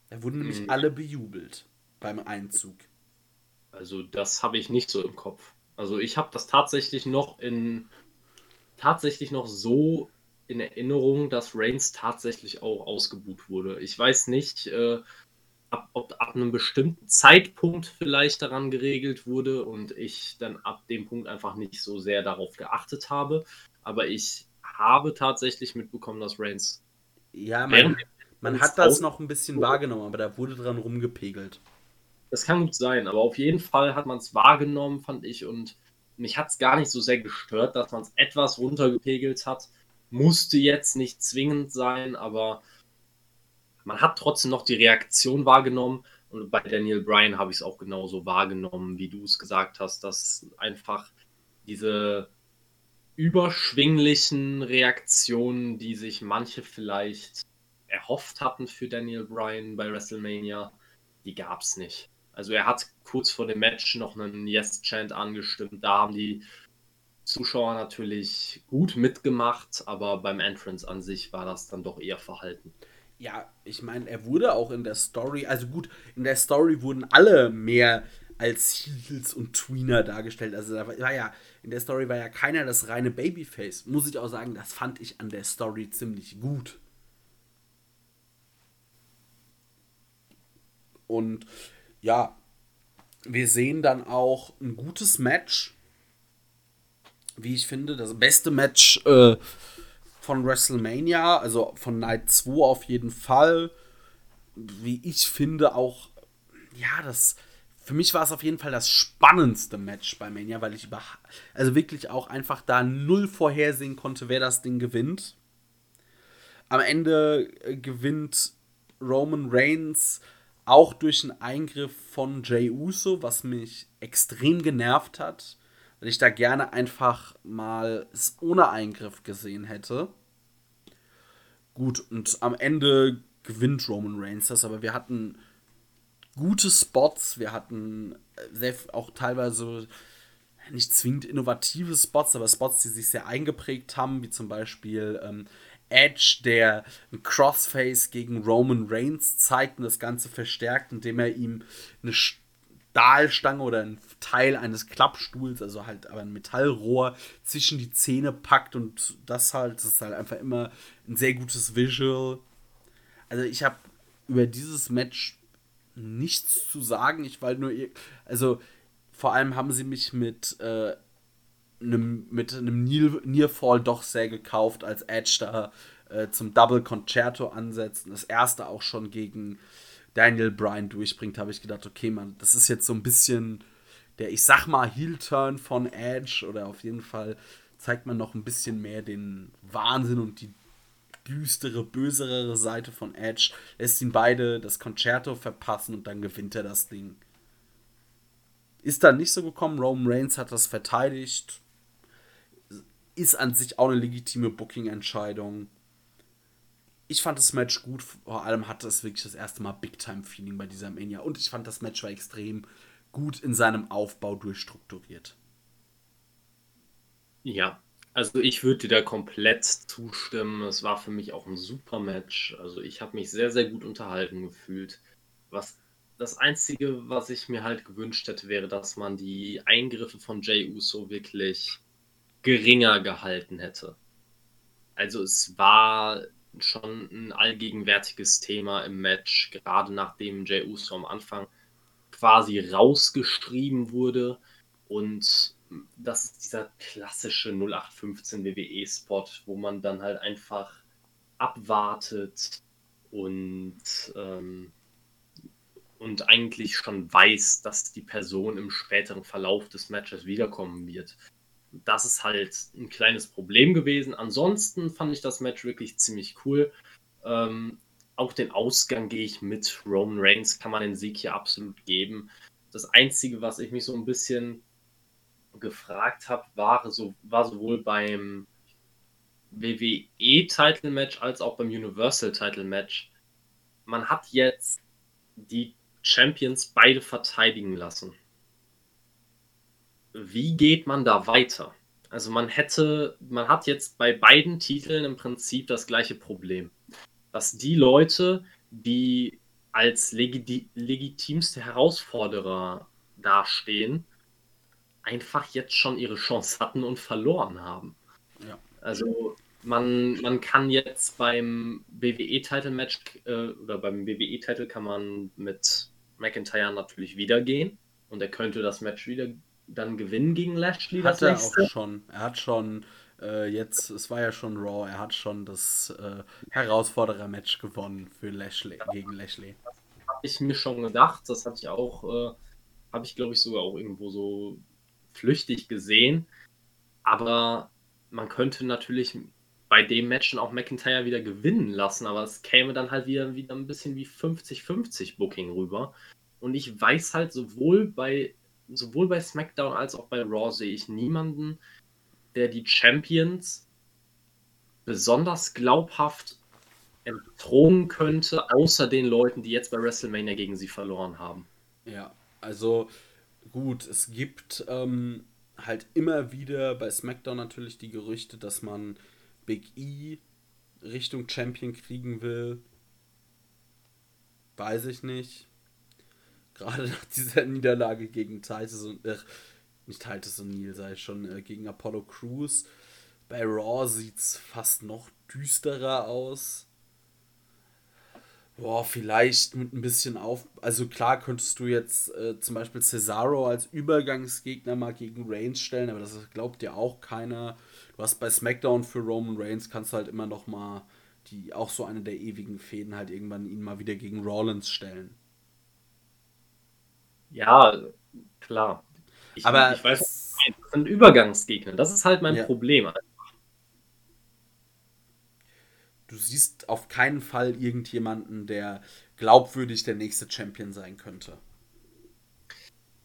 Da wurden nämlich mhm. alle bejubelt beim Einzug. Also das habe ich nicht so im Kopf. Also ich habe das tatsächlich noch in tatsächlich noch so in Erinnerung, dass Reigns tatsächlich auch ausgebucht wurde. Ich weiß nicht, äh, ab, ob ab einem bestimmten Zeitpunkt vielleicht daran geregelt wurde und ich dann ab dem Punkt einfach nicht so sehr darauf geachtet habe. Aber ich habe tatsächlich mitbekommen, dass Reigns. Ja, man, man hat das noch ein bisschen wahrgenommen, aber da wurde dran rumgepegelt. Das kann gut sein, aber auf jeden Fall hat man es wahrgenommen, fand ich, und mich hat es gar nicht so sehr gestört, dass man es etwas runtergepegelt hat. Musste jetzt nicht zwingend sein, aber man hat trotzdem noch die Reaktion wahrgenommen. Und bei Daniel Bryan habe ich es auch genauso wahrgenommen, wie du es gesagt hast, dass einfach diese überschwinglichen Reaktionen, die sich manche vielleicht erhofft hatten für Daniel Bryan bei WrestleMania, die gab es nicht. Also er hat kurz vor dem Match noch einen Yes-Chant angestimmt. Da haben die Zuschauer natürlich gut mitgemacht, aber beim Entrance an sich war das dann doch eher verhalten. Ja, ich meine, er wurde auch in der Story, also gut, in der Story wurden alle mehr als Heels und Tweener dargestellt. Also da war ja, in der Story war ja keiner das reine Babyface. Muss ich auch sagen, das fand ich an der Story ziemlich gut. Und ja, wir sehen dann auch ein gutes Match. Wie ich finde, das beste Match äh, von WrestleMania, also von Night 2 auf jeden Fall. Wie ich finde, auch, ja, das. Für mich war es auf jeden Fall das spannendste Match bei Mania, weil ich über, also wirklich auch einfach da null vorhersehen konnte, wer das Ding gewinnt. Am Ende äh, gewinnt Roman Reigns auch durch einen Eingriff von Jay Uso, was mich extrem genervt hat, weil ich da gerne einfach mal es ohne Eingriff gesehen hätte. Gut, und am Ende gewinnt Roman Reigns das, aber wir hatten gute Spots. Wir hatten sehr, auch teilweise nicht zwingend innovative Spots, aber Spots, die sich sehr eingeprägt haben, wie zum Beispiel ähm, Edge, der ein Crossface gegen Roman Reigns zeigt und das Ganze verstärkt, indem er ihm eine Stahlstange oder ein Teil eines Klappstuhls, also halt aber ein Metallrohr zwischen die Zähne packt und das halt, das ist halt einfach immer ein sehr gutes Visual. Also ich habe über dieses Match nichts zu sagen. Ich war nur, also vor allem haben sie mich mit äh, einem, mit einem Nearfall doch sehr gekauft, als Edge da äh, zum Double Concerto ansetzt. Das erste auch schon gegen Daniel Bryan durchbringt, habe ich gedacht, okay, man, das ist jetzt so ein bisschen der, ich sag mal, Heel-Turn von Edge oder auf jeden Fall zeigt man noch ein bisschen mehr den Wahnsinn und die düstere, bösere Seite von Edge, lässt ihn beide das Concerto verpassen und dann gewinnt er das Ding. Ist dann nicht so gekommen. Roman Reigns hat das verteidigt. Ist an sich auch eine legitime Booking-Entscheidung ich fand das Match gut, vor allem hatte es wirklich das erste Mal Big-Time-Feeling bei dieser Mania. Und ich fand das Match war extrem gut in seinem Aufbau durchstrukturiert. Ja, also ich würde dir da komplett zustimmen. Es war für mich auch ein super Match. Also ich habe mich sehr, sehr gut unterhalten gefühlt. Was das Einzige, was ich mir halt gewünscht hätte, wäre, dass man die Eingriffe von Jay Uso wirklich geringer gehalten hätte. Also es war schon ein allgegenwärtiges Thema im Match, gerade nachdem Jey Uso am Anfang quasi rausgeschrieben wurde. Und das ist dieser klassische 0815 WWE-Spot, wo man dann halt einfach abwartet und, ähm, und eigentlich schon weiß, dass die Person im späteren Verlauf des Matches wiederkommen wird das ist halt ein kleines Problem gewesen. Ansonsten fand ich das Match wirklich ziemlich cool. Ähm, auch den Ausgang gehe ich mit. Roman Reigns kann man den Sieg hier absolut geben. Das Einzige, was ich mich so ein bisschen gefragt habe, war, so, war sowohl beim WWE-Title-Match als auch beim Universal-Title-Match. Man hat jetzt die Champions beide verteidigen lassen wie geht man da weiter? Also man hätte, man hat jetzt bei beiden Titeln im Prinzip das gleiche Problem. Dass die Leute, die als legiti legitimste Herausforderer dastehen, einfach jetzt schon ihre Chance hatten und verloren haben. Ja. Also man, man kann jetzt beim WWE-Title-Match äh, oder beim WWE-Title kann man mit McIntyre natürlich wieder gehen und er könnte das Match wieder dann gewinnen gegen Lashley. Hat er nächste. auch schon. Er hat schon äh, jetzt, es war ja schon Raw, er hat schon das äh, Herausforderer-Match gewonnen für Lashley, gegen Lashley. Habe ich mir schon gedacht, das hatte ich auch, äh, habe ich glaube ich sogar auch irgendwo so flüchtig gesehen. Aber man könnte natürlich bei dem Match auch McIntyre wieder gewinnen lassen, aber es käme dann halt wieder, wieder ein bisschen wie 50-50 Booking rüber. Und ich weiß halt sowohl bei sowohl bei SmackDown als auch bei Raw sehe ich niemanden, der die Champions besonders glaubhaft entthronen könnte, außer den Leuten, die jetzt bei WrestleMania gegen sie verloren haben. Ja, also gut, es gibt ähm, halt immer wieder bei SmackDown natürlich die Gerüchte, dass man Big E Richtung Champion kriegen will. Weiß ich nicht. Gerade nach dieser Niederlage gegen Titus und, äh, nicht Titus und Neil, sei schon, äh, gegen Apollo Crews. Bei Raw sieht es fast noch düsterer aus. Boah, vielleicht mit ein bisschen auf. Also klar könntest du jetzt äh, zum Beispiel Cesaro als Übergangsgegner mal gegen Reigns stellen, aber das glaubt ja auch keiner. Du hast bei SmackDown für Roman Reigns kannst du halt immer noch mal die auch so eine der ewigen Fäden halt irgendwann ihn mal wieder gegen Rollins stellen. Ja, klar. Ich, aber ich weiß, das sind Übergangsgegner. Das ist halt mein ja. Problem. Du siehst auf keinen Fall irgendjemanden, der glaubwürdig der nächste Champion sein könnte.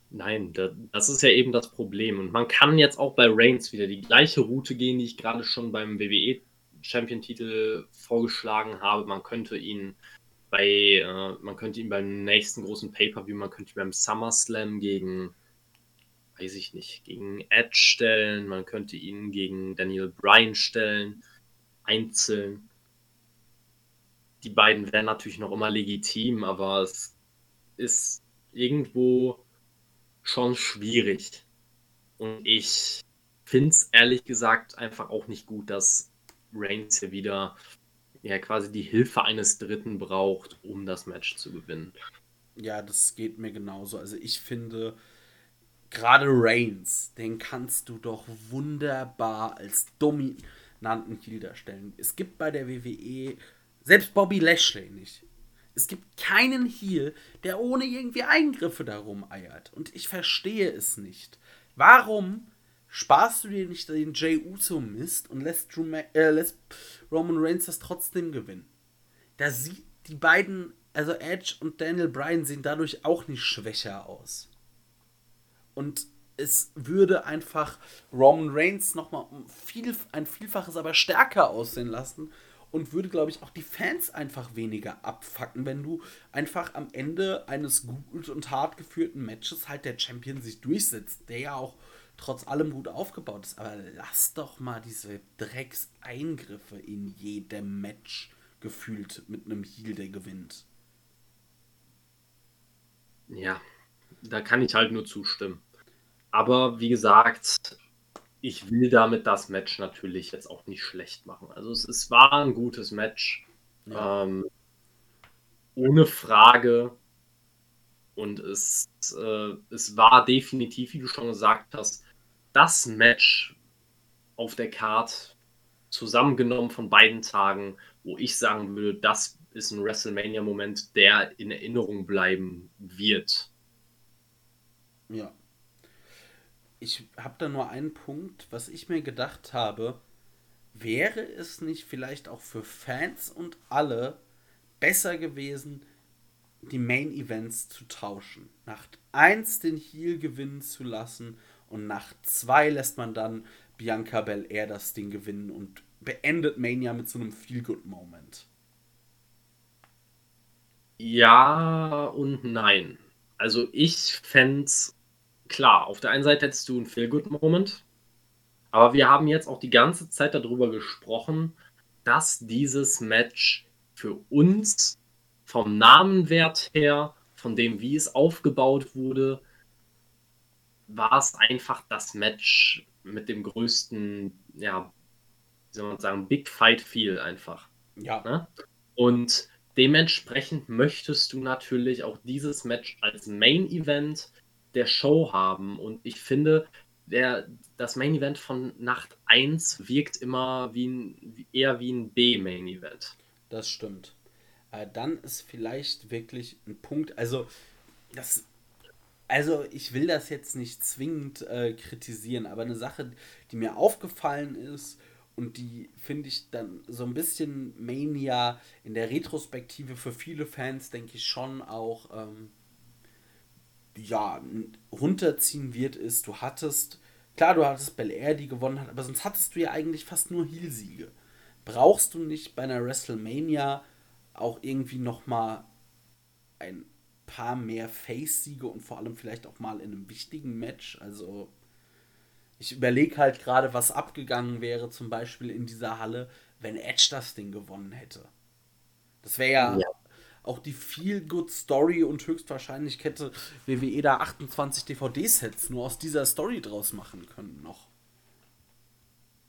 Nein, das ist ja eben das Problem. Und man kann jetzt auch bei Reigns wieder die gleiche Route gehen, die ich gerade schon beim WWE Champion-Titel vorgeschlagen habe. Man könnte ihn bei, äh, man könnte ihn beim nächsten großen Pay-Per-View, man könnte ihn beim SummerSlam gegen, weiß ich nicht, gegen Edge stellen, man könnte ihn gegen Daniel Bryan stellen, einzeln. Die beiden wären natürlich noch immer legitim, aber es ist irgendwo schon schwierig. Und ich finde es ehrlich gesagt einfach auch nicht gut, dass Reigns hier wieder ja quasi die Hilfe eines Dritten braucht, um das Match zu gewinnen. Ja, das geht mir genauso. Also ich finde, gerade Reigns, den kannst du doch wunderbar als dominanten Heel darstellen. Es gibt bei der WWE selbst Bobby Lashley nicht. Es gibt keinen Heel, der ohne irgendwie Eingriffe darum eiert. Und ich verstehe es nicht. Warum sparst du dir nicht den Jey Uso Mist und lässt, Drew äh, lässt Roman Reigns das trotzdem gewinnen? Da sieht die beiden, also Edge und Daniel Bryan, sehen dadurch auch nicht schwächer aus. Und es würde einfach Roman Reigns nochmal viel, ein Vielfaches aber stärker aussehen lassen und würde, glaube ich, auch die Fans einfach weniger abfacken, wenn du einfach am Ende eines gut und hart geführten Matches halt der Champion sich durchsetzt, der ja auch trotz allem gut aufgebaut ist. Aber lass doch mal diese Dreckseingriffe in jedem Match gefühlt mit einem Heal, der gewinnt. Ja, da kann ich halt nur zustimmen. Aber wie gesagt, ich will damit das Match natürlich jetzt auch nicht schlecht machen. Also es, es war ein gutes Match. Ja. Ähm, ohne Frage. Und es, äh, es war definitiv, wie du schon gesagt hast, das Match auf der Card zusammengenommen von beiden Tagen, wo ich sagen würde, das ist ein WrestleMania-Moment, der in Erinnerung bleiben wird. Ja, ich habe da nur einen Punkt, was ich mir gedacht habe, wäre es nicht vielleicht auch für Fans und alle besser gewesen, die Main Events zu tauschen. Nacht 1 den Heal gewinnen zu lassen und Nacht 2 lässt man dann Bianca Belair das Ding gewinnen und beendet Mania mit so einem Feel-Good-Moment. Ja und nein. Also ich fände es klar, auf der einen Seite hättest du einen Feel-Good-Moment, aber wir haben jetzt auch die ganze Zeit darüber gesprochen, dass dieses Match für uns vom Namenwert her, von dem, wie es aufgebaut wurde, war es einfach das Match mit dem größten, ja, wie soll man sagen, Big Fight Feel einfach. Ja. Ne? Und dementsprechend möchtest du natürlich auch dieses Match als Main Event der Show haben. Und ich finde, der, das Main Event von Nacht 1 wirkt immer wie ein, eher wie ein B-Main Event. Das stimmt. Äh, dann ist vielleicht wirklich ein Punkt, also das, also ich will das jetzt nicht zwingend äh, kritisieren, aber eine Sache, die mir aufgefallen ist und die finde ich dann so ein bisschen Mania in der Retrospektive für viele Fans, denke ich schon auch ähm, ja, runterziehen wird, ist, du hattest, klar, du hattest Bel Air, die gewonnen hat, aber sonst hattest du ja eigentlich fast nur Heel-Siege. Brauchst du nicht bei einer WrestleMania auch irgendwie nochmal ein paar mehr Face-Siege und vor allem vielleicht auch mal in einem wichtigen Match? Also, ich überlege halt gerade, was abgegangen wäre, zum Beispiel in dieser Halle, wenn Edge das Ding gewonnen hätte. Das wäre ja, ja, auch die Feel-Good-Story und höchstwahrscheinlich hätte WWE da 28 DVD-Sets nur aus dieser Story draus machen können noch.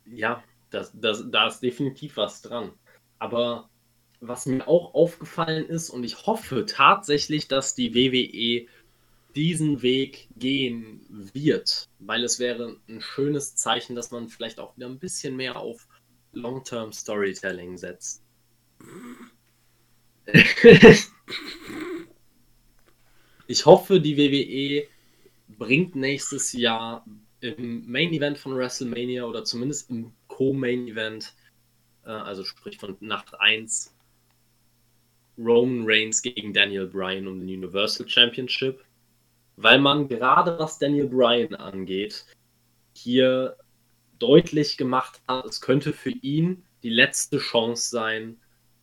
Ja, das, das, da ist definitiv was dran. Aber was mir auch aufgefallen ist, und ich hoffe tatsächlich, dass die WWE diesen Weg gehen wird, weil es wäre ein schönes Zeichen, dass man vielleicht auch wieder ein bisschen mehr auf Long-Term Storytelling setzt. ich hoffe, die WWE bringt nächstes Jahr im Main Event von WrestleMania oder zumindest im Co-Main Event, äh, also sprich von Nacht 1, Roman Reigns gegen Daniel Bryan um den Universal Championship, weil man gerade was Daniel Bryan angeht, hier deutlich gemacht hat, es könnte für ihn die letzte Chance sein,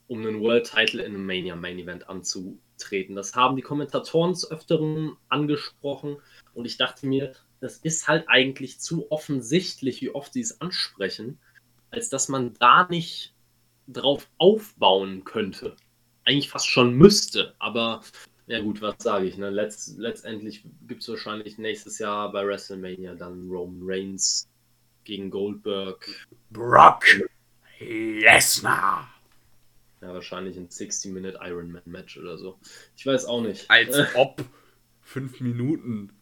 um einen World Title in einem Mania Main Event anzutreten. Das haben die Kommentatoren des Öfteren angesprochen und ich dachte mir, das ist halt eigentlich zu offensichtlich, wie oft sie es ansprechen, als dass man da nicht drauf aufbauen könnte. Eigentlich fast schon müsste, aber ja gut, was sage ich, ne? Letzt, letztendlich gibt es wahrscheinlich nächstes Jahr bei WrestleMania dann Roman Reigns gegen Goldberg. Brock Lesnar. Ja, wahrscheinlich ein 60-Minute Ironman-Match oder so. Ich weiß auch nicht. Als ob fünf Minuten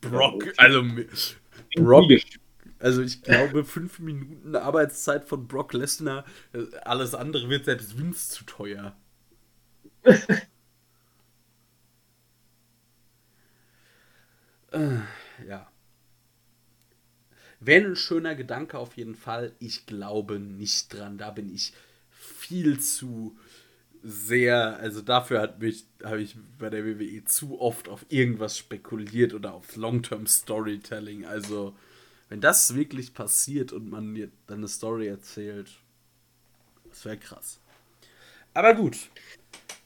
Brock, also Brock, also ich glaube fünf Minuten Arbeitszeit von Brock Lesnar, äh, alles andere wird selbst Vince zu teuer. Äh, ja. Wäre ein schöner Gedanke auf jeden Fall. Ich glaube nicht dran. Da bin ich viel zu sehr, also dafür hat mich, habe ich bei der WWE zu oft auf irgendwas spekuliert oder auf Long-Term Storytelling. Also, wenn das wirklich passiert und man dann eine Story erzählt, das wäre krass. Aber gut,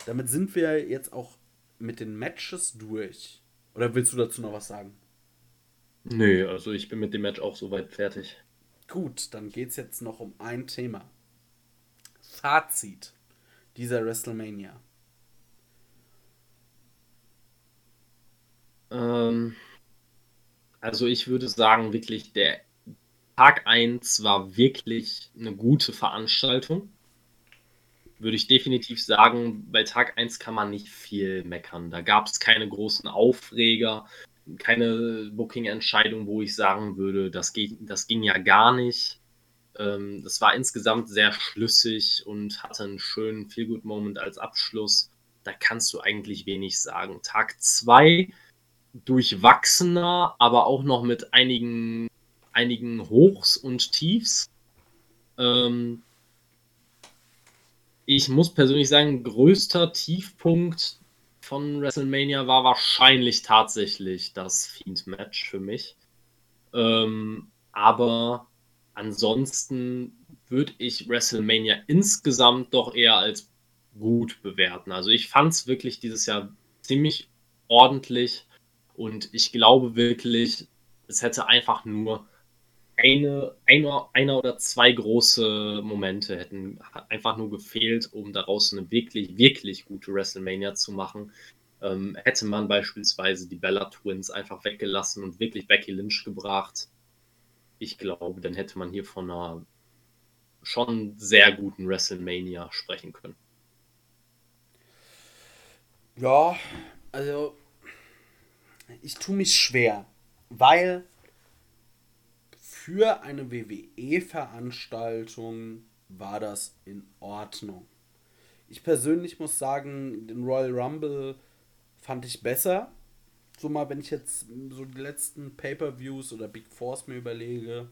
damit sind wir jetzt auch mit den Matches durch. Oder willst du dazu noch was sagen? Nö, also ich bin mit dem Match auch soweit fertig. Gut, dann geht es jetzt noch um ein Thema. Fazit dieser WrestleMania? Ähm, also ich würde sagen, wirklich, der Tag 1 war wirklich eine gute Veranstaltung. Würde ich definitiv sagen, bei Tag 1 kann man nicht viel meckern. Da gab es keine großen Aufreger, keine Booking-Entscheidung, wo ich sagen würde, das, geht, das ging ja gar nicht. Ähm, das war insgesamt sehr schlüssig und hatte einen schönen Feel-Good-Moment als Abschluss. Da kannst du eigentlich wenig sagen. Tag 2 durchwachsener, aber auch noch mit einigen, einigen Hochs und Tiefs. Ähm, ich muss persönlich sagen, größter Tiefpunkt von WrestleMania war wahrscheinlich tatsächlich das Fiend-Match für mich. Ähm, aber ansonsten würde ich WrestleMania insgesamt doch eher als gut bewerten. Also ich fand es wirklich dieses Jahr ziemlich ordentlich und ich glaube wirklich, es hätte einfach nur eine, eine, einer oder zwei große Momente hätten einfach nur gefehlt, um daraus eine wirklich, wirklich gute WrestleMania zu machen. Ähm, hätte man beispielsweise die Bella Twins einfach weggelassen und wirklich Becky Lynch gebracht, ich glaube, dann hätte man hier von einer schon sehr guten WrestleMania sprechen können. Ja, also ich tue mich schwer, weil für eine WWE-Veranstaltung war das in Ordnung. Ich persönlich muss sagen, den Royal Rumble fand ich besser so mal, wenn ich jetzt so die letzten Pay-per-Views oder Big Force mir überlege.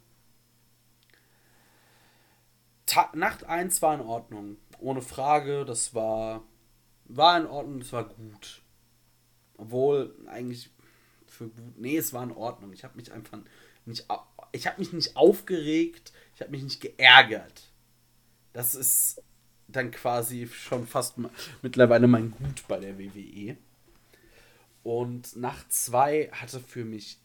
Ta Nacht 1 war in Ordnung. Ohne Frage, das war, war in Ordnung, das war gut. Obwohl, eigentlich für gut. Nee, es war in Ordnung. Ich habe mich einfach nicht. Ich habe mich nicht aufgeregt, ich habe mich nicht geärgert. Das ist dann quasi schon fast mittlerweile mein Gut bei der WWE. Und Nacht 2 hatte für mich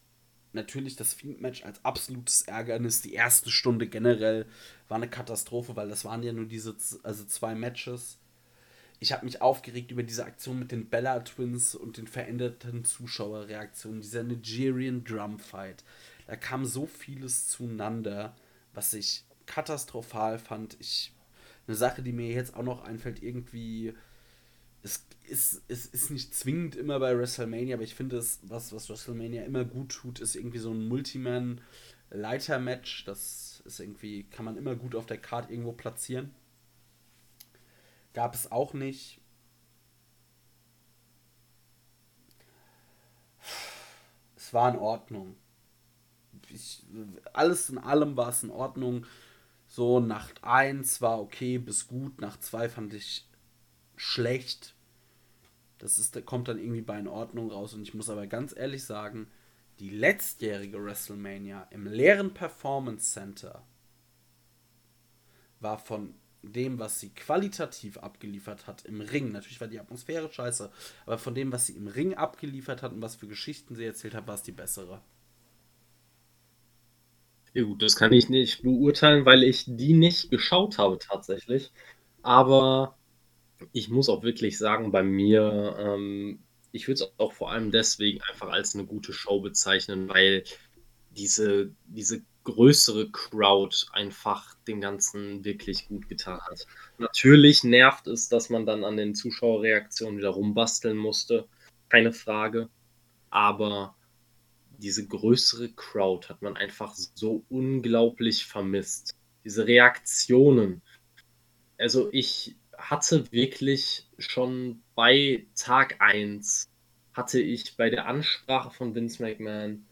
natürlich das Fiend-Match als absolutes Ärgernis. Die erste Stunde generell war eine Katastrophe, weil das waren ja nur diese also zwei Matches. Ich habe mich aufgeregt über diese Aktion mit den Bella Twins und den veränderten Zuschauerreaktionen, dieser Nigerian Drum Fight. Da kam so vieles zueinander, was ich katastrophal fand. Ich eine Sache, die mir jetzt auch noch einfällt, irgendwie es ist, es ist nicht zwingend immer bei WrestleMania, aber ich finde es, was, was WrestleMania immer gut tut, ist irgendwie so ein Multiman-Leiter-Match. Das ist irgendwie, kann man immer gut auf der Karte irgendwo platzieren. Gab es auch nicht. Es war in Ordnung. Ich, alles in allem war es in Ordnung. So, Nacht 1 war okay bis gut, Nacht 2 fand ich schlecht. Das ist, kommt dann irgendwie bei in Ordnung raus. Und ich muss aber ganz ehrlich sagen, die letztjährige WrestleMania im leeren Performance Center war von dem, was sie qualitativ abgeliefert hat im Ring, natürlich war die Atmosphäre scheiße, aber von dem, was sie im Ring abgeliefert hat und was für Geschichten sie erzählt hat, war es die bessere. Ja, gut, das kann ich nicht beurteilen, weil ich die nicht geschaut habe tatsächlich. Aber ich muss auch wirklich sagen, bei mir, ähm, ich würde es auch vor allem deswegen einfach als eine gute Show bezeichnen, weil diese, diese größere Crowd einfach dem Ganzen wirklich gut getan hat. Natürlich nervt es, dass man dann an den Zuschauerreaktionen wieder rumbasteln musste, keine Frage. Aber diese größere Crowd hat man einfach so unglaublich vermisst. Diese Reaktionen. Also ich hatte wirklich schon bei Tag 1 hatte ich bei der Ansprache von Vince McMahon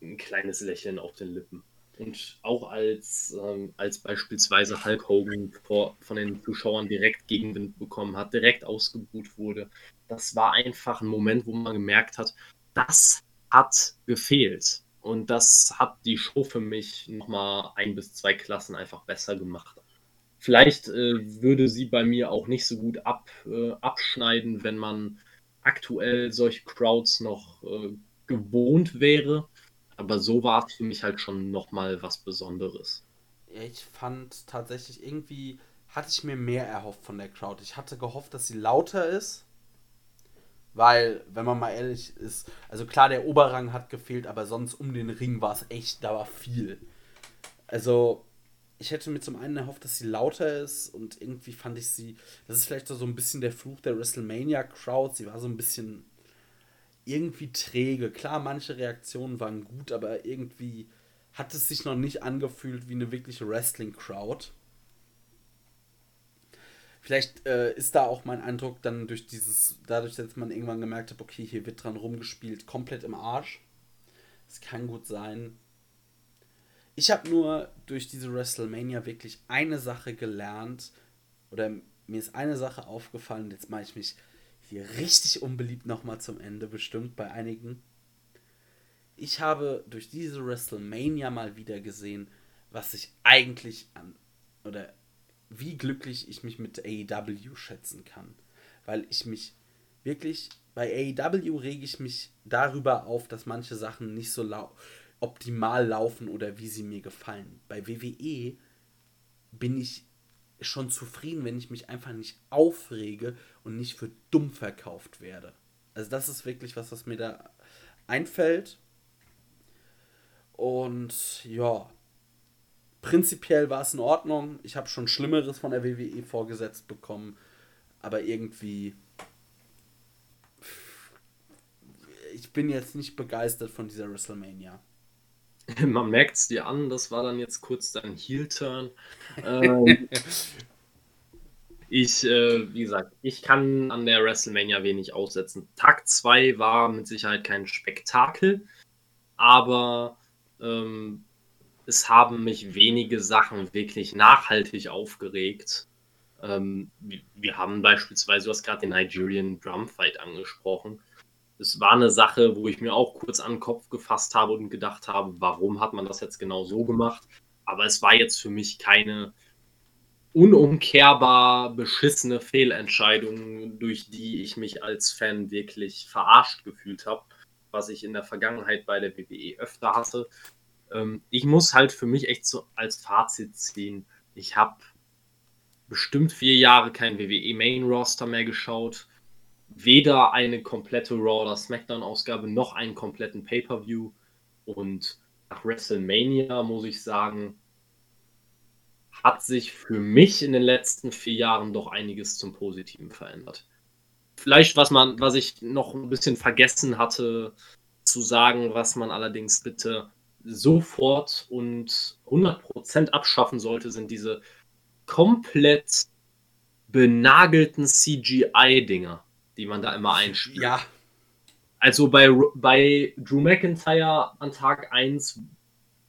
ein kleines Lächeln auf den Lippen und auch als, ähm, als beispielsweise Hulk Hogan vor, von den Zuschauern direkt Gegenwind bekommen hat, direkt ausgebuht wurde, das war einfach ein Moment, wo man gemerkt hat, das hat gefehlt. Und das hat die Show für mich nochmal ein bis zwei Klassen einfach besser gemacht. Vielleicht äh, würde sie bei mir auch nicht so gut ab, äh, abschneiden, wenn man aktuell solche Crowds noch äh, gewohnt wäre. Aber so war es für mich halt schon nochmal was Besonderes. Ich fand tatsächlich irgendwie, hatte ich mir mehr erhofft von der Crowd. Ich hatte gehofft, dass sie lauter ist. Weil, wenn man mal ehrlich ist, also klar, der Oberrang hat gefehlt, aber sonst um den Ring war es echt, da war viel. Also, ich hätte mir zum einen erhofft, dass sie lauter ist und irgendwie fand ich sie, das ist vielleicht so ein bisschen der Fluch der WrestleMania-Crowd. Sie war so ein bisschen irgendwie träge. Klar, manche Reaktionen waren gut, aber irgendwie hat es sich noch nicht angefühlt wie eine wirkliche Wrestling-Crowd. Vielleicht äh, ist da auch mein Eindruck dann durch dieses, dadurch, dass man irgendwann gemerkt hat, okay, hier wird dran rumgespielt, komplett im Arsch. Es kann gut sein. Ich habe nur durch diese WrestleMania wirklich eine Sache gelernt oder mir ist eine Sache aufgefallen, jetzt mache ich mich hier richtig unbeliebt nochmal zum Ende, bestimmt bei einigen. Ich habe durch diese WrestleMania mal wieder gesehen, was ich eigentlich an oder wie glücklich ich mich mit AEW schätzen kann. Weil ich mich wirklich, bei AEW rege ich mich darüber auf, dass manche Sachen nicht so lau optimal laufen oder wie sie mir gefallen. Bei WWE bin ich schon zufrieden, wenn ich mich einfach nicht aufrege und nicht für dumm verkauft werde. Also das ist wirklich was, was mir da einfällt. Und ja, prinzipiell war es in Ordnung. Ich habe schon Schlimmeres von der WWE vorgesetzt bekommen. Aber irgendwie. Ich bin jetzt nicht begeistert von dieser WrestleMania. Man merkt es dir an, das war dann jetzt kurz dein Heel-Turn. Ähm, ich, äh, wie gesagt, ich kann an der WrestleMania wenig aussetzen. Tag 2 war mit Sicherheit kein Spektakel, aber ähm, es haben mich wenige Sachen wirklich nachhaltig aufgeregt. Ähm, wir haben beispielsweise, du hast gerade den Nigerian Drum Fight angesprochen es war eine Sache, wo ich mir auch kurz an den Kopf gefasst habe und gedacht habe, warum hat man das jetzt genau so gemacht? Aber es war jetzt für mich keine unumkehrbar beschissene Fehlentscheidung, durch die ich mich als Fan wirklich verarscht gefühlt habe, was ich in der Vergangenheit bei der WWE öfter hatte. Ähm, ich muss halt für mich echt so als Fazit ziehen, ich habe bestimmt vier Jahre kein WWE Main Roster mehr geschaut weder eine komplette Raw oder SmackDown-Ausgabe noch einen kompletten Pay-Per-View. Und nach WrestleMania muss ich sagen, hat sich für mich in den letzten vier Jahren doch einiges zum Positiven verändert. Vielleicht, was man, was ich noch ein bisschen vergessen hatte zu sagen, was man allerdings bitte sofort und 100% abschaffen sollte, sind diese komplett benagelten CGI-Dinger die man da immer einspielt. Ja. Also bei, bei Drew McIntyre an Tag 1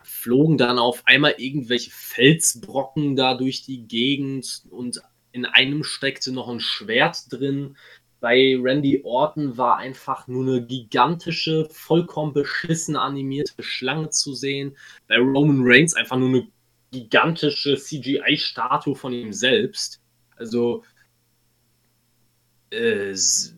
flogen dann auf einmal irgendwelche Felsbrocken da durch die Gegend und in einem steckte noch ein Schwert drin. Bei Randy Orton war einfach nur eine gigantische, vollkommen beschissen animierte Schlange zu sehen. Bei Roman Reigns einfach nur eine gigantische CGI-Statue von ihm selbst. Also, äh,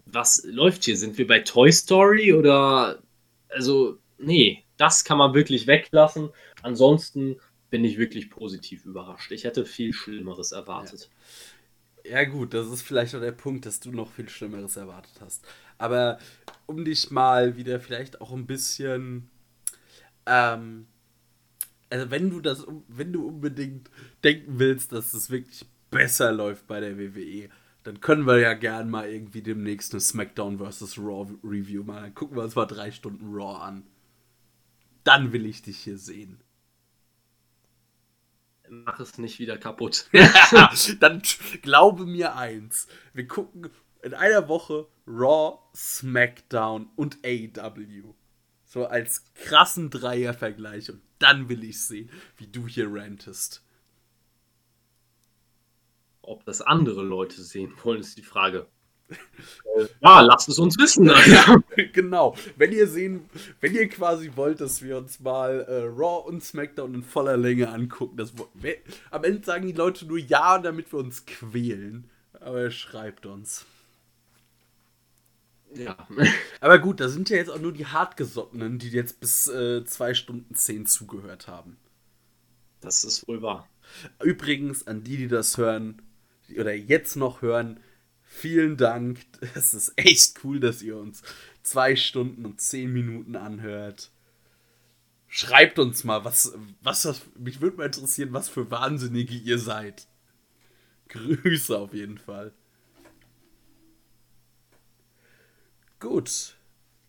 was läuft hier? Sind wir bei Toy Story oder. Also, nee, das kann man wirklich weglassen. Ansonsten bin ich wirklich positiv überrascht. Ich hätte viel Schlimmeres erwartet. Ja. Ja, gut, das ist vielleicht auch der Punkt, dass du noch viel Schlimmeres erwartet hast. Aber um dich mal wieder vielleicht auch ein bisschen. Ähm, also wenn du das, wenn du unbedingt denken willst, dass es wirklich besser läuft bei der WWE, dann können wir ja gern mal irgendwie demnächst eine SmackDown vs. Raw Review machen. Gucken wir uns mal drei Stunden Raw an. Dann will ich dich hier sehen. Mach es nicht wieder kaputt. dann glaube mir eins. Wir gucken in einer Woche Raw, SmackDown und AEW. So als krassen Dreiervergleich. Und dann will ich sehen, wie du hier rantest. Ob das andere Leute sehen wollen, ist die Frage. Ja, lasst es uns wissen. genau. Wenn ihr sehen, wenn ihr quasi wollt, dass wir uns mal äh, Raw und SmackDown in voller Länge angucken, das, am Ende sagen die Leute nur ja, damit wir uns quälen. Aber schreibt uns. Ja. Aber gut, da sind ja jetzt auch nur die Hartgesottenen, die jetzt bis 2 äh, Stunden 10 zugehört haben. Das ist wohl wahr. Übrigens, an die, die das hören, oder jetzt noch hören, vielen Dank. Es ist echt cool, dass ihr uns 2 Stunden und 10 Minuten anhört. Schreibt uns mal, was, was das, mich würde mal interessieren, was für Wahnsinnige ihr seid. Grüße auf jeden Fall. Gut.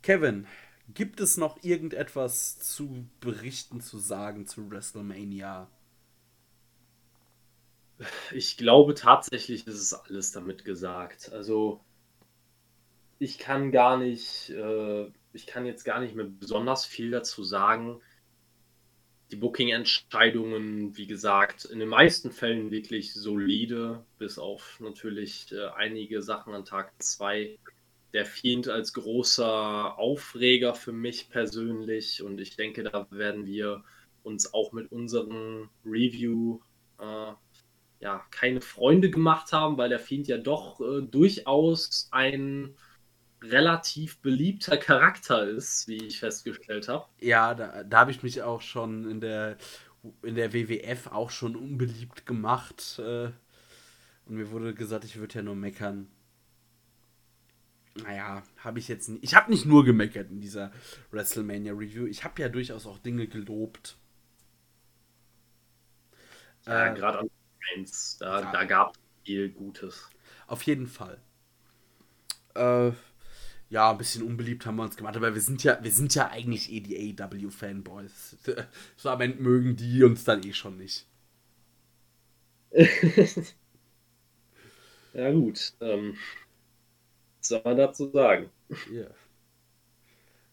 Kevin, gibt es noch irgendetwas zu berichten, zu sagen zu WrestleMania? Ich glaube tatsächlich ist es alles damit gesagt. Also ich kann gar nicht, äh, ich kann jetzt gar nicht mehr besonders viel dazu sagen. Die Booking-Entscheidungen, wie gesagt, in den meisten Fällen wirklich solide, bis auf natürlich äh, einige Sachen an Tag 2 der Fiend als großer Aufreger für mich persönlich und ich denke, da werden wir uns auch mit unserem Review äh, ja keine Freunde gemacht haben, weil der Fiend ja doch äh, durchaus ein relativ beliebter Charakter ist, wie ich festgestellt habe. Ja, da, da habe ich mich auch schon in der in der WWF auch schon unbeliebt gemacht. Äh, und mir wurde gesagt, ich würde ja nur meckern naja, habe ich jetzt nicht. Ich habe nicht nur gemeckert in dieser WrestleMania Review. Ich habe ja durchaus auch Dinge gelobt. Ja, äh, gerade an 1, da, ja. da gab es viel Gutes. Auf jeden Fall. Äh, ja, ein bisschen unbeliebt haben wir uns gemacht, aber wir sind ja, wir sind ja eigentlich eh die AW-Fanboys. So am Ende mögen die uns dann eh schon nicht. ja, gut. Ähm, soll man dazu sagen? Ja.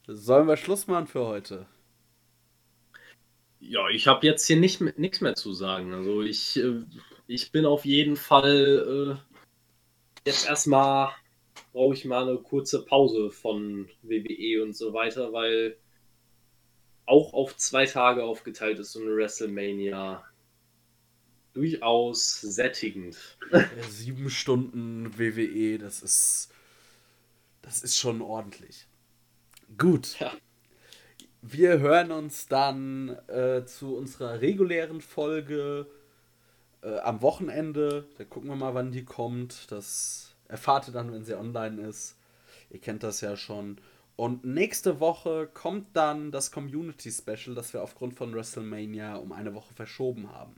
Sollen wir Schluss machen für heute? Ja, ich habe jetzt hier nicht, nichts mehr zu sagen. Also ich, äh, ich bin auf jeden Fall äh, jetzt erstmal brauche ich mal eine kurze Pause von WWE und so weiter, weil auch auf zwei Tage aufgeteilt ist so eine WrestleMania durchaus sättigend. sieben Stunden WWE, das ist das ist schon ordentlich. Gut. Ja. Wir hören uns dann äh, zu unserer regulären Folge äh, am Wochenende. Da gucken wir mal, wann die kommt. Das erfahrt ihr dann, wenn sie online ist. Ihr kennt das ja schon. Und nächste Woche kommt dann das Community Special, das wir aufgrund von WrestleMania um eine Woche verschoben haben.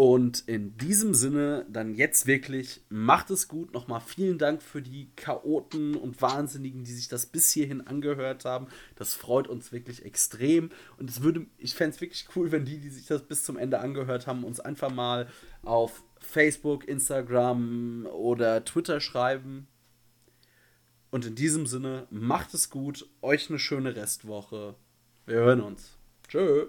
Und in diesem Sinne, dann jetzt wirklich, macht es gut. Nochmal vielen Dank für die Chaoten und Wahnsinnigen, die sich das bis hierhin angehört haben. Das freut uns wirklich extrem. Und es würde, ich fände es wirklich cool, wenn die, die sich das bis zum Ende angehört haben, uns einfach mal auf Facebook, Instagram oder Twitter schreiben. Und in diesem Sinne, macht es gut. Euch eine schöne Restwoche. Wir hören uns. Tschö.